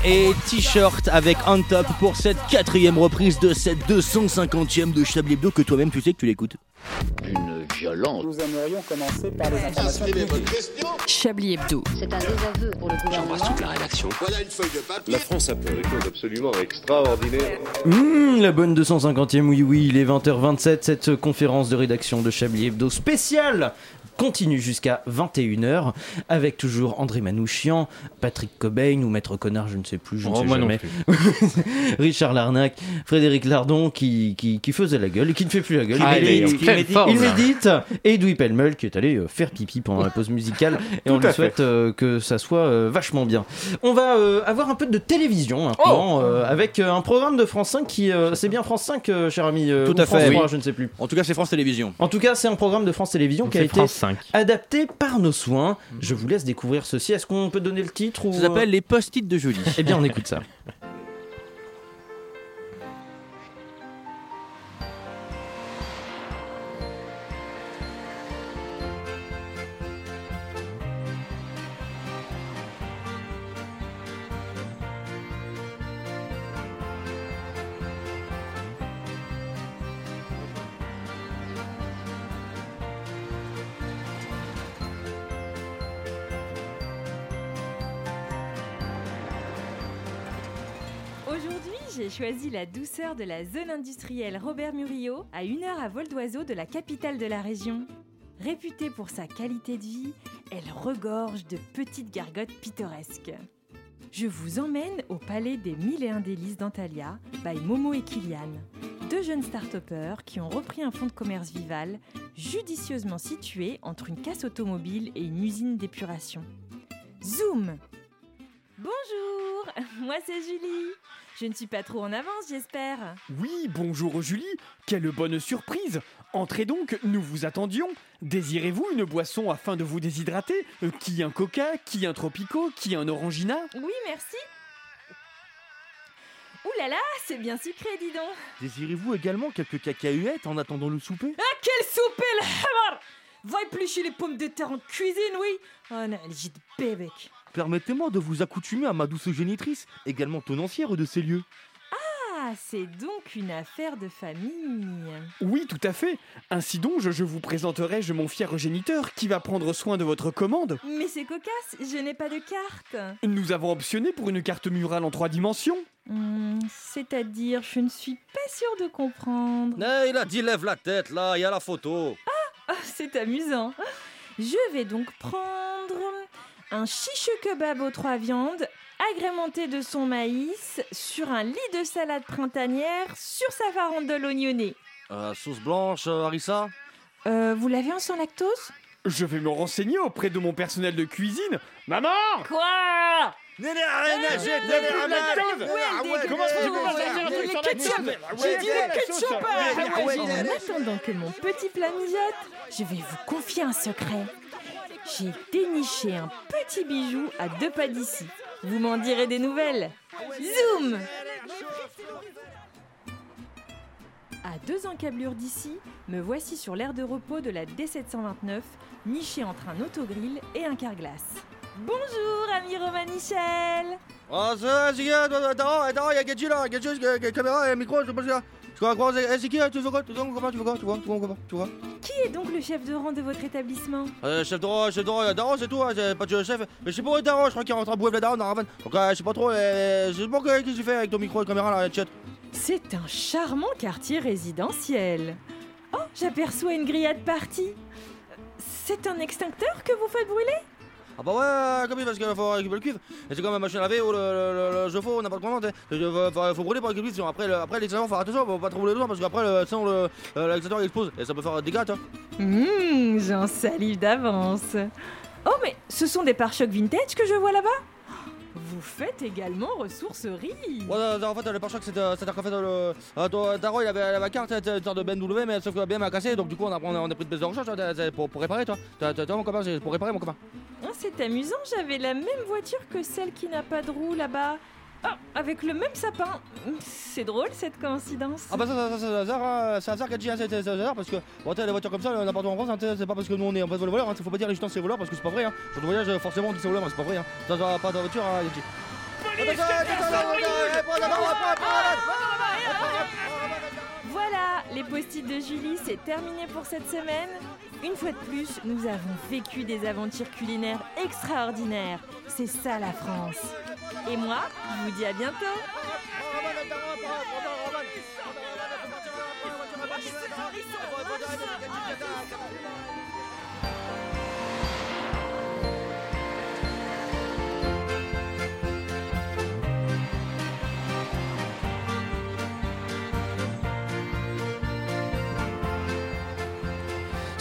Et T-shirt avec On Top pour cette quatrième reprise de cette 250e de Chablis Hebdo que toi-même tu sais que tu l'écoutes. Une violence. Nous aimerions commencer par les informations Chablis Hebdo. C'est un désaveu pour le gouvernement. J'embrasse toute la rédaction. La France a fait des choses absolument extraordinaires. Mmh, la bonne 250e, oui, oui, il est 20h27, cette conférence de rédaction de Chablis Hebdo spéciale continue jusqu'à 21h avec toujours André Manouchian, Patrick Cobain ou Maître Connard, je ne sais plus, je ne Oh, sais moi non jamais. Richard Larnac, Frédéric Lardon qui, qui, qui faisait la gueule et qui ne fait plus la gueule. Ah, il, médite, il médite, il et Edoui Pellemel qui est allé euh, faire pipi pendant la pause musicale et on Tout lui fait. souhaite euh, que ça soit euh, vachement bien. On va euh, avoir un peu de télévision maintenant euh, avec euh, un programme de France 5 qui euh, c'est bien France 5 euh, cher ami euh, Tout ou à France fait. 3, Oui. je ne sais plus. En tout cas, c'est France Télévisions. En tout cas, c'est un programme de France Télévisions qui a été France 5. adapté par nos soins. Je vous laisse découvrir ceci. Est-ce qu'on peut donner le titre ou Ça s'appelle les post-it de Jolie. Eh bien, on écoute ça. choisi la douceur de la zone industrielle Robert Murillo, à une heure à vol d'oiseau de la capitale de la région. Réputée pour sa qualité de vie, elle regorge de petites gargotes pittoresques. Je vous emmène au palais des Mille et un délices d'Antalya, by Momo et Kylian, deux jeunes start qui ont repris un fonds de commerce vival, judicieusement situé entre une casse automobile et une usine d'épuration. Zoom Bonjour, moi c'est Julie. Je ne suis pas trop en avance, j'espère. Oui, bonjour Julie, quelle bonne surprise Entrez donc, nous vous attendions. Désirez-vous une boisson afin de vous déshydrater? Euh, Qui un coca Qui un tropico Qui un orangina? Oui, merci. Ouh là là, c'est bien sucré, dis donc. Désirez-vous également quelques cacahuètes en attendant le souper? Ah, quelle soupe le hamar Va éplucher les pommes de terre en cuisine, oui? Oh non, j'ai de bébé. Permettez-moi de vous accoutumer à ma douce génitrice, également tenancière de ces lieux. Ah, c'est donc une affaire de famille. Oui, tout à fait. Ainsi donc, je, je vous présenterai je mon fier géniteur qui va prendre soin de votre commande. Mais c'est cocasse, je n'ai pas de carte. Nous avons optionné pour une carte murale en trois dimensions. Hmm, C'est-à-dire, je ne suis pas sûre de comprendre. Eh, il a dit lève la tête là, il y a la photo. Ah, c'est amusant. Je vais donc prendre un chiche kebab aux trois viandes, agrémenté de son maïs, sur un lit de salade printanière, sur sa farandole oignonnée. Euh, sauce blanche, euh, harissa? Euh, vous l'avez en sans lactose? Je vais me renseigner auprès de mon personnel de cuisine. Maman! Quoi? Néné, Comment est-ce que je peux pas dire un truc sur la ketchup. J'ai dit le ketchup. ah, En attendant que mon petit plat mijote, je vais vous confier un secret. J'ai déniché un petit bijou à deux pas d'ici. Vous m'en direz des nouvelles. Zoom À deux encablures d'ici, me voici sur l'aire de repos de la D729, niché entre un autogrill et un carglass. Bonjour, ami Romain Michel qui Attends, attends, il y a Gadji là, Gadji, euh, caméra micro, je sais pas crois, c'est qui euh, Tu veux quoi Tu veux quoi Tu veux quoi Tu vois Tu vois quoi Tu vois Qui est donc le chef de rang de votre établissement? Euh, Chef de rang, chef de rang, euh, Daron, c'est tout, hein, c'est pas de chef. Mais je sais pas où est Daron, je crois qu'il est en train de bouffer la Daron dans la vanne. Donc, euh, je sais pas trop, euh, je sais pas qu'est-ce que tu fais avec ton micro et caméra là, chat. C'est un charmant quartier résidentiel. Oh, j'aperçois une grillade partie. C'est un extincteur que vous faites brûler? Ah bah ouais, euh, il parce qu'il faut récupérer le cuivre. Et c'est comme la machine à laver ou le, le, le, le chauffe-eau, n'importe comment. t'sais. Il faut, brûler pour récupérer le Après, le, après faut faire attention, faut pas trop brûler dedans parce qu'après, sinon le, l'extincteur il explose et ça peut faire des dégâts. Hum, j'en salive d'avance. Oh, mais ce sont des pare-chocs vintage que je vois là-bas? Vous faites également ressourcerie Ouais, euh, en fait, le pare-choc, c'est- c'est-à-dire qu'en fait, le, euh, Daron il avait, la carte, une sorte de BMW, mais sauf que bien m'a cassé, donc du coup, on a, on a, on a pris de baisse de recharge toi, pour, pour réparer, toi. T'as mon copain, c'est pour réparer, mon copain. Ah, C'est amusant, j'avais la même voiture que celle qui n'a pas de roue là-bas. Ah, avec le même sapin. C'est drôle cette coïncidence. Ah bah ça, ça, ça, c'est un hasard, hein, c'est un hasard qu'a dit, hein, c'est un hasard parce que bon, t'as les voitures comme ça, n'importe où en France, hein, c'est pas parce que nous on est en face de voleur, hein, faut pas dire les jetons c'est voleur parce que c'est pas vrai, hein. Quand on voyage, euh, forcément on dit c'est voleur, mais c'est pas vrai, hein. Ça, ça, pas de voiture, hein, Yeti. Voilà, les post-it de Julie, c'est terminé pour cette semaine. Une fois de plus, nous avons vécu des aventures culinaires extraordinaires. C'est ça la France. Et moi, je vous dis à bientôt.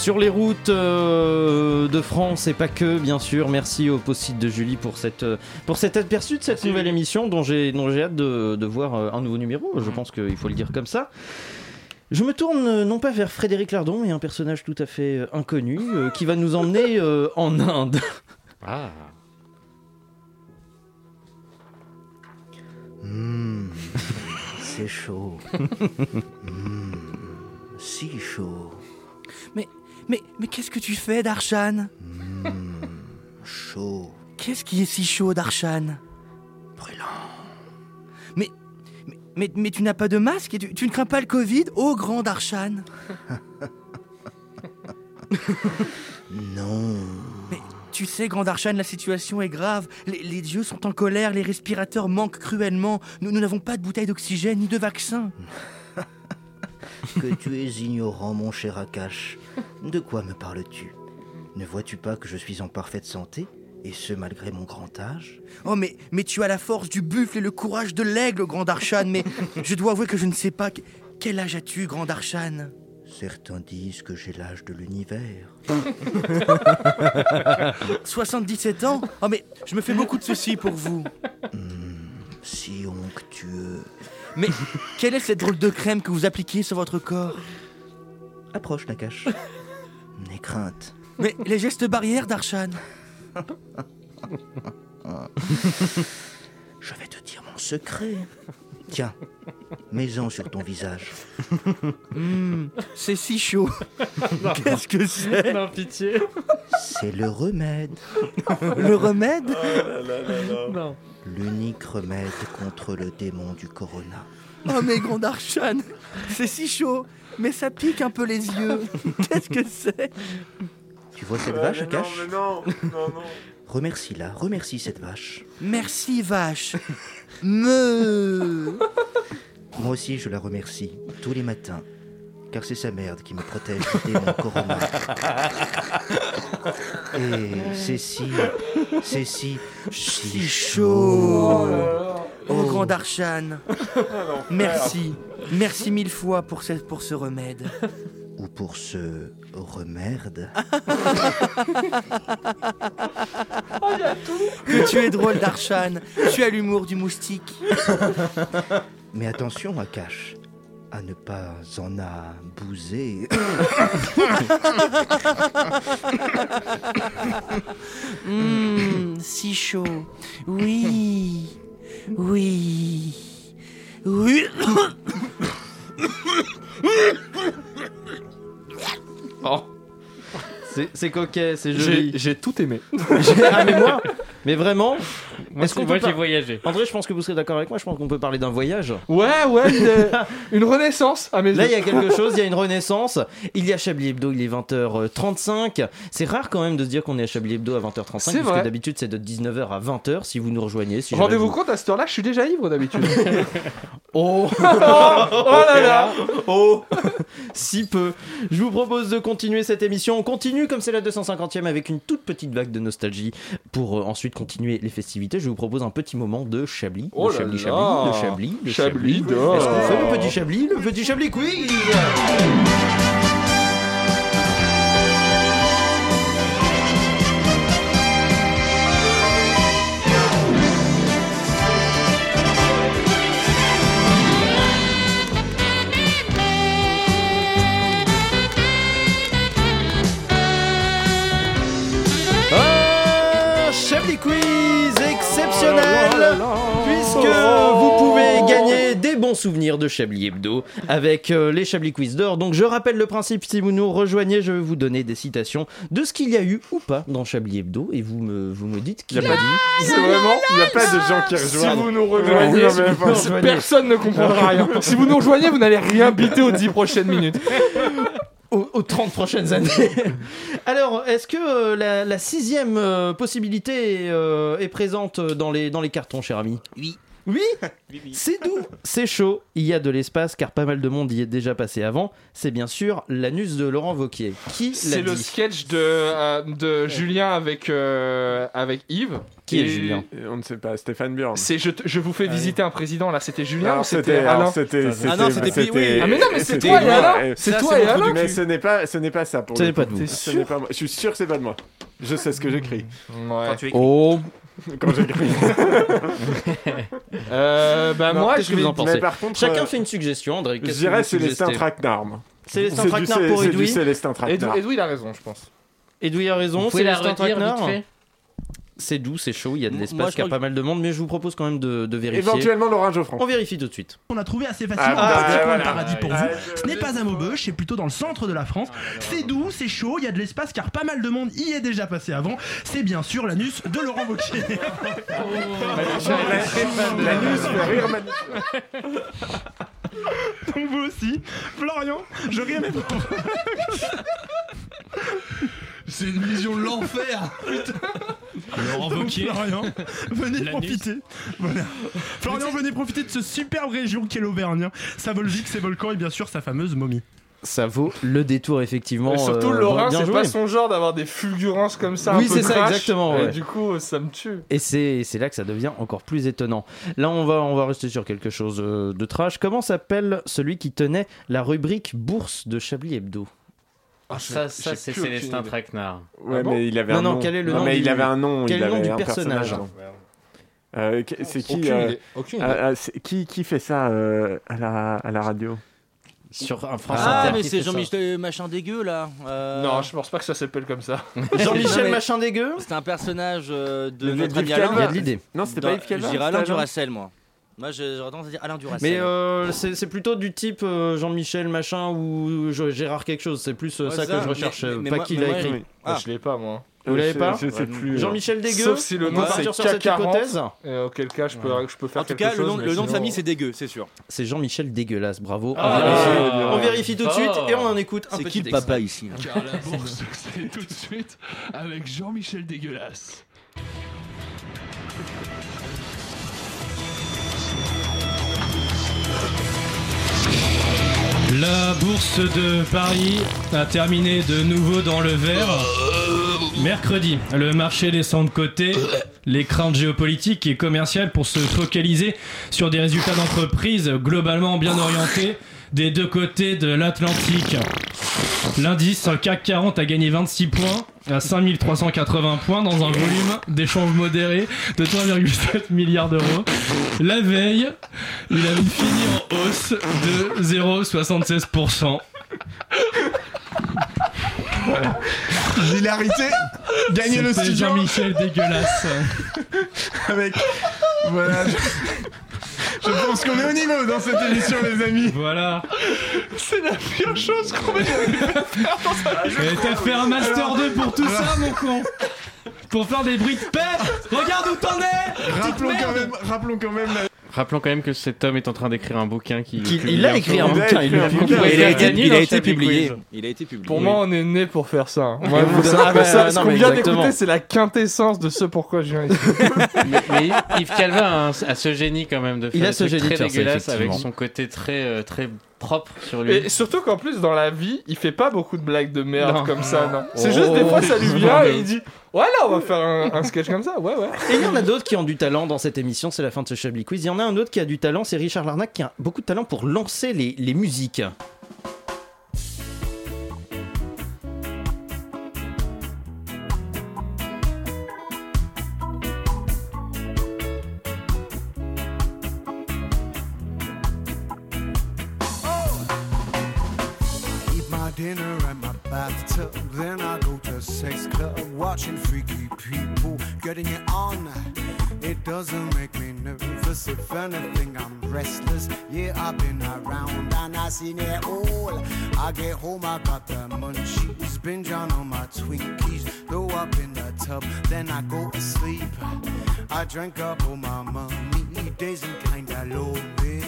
Sur les routes euh, de France et pas que, bien sûr. Merci au post-it de Julie pour, cette, euh, pour cet aperçu de cette nouvelle émission dont j'ai dont j'ai hâte de, de voir euh, un nouveau numéro. Je pense qu'il faut le dire comme ça. Je me tourne non pas vers Frédéric Lardon, mais un personnage tout à fait inconnu euh, qui va nous emmener euh, en Inde. Ah. Mmh, c'est chaud. Mmh, si chaud. Mais, qu'est-ce que tu fais, Darshan? Mmh, chaud. Qu'est-ce qui est si chaud, Darshan? Brûlant. Mais, mais, mais, mais tu n'as pas de masque et tu, tu ne crains pas le Covid, ô grand Darshan? Non. Mais tu sais, grand Darshan, la situation est grave. Les, les dieux sont en colère, les respirateurs manquent cruellement. Nous nous n'avons pas de bouteille d'oxygène ni de vaccin. Que tu es ignorant, mon cher Akash. De quoi me parles-tu? Ne vois-tu pas que je suis en parfaite santé Et ce, malgré mon grand âge? Oh, mais, mais tu as la force du buffle et le courage de l'aigle, grand Darshan. Mais je dois avouer que je ne sais pas. que- Quel âge as-tu, grand Darshan? Certains disent que j'ai l'âge de l'univers. 77 ans? Oh, mais je me fais beaucoup de soucis pour vous. Si onctueux. Mais quelle est cette drôle de crème que vous appliquez sur votre corps? Approche, Nakash. N'aie crainte. Mais les gestes barrières, Darshan Je vais te dire mon secret. Tiens, mets-en sur ton visage. Hmm, c'est si chaud. Qu'est-ce que c'est? Non, pitié. C'est le remède. Le remède? Non. L'unique remède contre le démon du corona. Oh mais grand Darshan, c'est si chaud, mais ça pique un peu les yeux. Qu'est-ce que c'est? Tu vois cette vache, non, Akash? mais non, non, non. Remercie-la, remercie cette vache. Merci vache. Me. Moi aussi, je la remercie, tous les matins. Car c'est sa merde qui me protège du démon corona. Et c'est si, c'est si, si chaud. Oh, Oh. grand Darshan. Merci. Merci mille fois pour ce, pour ce remède. Ou pour ce remerde. Que tu es drôle, Darshan. Tu as l'humour du moustique. Mais attention, Akash, à ne pas en abouser. Mmh, si chaud. Oui. Oui. Oui. Oh. C'est- C'est coquet, c'est joli. j'ai tout aimé. J'ai- ah, mais moi, mais vraiment. Moi, est-ce qu'on moi, peut j'ai par- voyagé. André, je pense que vous serez d'accord avec moi. Je pense qu'on peut parler d'un voyage. Ouais, ouais, une, une renaissance à mes Là, yeux. il y a quelque chose, il y a une renaissance. Il y a Chablis Hebdo, il est 20h35. C'est rare quand même de se dire qu'on est à Chablis Hebdo à 20h35, C'est parce vrai. que d'habitude c'est de 19h à 20h si vous nous rejoignez. Si jamais Rendez-vous vous- compte, à cette heure-là, je suis déjà ivre d'habitude. Oh oh là là Oh Si peu Je vous propose de continuer cette émission. On continue comme c'est la 250e avec une toute petite vague de nostalgie pour euh, ensuite continuer les festivités. Je vous propose un petit moment de Chablis. Oh de Chablis. Chablis, de Chablis, de Chablis Chablis. d'or. Est-ce qu'on fait le petit Chablis Le petit Chablis quiz? Souvenirs de Chablis Hebdo avec euh, les Chablis Quiz d'or. Donc je rappelle le principe, si vous nous rejoignez, je vais vous donner des citations de ce qu'il y a eu ou pas dans Chablis Hebdo et vous me, vous me dites qui Il y a pas- dit. C'est vraiment, il n'y a pas de gens qui Si rejoignent. vous nous rejoignez, Non, si vous nous rejoignez, personne ne comprendra rien. Si vous nous rejoignez, vous n'allez rien biter aux 10 prochaines minutes. aux, aux 30 prochaines années. Alors, est-ce que euh, la, la sixième euh, possibilité euh, est présente dans les, dans les cartons, cher ami? Oui. Oui, c'est doux, c'est chaud, il y a de l'espace car pas mal de monde y est déjà passé avant. C'est bien sûr l'anus de Laurent Vauquier. Qui l'a C'est le sketch de, euh, de Julien avec, euh, avec Yves. Qui est Julien On ne sait pas, Stéphane Bjorn. C'est je, je vous fais visiter un président là, c'était Julien Alors, ou c'était alors, Alain c'était- Ah non, c'était c'était- Pee-wee. Ah mais non, mais c'est toi et Alain C'est toi et Alain. Mais ce n'est pas, ce n'est pas ça pour Ce n'est pas de vous. Ce n'est pas moi. Je suis sûr que c'est pas de moi. Je sais ce que j'écris. Quand tu Oh Quand j'écris. Euh, bah Non, Bah, moi Qu'est-ce je que vous en pensez mais par contre, Chacun euh, fait une suggestion, André. Je dirais Célestin Traquenard. Célestin C'est pour c'est du Edoui. Célestin. Edoui il a raison, je pense. Edoui a raison, Vous pouvez la Célestin redire Traquenard. vite fait C'est doux, c'est chaud, il y a de l'espace, il y a pas mal de monde, mais je vous propose quand même de, de vérifier. Éventuellement Laurent Geoffrand. On vérifie tout de suite. On a trouvé assez facilement Ah, un bah, petit coin voilà. de paradis pour Ah, vous. je- Ce n'est pas à Maubeuge, c'est plutôt dans le centre de la France. C'est doux, c'est chaud, il y a de l'espace car pas mal de monde y est déjà passé avant. C'est bien sûr l'anus de Laurent Wauquiez. L'anus fait rire. Donc vous aussi, Florian, je riais même pas. C'est une vision de l'enfer. Putain. Laurent Donc, Wauquiez. Florian, venez L'anus. profiter. Voilà. Florian, venez profiter de ce superbe région qu'est l'Auvergne. Sa Volvic, ses volcans et bien sûr sa fameuse momie. Ça vaut le détour, effectivement. Et surtout euh, Laurent bien c'est joué. pas son genre d'avoir des fulgurances comme ça Oui, un peu c'est ça, crash, exactement, et ouais. du coup ça me tue. Et c'est c'est là que ça devient encore plus étonnant. Là, on va, on va rester sur quelque chose euh, de trash. Comment s'appelle celui qui tenait la rubrique bourse de Chablis Hebdo? Ah, Ça, ça c'est Célestin Traquenard. Ouais, Ah bon mais il avait Non, un non, nom. quel est le Non, nom mais il du- avait un nom. quel il est le nom avait du un personnage Euh, que- C'est qui euh, c'est- qui, qui fait ça euh, à, la, à la radio Sur un France Ah, Inter mais c'est. Jean-Michel machin dégueu là. Euh, Non, je pense pas que ça s'appelle comme ça. Jean-Michel Non, Machin Dégueu C'est un personnage euh, de Le notre ami. Alain. Il y a de l'idée. Non, c'était pas Yves Calva Je dirais c'était Alain Alain Duracell, moi. Moi, je- j'aurais tendance à dire Alain Duracell. Mais euh, c'est plutôt du type euh, Jean-Michel Machin ou je- Gérard quelque chose. C'est plus euh, Ouais, ça ça, que je recherche. mais- euh, mais pas qui l'a écrit. oui. Ah. Je l'ai pas moi. Vous l'avez Je- pas Je. Jean-Michel Dégueu Sauf si le nom c'est partir sur cette K40, hypothèse et auquel cas je peux, je peux faire En tout cas, le nom, mais le nom de famille, c'est dégueu, c'est sûr. C'est Jean-Michel Dégueulasse, bravo. Ah, on, vérifie, bien. on vérifie tout de suite et on en écoute un C'est qui le papa ici là Car la bourse, c'est tout de suite avec Jean-Michel Dégueulasse. La bourse de Paris a terminé de nouveau dans le vert. Mercredi, le marché descend de côté. Les craintes géopolitiques et commerciales pour se focaliser sur des résultats d'entreprise globalement bien orientés des deux côtés de l'Atlantique. L'indice CAC 40 a gagné 26 points à 5380 points dans un volume d'échange modéré de 3,7 milliards d'euros. La veille, il avait fini en hausse de 0,76%. L'hilarité, gagner le studio Jean-Michel dégueulasse. avec. Voilà. Je, pense qu'on est au niveau dans cette émission, les amis. Voilà. C'est la pire chose qu'on ait faire dans sa vie. Et t'as fait un Master 2 pour tout ça, mon con Pour faire des bruits de paix Regarde où t'en es Rappelons quand même, rappelons quand même la- Rappelons quand même que cet homme est en train d'écrire un bouquin qui. Il a écrit un bouquin, il a été, publié. Il a été publié. Pour moi, on est né pour faire ça. Moi, vous ça, ce qu'on mais vient d'écouter, c'est la quintessence de ce pourquoi je viens ici. mais, mais Yves Calva a, un- a ce génie quand même de faire Il a ce génie de très faire ça, dégueulasses avec son côté très euh, très propre sur lui. Et surtout qu'en plus, dans la vie, il fait pas beaucoup de blagues de merde Non. comme ça, non. C'est Oh. juste des fois, ça lui vient et il dit Ouais, là, on va faire un, un sketch comme ça. Ouais, ouais. Et il y en a d'autres qui ont du talent dans cette émission, c'est la fin de ce Chablis Quiz. Il y en a un autre qui a du talent, c'est Richard Larnac qui a beaucoup de talent pour lancer les, les musiques. Bathtub, then I go to sex club, watching freaky people getting it on. It doesn't make me nervous. If anything, I'm restless. Yeah, I've been around and I've seen it all. I get home, I got the munchies, binge on all my Twinkies, throw up in the tub, then I go to sleep. I drank up all my money, days and kinda lonely.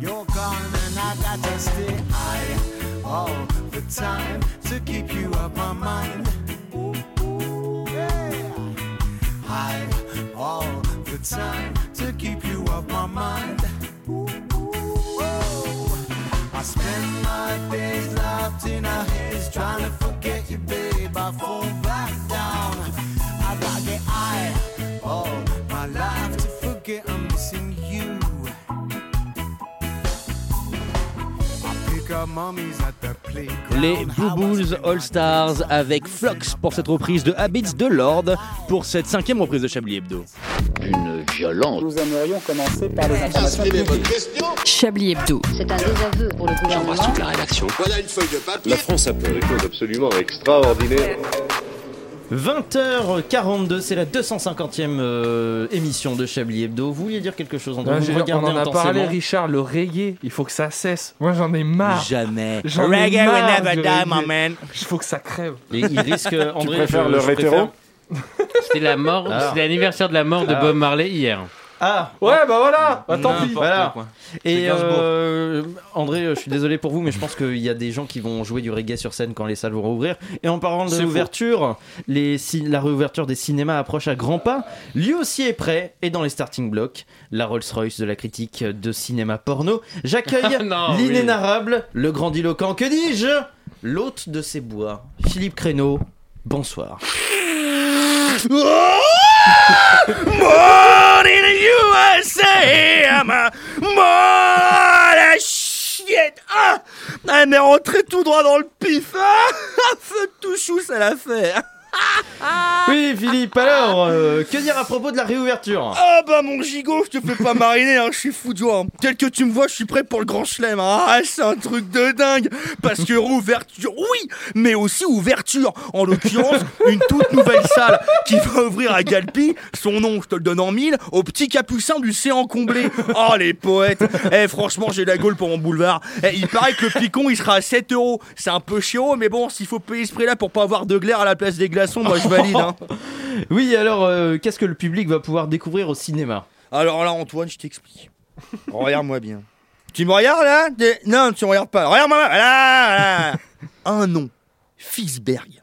You're gone and I got to stay high oh, all the time to keep you up my mind. Yeah. High all the time to keep you off my mind. Ooh, oh. I spend my days locked in a haze, trying to forget you, babe. I fall Les Blue Bulls All Stars avec Flox pour cette reprise de Habits de Lord pour cette cinquième reprise de Chablis Hebdo. Une violence. Nous aimerions commencer par les informations publiques. Chablis Hebdo. C'est un désaveu pour le gouvernement. toute la rédaction. Voilà une feuille de papier. La France a fait des choses absolument extraordinaires. 20h42, c'est la 250e euh, émission de Chablis Hebdo. Vous vouliez dire quelque chose, Vous regardez on en a parlé, Richard, le reggae, il faut que ça cesse. Moi, j'en ai marre. Jamais. J'en ai Reggae will never die, reggae. my man. Il faut que ça crève. Et il risque, André, préfères je- le je rétéro C'était la mort, Alors. c'était l'anniversaire de la mort de Alors. Bob Marley hier. Ah Ouais, bah voilà, bah tant pis. Voilà. quoi. Et euh, André, je suis désolé pour vous, mais je pense qu'il y a des gens qui vont jouer du reggae sur scène quand les salles vont rouvrir. Et en parlant de les ci- la réouverture des cinémas approche à grands pas. Lui aussi est prêt et dans les starting blocks, la Rolls-Royce de la critique de cinéma porno. J'accueille l'inénarrable, le grandiloquent, que dis-je L'hôte de ces bois, Philippe Créneau. Bonsoir. Born in the USA, I'm a more shit. Ah, ah, mais rentrez tout droit dans le pif. Ah, feu de tout chou, ça l'a fait. Oui, Philippe, alors, euh, que dire à propos de la réouverture? Ah bah mon gigot, je te fais pas mariner, hein, je suis fou de joie. hein. Tel que tu me vois, je suis prêt pour le grand chelem. Ah, c'est un truc de dingue. Parce que rouverture, oui, mais aussi ouverture. En l'occurrence, une toute nouvelle salle qui va ouvrir à Galpi. Son nom, je te le donne en mille, au petit capucin du séant comblé. Oh les poètes. Eh franchement, j'ai la gaule pour mon boulevard. Eh, il paraît que le picon, il sera à 7 euros. C'est un peu chiant, mais bon, s'il faut payer ce prix-là pour pas avoir de glaire à la place des glaçons, moi je valide. Hein. Oui, alors, euh, qu'est-ce que le public va pouvoir découvrir au cinéma? Alors là, Antoine, je t'explique. Regarde-moi bien. Tu me regardes là? T'es- Non, tu me regardes pas. Regarde-moi là, là. Un nom. Fisberg.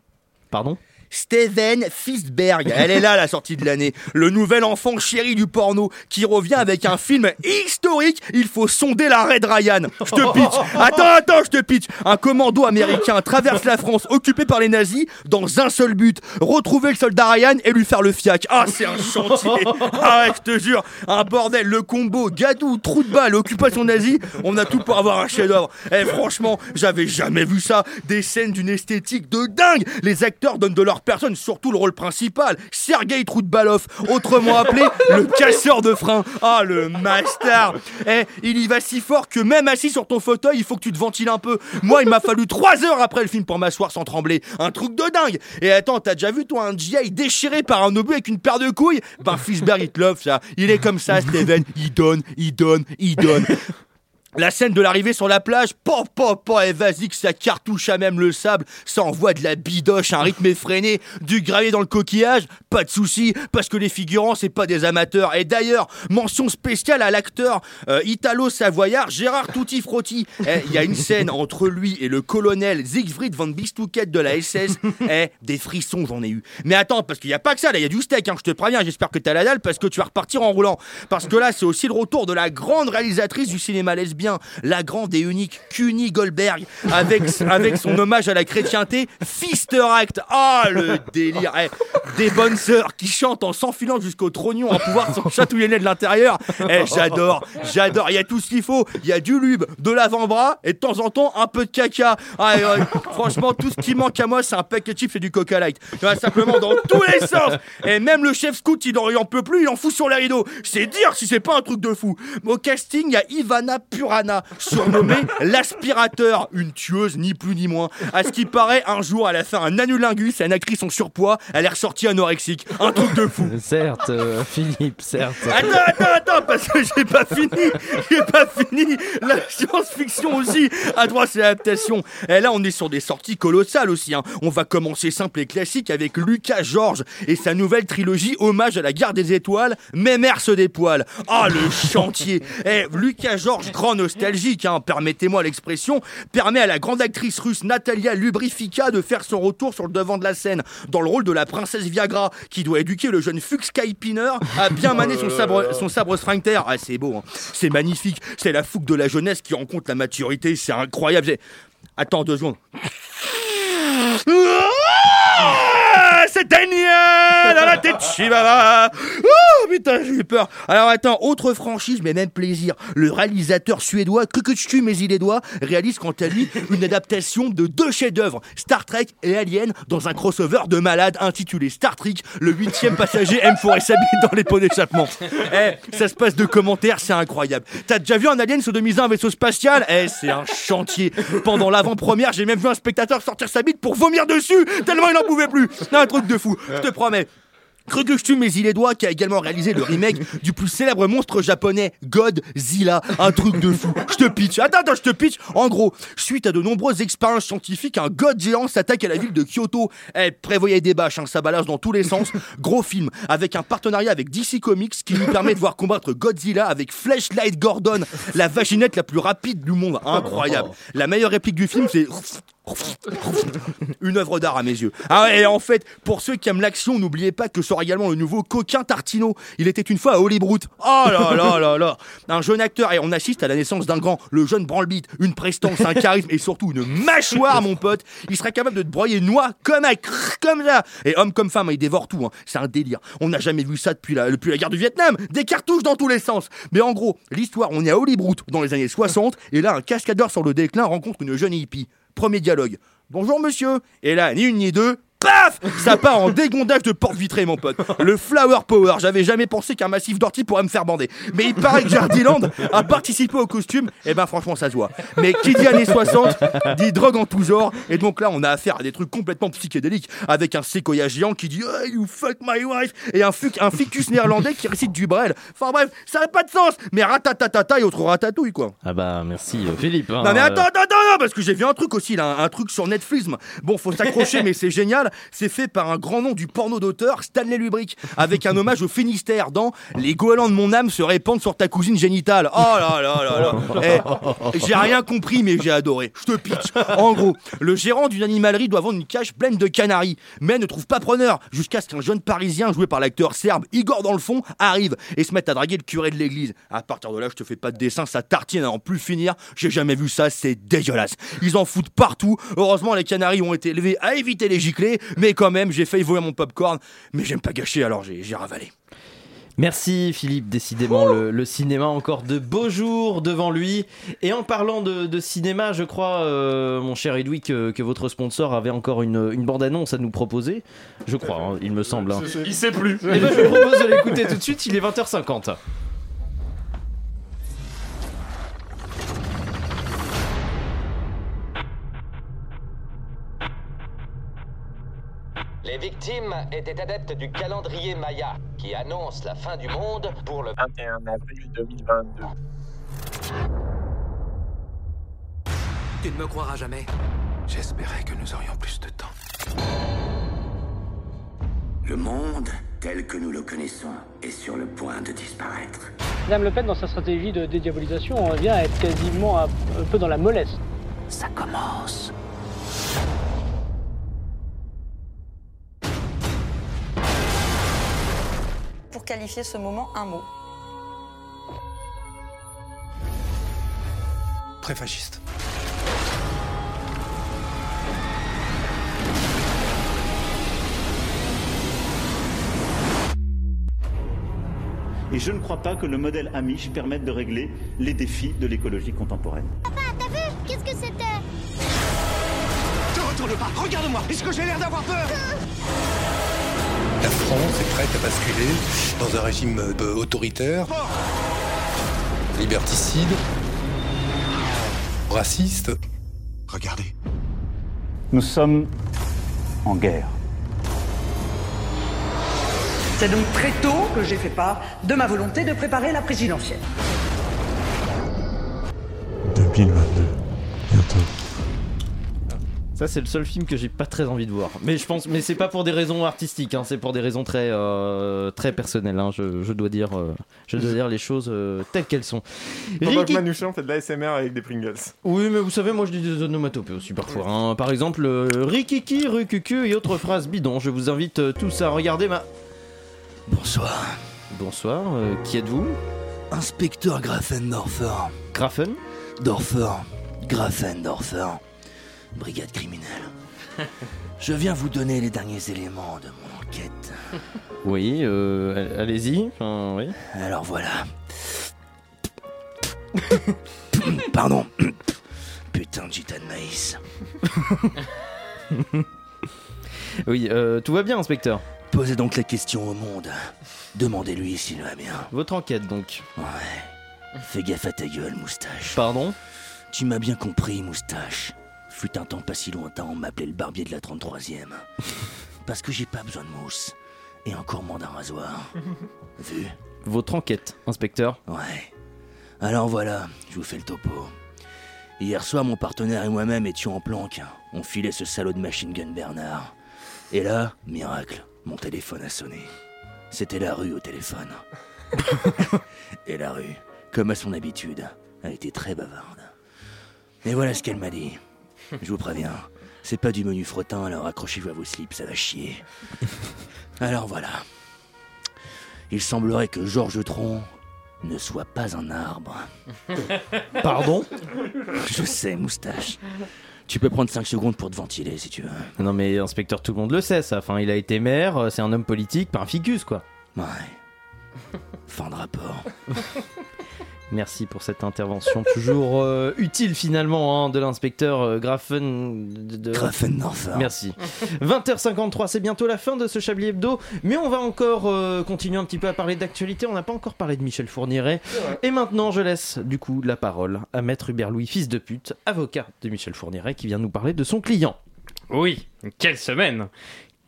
Pardon? Steven Fisberg. Elle est là, la sortie de l'année. Le nouvel enfant chéri du porno qui revient avec un film historique. Il faut sonder la Red Ryan. Je te pitch. Attends, attends, je te pitch. Un commando américain traverse la France occupé par les nazis dans un seul but. Retrouver le soldat Ryan et lui faire le fiac. Ah, c'est un chantier. Ah ouais, je te jure. Un bordel. Le combo, gadou, trou de balle, occupation nazie. On a tout pour avoir un chef-d'œuvre. Eh, franchement, j'avais jamais vu ça. Des scènes d'une esthétique de dingue. Les acteurs donnent de leur personne, surtout le rôle principal. Sergei Troutbalov, autrement appelé le casseur de frein. Ah, le master. Eh, il y va si fort que même assis sur ton fauteuil, il faut que tu te ventiles un peu. Moi, il m'a fallu trois heures après le film pour m'asseoir sans trembler. Un truc de dingue. Et attends, t'as déjà vu toi un GI déchiré par un obus avec une paire de couilles? Ben, Fisberg, il te love ça. Il est comme ça, Steven. Il donne, il donne, il donne. La scène de l'arrivée sur la plage, pop, pop, pop, et vas-y que ça cartouche à même le sable, ça envoie de la bidoche, un rythme effréné, du gravier dans le coquillage, pas de souci, parce que les figurants c'est pas des amateurs. Et d'ailleurs, mention spéciale à l'acteur euh, italo-savoyard Gérard Tutti Frotti. Eh, Il y a une scène entre lui et le colonel Siegfried von Bistuket de la SS. Eh, des frissons j'en ai eu. Mais attends, parce qu'il y a pas que ça, là, il y a du steak, hein, je te préviens, j'espère que t'as la dalle, parce que tu vas repartir en roulant. Parce que là, c'est aussi le retour de la grande réalisatrice du cinéma lesbien, la grande et unique Cuny Goldberg, avec, avec son hommage à la chrétienté, Fister Act. Ah, le délire. Eh, des bonnes sœurs qui chantent en s'enfilant jusqu'au trognon à pouvoir s'en chatouiller de l'intérieur. Eh, j'adore, j'adore. Il y a tout ce qu'il faut. Il y a du lube, de l'avant-bras et de temps en temps un peu de caca. Ah, ouais, franchement, tout ce qui manque à moi, c'est un pack de chips et du Coca Light. Vois, simplement dans tous les sens. Et même le chef scout, il en, en peut plus, il en fout sur les rideaux. C'est dire si c'est pas un truc de fou. Au casting, il y a Ivana Surnommée l'aspirateur, une tueuse ni plus ni moins. À ce qui paraît, un jour, elle a fait un anulingus à une actrice en surpoids, elle est ressortie anorexique. Un truc de fou. Certes, euh, Philippe, certes. Attends, attends, attends, parce que j'ai pas fini, j'ai pas fini. La science-fiction aussi a droit à ses adaptations. Et là, on est sur des sorties colossales aussi. hein. On va commencer simple et classique avec Lucas Georges et sa nouvelle trilogie hommage à la guerre des étoiles, Mémère se dépoile. Ah, le chantier. Eh, Lucas Georges, grand nostalgique, hein, permettez-moi l'expression, permet à la grande actrice russe Natalia Lubrifica de faire son retour sur le devant de la scène dans le rôle de la princesse Viagra. qui doit éduquer le jeune Fux Kaipiner à bien maner son sabre, son sabre. Ah, c'est beau, hein. c'est magnifique. C'est la fougue de la jeunesse qui rencontre la maturité. C'est incroyable. Attends deux secondes. Daniel à la tête Chivara. Oh putain, j'ai eu peur. Alors attends, autre franchise, mais même plaisir. Le réalisateur suédois Kukuchu Mézilédois réalise quant à lui une adaptation de deux chefs-d'œuvre, Star Trek et Alien, dans un crossover de malades intitulé Star Trek. Le huitième passager aime fourrer sa bite dans les pots d'échappement. Eh, ça se passe de commentaires, c'est incroyable. T'as déjà vu un alien sodomiser un vaisseau spatial? Eh, c'est un chantier. Pendant l'avant-première, j'ai même vu un spectateur sortir sa bite pour vomir dessus, tellement il n'en pouvait plus. Un truc de fou, je te promets. Krugushu Mézilédois qui a également réalisé le remake du plus célèbre monstre japonais Godzilla, un truc de fou. Je te pitch. Attends, attends, je te pitch. En gros, suite à de nombreuses expériences scientifiques, un god géant s'attaque à la ville de Kyoto. Eh, prévoyez des bâches, hein, ça balance dans tous les sens. Gros film avec un partenariat avec DC Comics qui nous permet de voir combattre Godzilla avec Flashlight Gordon, la vaginette la plus rapide du monde. Incroyable. La meilleure réplique du film, c'est une œuvre d'art à mes yeux. Ah et en fait, pour ceux qui aiment l'action, n'oubliez pas que sort également le nouveau coquin Tartino. Il était une fois à Hollywood. Oh là là là là Un jeune acteur, et on assiste à la naissance d'un grand, le jeune branlebite, une prestance, un charisme et surtout une mâchoire, mon pote. Il serait capable de te broyer noix comme un crrr, comme ça. Et homme comme femme, il dévore tout. hein. C'est un délire. On n'a jamais vu ça depuis la, guerre du Vietnam. Des cartouches dans tous les sens. Mais en gros, l'histoire, on est à Hollywood dans les années 60, et là, un cascadeur sur le déclin rencontre une jeune hippie. Premier dialogue. Bonjour monsieur. Et là, ni une ni deux. Paf Ça part en dégondage de porte vitrée, mon pote. Le flower power. J'avais jamais pensé qu'un massif d'ortie pourrait me faire bander. Mais il paraît que Jardiland a participé au costume. Et ben, franchement, ça se voit. Mais qui dit années 60 dit drogue en tout genre. Et donc là, on a affaire à des trucs complètement psychédéliques. Avec un séquoia géant qui dit hey, You fuck my wife. Et un, fuc- un ficus néerlandais qui récite du brel. Enfin bref, ça n'a pas de sens. Mais ratatatata et autre ratatouille, quoi. Ah bah merci euh, Philippe. hein, Non mais euh, attends, attends, attends, parce que j'ai vu un truc aussi là, un, un truc sur Netflix. Bon, faut s'accrocher, mais c'est génial. C'est fait par un grand nom du porno d'auteur, Stanley Lubrick, avec un hommage au Finistère dans Les goélands de mon âme se répandent sur ta cousine génitale. Oh là là là là. Eh, j'ai rien compris, mais j'ai adoré. Je te pitch. En gros, le gérant d'une animalerie doit vendre une cage pleine de canaris, mais ne trouve pas preneur, jusqu'à ce qu'un jeune parisien joué par l'acteur serbe Igor dans le fond arrive et se mette à draguer le curé de l'église. À partir de là, je te fais pas de dessin, ça tartine à en plus finir. J'ai jamais vu ça, c'est dégueulasse. Ils en foutent partout. Heureusement, les canaris ont été élevés à éviter les giclées, mais quand même, j'ai failli voler mon popcorn, mais j'aime pas gâcher, alors j'ai ravalé. Merci Philippe, décidément le, le cinéma encore de beaux jours devant lui. Et en parlant de, de cinéma, je crois, euh, mon cher Edoui, que, que votre sponsor avait encore une, une bande-annonce à nous proposer. Je crois, hein, il me semble. hein. Il sait plus. Eh ben, je vous propose de l'écouter tout de suite, il est 20h50. Les victimes étaient adeptes du calendrier Maya, qui annonce la fin du monde pour le 21 avril 2022. Tu ne me croiras jamais. J'espérais que nous aurions plus de temps. Le monde, tel que nous le connaissons, est sur le point de disparaître. Madame Le Pen, dans sa stratégie de dédiabolisation, on revient à être quasiment un un peu dans la mollesse. Ça commence. Qualifier ce moment, un mot. Très fasciste. Et je ne crois pas que le modèle Amish permette de régler les défis de l'écologie contemporaine. Papa, t'as vu? Qu'est-ce que c'était? Te retourne pas, regarde-moi Est-ce que j'ai l'air d'avoir peur? La France est prête à basculer dans un régime euh, autoritaire, liberticide, raciste. Regardez. Nous sommes en guerre. C'est donc très tôt que j'ai fait part de ma volonté de préparer la présidentielle. 2022, bientôt. Ça, c'est le seul film que j'ai pas très envie de voir. Mais je pense, mais c'est pas pour des raisons artistiques, hein, c'est pour des raisons très, euh, très personnelles. hein. Je, je dois dire, euh, je dois dire les choses euh, telles qu'elles sont. Pendant que Ricky- Manouchian fait de la SMR avec des Pringles. Oui, mais vous savez, moi je dis des onomatopées aussi parfois. hein. Par exemple, euh, Rikiki, Rukuku et autres phrases bidons. Je vous invite euh, tous à regarder ma. Bonsoir. Bonsoir, euh, qui êtes-vous? Inspecteur Grafendorfer. Grafen? Dorfer. Grafendorfer. Brigade criminelle. Je viens vous donner les derniers éléments de mon enquête. Oui, euh, allez-y. Enfin, oui. Alors voilà. Pardon. Putain de gitan de maïs. Oui, euh, tout va bien, inspecteur. Posez donc la question au monde. Demandez-lui s'il va bien. Votre enquête, donc. Ouais. Fais gaffe à ta gueule, moustache. Pardon? Tu m'as bien compris, moustache. Fut un temps pas si lointain, on m'appelait le barbier de la 33e. Parce que j'ai pas besoin de mousse. Et encore moins d'un rasoir. Vu Votre enquête, inspecteur. Ouais. Alors voilà, je vous fais le topo. Hier soir, mon partenaire et moi-même étions en planque. On filait ce salaud de machine gun Bernard. Et là, miracle, mon téléphone a sonné. C'était la rue au téléphone. et la rue, comme à son habitude, a été très bavarde. Et voilà ce qu'elle m'a dit. Je vous préviens, c'est pas du menu frottin, alors accrochez-vous à vos slips, ça va chier. Alors voilà. Il semblerait que Georges Tron ne soit pas un arbre. Pardon Je sais, moustache. Tu peux prendre 5 secondes pour te ventiler si tu veux. Non, mais inspecteur, tout le monde le sait, ça. Enfin, il a été maire, euh, c'est un homme politique, pas un ficus, quoi. Ouais. Fin de rapport. Merci pour cette intervention toujours euh, utile finalement hein, de l'inspecteur euh, Grafen. De... Merci. 20h53, c'est bientôt la fin de ce Chablis Hebdo, mais on va encore euh, continuer un petit peu à parler d'actualité. On n'a pas encore parlé de Michel Fourniret. Et maintenant, je laisse du coup la parole à Maître Hubert Louis, fils de pute, avocat de Michel Fourniret, qui vient nous parler de son client. Oui, quelle semaine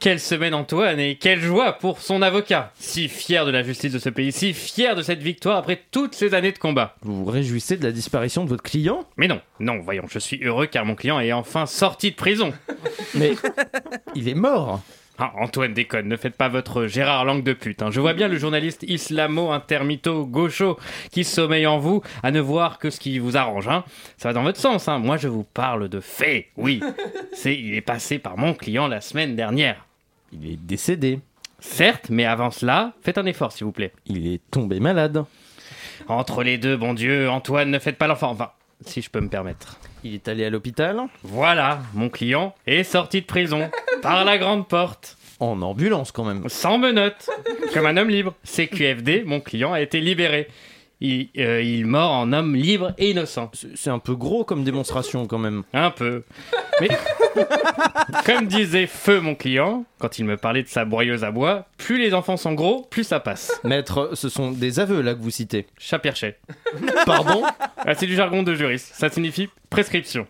Quelle semaine Antoine et quelle joie pour son avocat Si fier de la justice de ce pays, si fier de cette victoire après toutes ces années de combat. Vous vous réjouissez de la disparition de votre client? Mais non, non, voyons, je suis heureux car mon client est enfin sorti de prison. Mais il est mort Ah, Antoine déconne, ne faites pas votre Gérard Langue de pute. hein. Je vois bien le journaliste islamo-intermito gaucho qui sommeille en vous à ne voir que ce qui vous arrange. hein. Ça va dans votre sens. hein. Moi, je vous parle de faits. Oui, c'est il est passé par mon client la semaine dernière. Il est décédé. Certes, mais avant cela, faites un effort, s'il vous plaît. Il est tombé malade. Entre les deux, bon Dieu, Antoine, ne faites pas l'enfant. Enfin, si je peux me permettre. Il est allé à l'hôpital Voilà, mon client est sorti de prison par la grande porte. En ambulance quand même. Sans menottes, comme un homme libre. CQFD, mon client a été libéré. Il, euh, il mort en homme libre et innocent. C'est un peu gros comme démonstration quand même. Un peu. Mais comme disait Feu mon client, quand il me parlait de sa broyeuse à bois, plus les enfants sont gros, plus ça passe. Maître, ce sont des aveux là que vous citez. Chaperchet. Pardon Ah, C'est du jargon de juriste. Ça signifie prescription.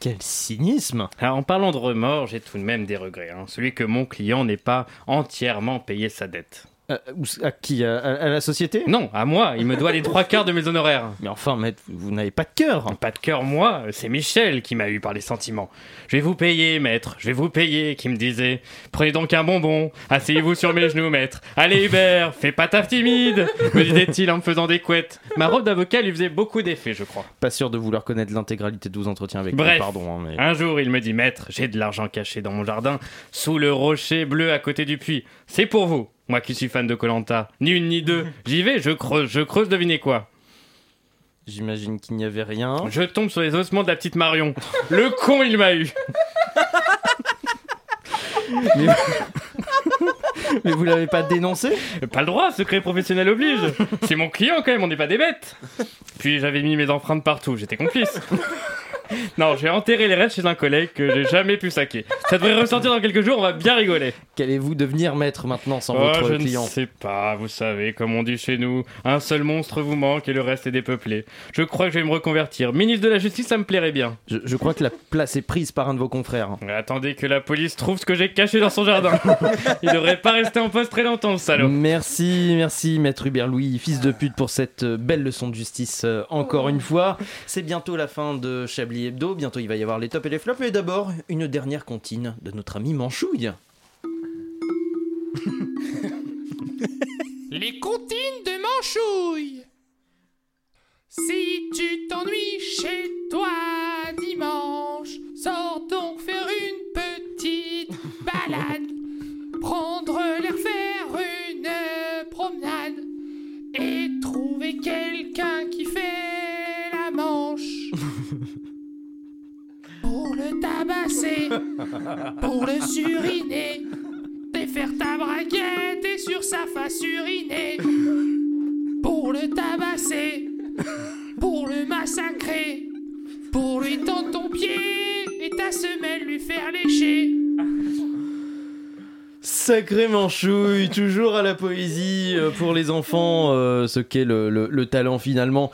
Quel cynisme Alors, en parlant de remords, j'ai tout de même des regrets. hein. Celui que mon client n'ait pas entièrement payé sa dette. Euh, À qui à, la société Non, à moi, il me doit les trois quarts de mes honoraires. Mais enfin, maître, vous n'avez pas de cœur. Pas de cœur, moi, c'est Michel qui m'a eu par les sentiments. Je vais vous payer, maître, je vais vous payer, qui me disait. Prenez donc un bonbon, asseyez-vous sur mes genoux, maître. Allez, Hubert, fais pas ta timide, me disait-il en me faisant des couettes. Ma robe d'avocat lui faisait beaucoup d'effet, je crois. Pas sûr de vouloir connaître l'intégralité de vos entretiens avec Bref, vous, pardon. hein, mais... un jour il me dit Maître, j'ai de l'argent caché dans mon jardin, sous le rocher bleu à côté du puits. C'est pour vous. Moi qui suis fan de Colanta, ni une ni deux. J'y vais, je creuse, je creuse, devinez quoi J'imagine qu'il n'y avait rien. Je tombe sur les ossements de la petite Marion. Le con, il m'a eu. Mais, mais vous l'avez pas dénoncé Pas le droit, secret professionnel oblige. C'est mon client quand même, on n'est pas des bêtes. Puis j'avais mis mes empreintes partout, j'étais complice. Non, j'ai enterré les restes chez un collègue que j'ai jamais pu saquer. Ça devrait ressortir dans quelques jours, on va bien rigoler. Qu'allez-vous devenir maître maintenant sans Oh, votre je client? ne sais pas, vous savez, comme on dit chez nous, un seul monstre vous manque et le reste est dépeuplé. Je crois que je vais me reconvertir. Ministre de la Justice, ça me plairait bien. je, je crois que la place est prise par un de vos confrères. Attendez que la police trouve ce que j'ai caché dans son jardin. Il devrait pas rester en poste très longtemps, ce salaud. Merci, merci Maître Hubert Louis, fils de pute, pour cette belle leçon de justice euh, encore une fois. C'est bientôt la fin de Chablis Bientôt, il va y avoir les tops et les flops. Mais d'abord, une dernière comptine de notre ami Manchouille. Les comptines de Manchouille. Si tu t'ennuies chez toi dimanche, sors donc faire une petite balade. Prendre l'air, faire une promenade. Et trouver quelqu'un qui fait tabasser, pour le suriner. Défaire ta braguette et sur sa face uriner. Pour le tabasser, pour le massacrer, pour lui tendre ton pied et ta semelle lui faire lécher. Sacré Manchouille, toujours à la poésie euh, pour les enfants, euh, ce qu'est le, le- le talent finalement.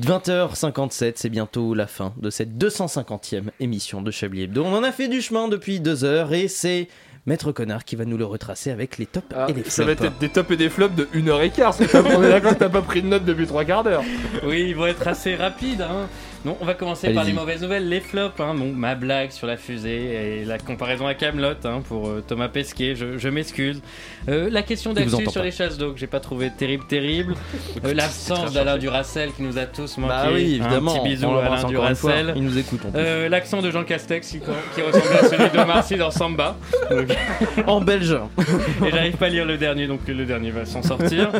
20h57, c'est bientôt la fin de cette 250e émission de Chablis Hebdo. On en a fait du chemin depuis deux heures et c'est Maître Connard qui va nous le retracer avec les tops et les flops. Ça va être des tops et des flops de 1h15. c'est pas- On est d'accord que t'as pas pris de notes depuis 3 quarts d'heure. Oui, ils vont être assez rapides. Hein. Non, on va commencer par les mauvaises nouvelles, les flops. Hein. Bon, ma blague sur la fusée et la comparaison à Camelot hein, pour euh, Thomas Pesquet, je, je m'excuse. Euh, la question d'actu sur pas. les chasses d'eau que j'ai pas trouvé terrible, terrible. Euh, L'absence d'Alain Duracel qui nous a tous manqué. Bah oui, évidemment. Un petit bisou à Alain. Duracel. Il nous écoute, L'accent de Jean Castex qui, qui ressemblait à celui de Marcy dans Samba. Donc- en belge. Et j'arrive pas à lire le dernier, donc le dernier va s'en sortir.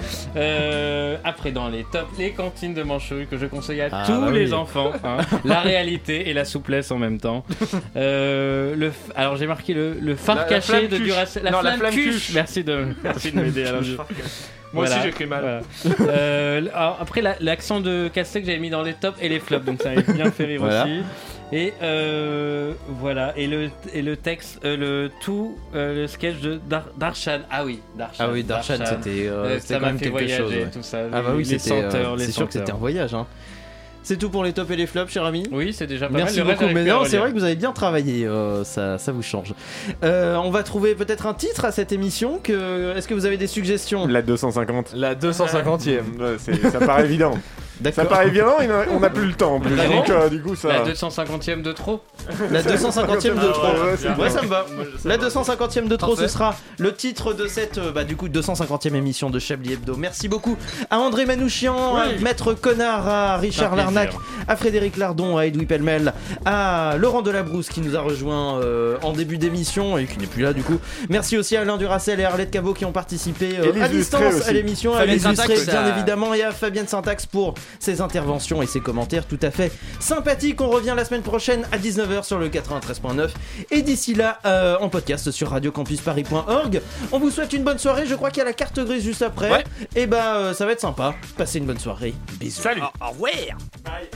Après, dans les tops, les cantines de Manchouille que je conseille à Ah, tous bah les oui. Hein. la réalité et la souplesse en même temps. Euh, le alors j'ai marqué le, le phare La- la caché flamme de. Duracell. Non, la flamme flamme cuche. cuche. Merci de, merci de m'aider. Moi aussi, j'écris mal. Voilà. Euh, alors, après, la- l'accent de Castex, j'avais mis dans les tops et les flops, donc ça avait bien fait rire Voilà. aussi. Et euh, voilà, et le, et le texte, euh, le tout, euh, le sketch de Dar- Darshan. Ah oui, Darshan. Ah oui, Darshan, c'était euh, Euh, quand m'a même fait quelque voyager, chose. ouais. tout ça. Ah bah oui, les c'était, euh, senteurs, les c'est sûr que c'était un voyage. Hein. C'est tout pour les tops et les flops, cher ami. Oui, c'est déjà pas Merci mal. Reste, beaucoup. Mais non, c'est vrai que vous avez bien travaillé. euh, ça, ça vous change. Euh, on va trouver peut-être un titre à cette émission. Que... Est-ce que vous avez des suggestions? La 250. La 250e. Ouais, c'est- ça paraît évident. Ça paraît évident, on n'a plus le temps en plus. Vraiment Donc, euh, du coup, ça. La 250ème de trop? La 250ème de trop. Ouais, c'est Ouais, ça me va. La 250ème de trop, ce sera le titre de cette bah, du coup 250ème émission de Chablis Hebdo. Merci beaucoup à André Manouchian, à Maître Connard, à Richard Un à Frédéric Lardon, à Edoui Pellemel, à Laurent Delabrousse qui nous a rejoint euh, en début d'émission et qui n'est plus là du coup. Merci aussi à Alain Duracel et à Arlette Cabot qui ont participé euh, à distance aussi. à l'émission, à Fabienne les illustrés Syntax, bien ça- évidemment et à Fabienne Syntax pour ses interventions et ses commentaires tout à fait sympathiques. On revient la semaine prochaine à 19h sur le 93.9 et d'ici là euh, en podcast sur radiocampusparis.org. On vous souhaite une bonne soirée. Je crois qu'il y a la carte grise juste après. Et bah euh, ça va être sympa. Passez une bonne soirée. Bisous. Salut. Au revoir. Bye.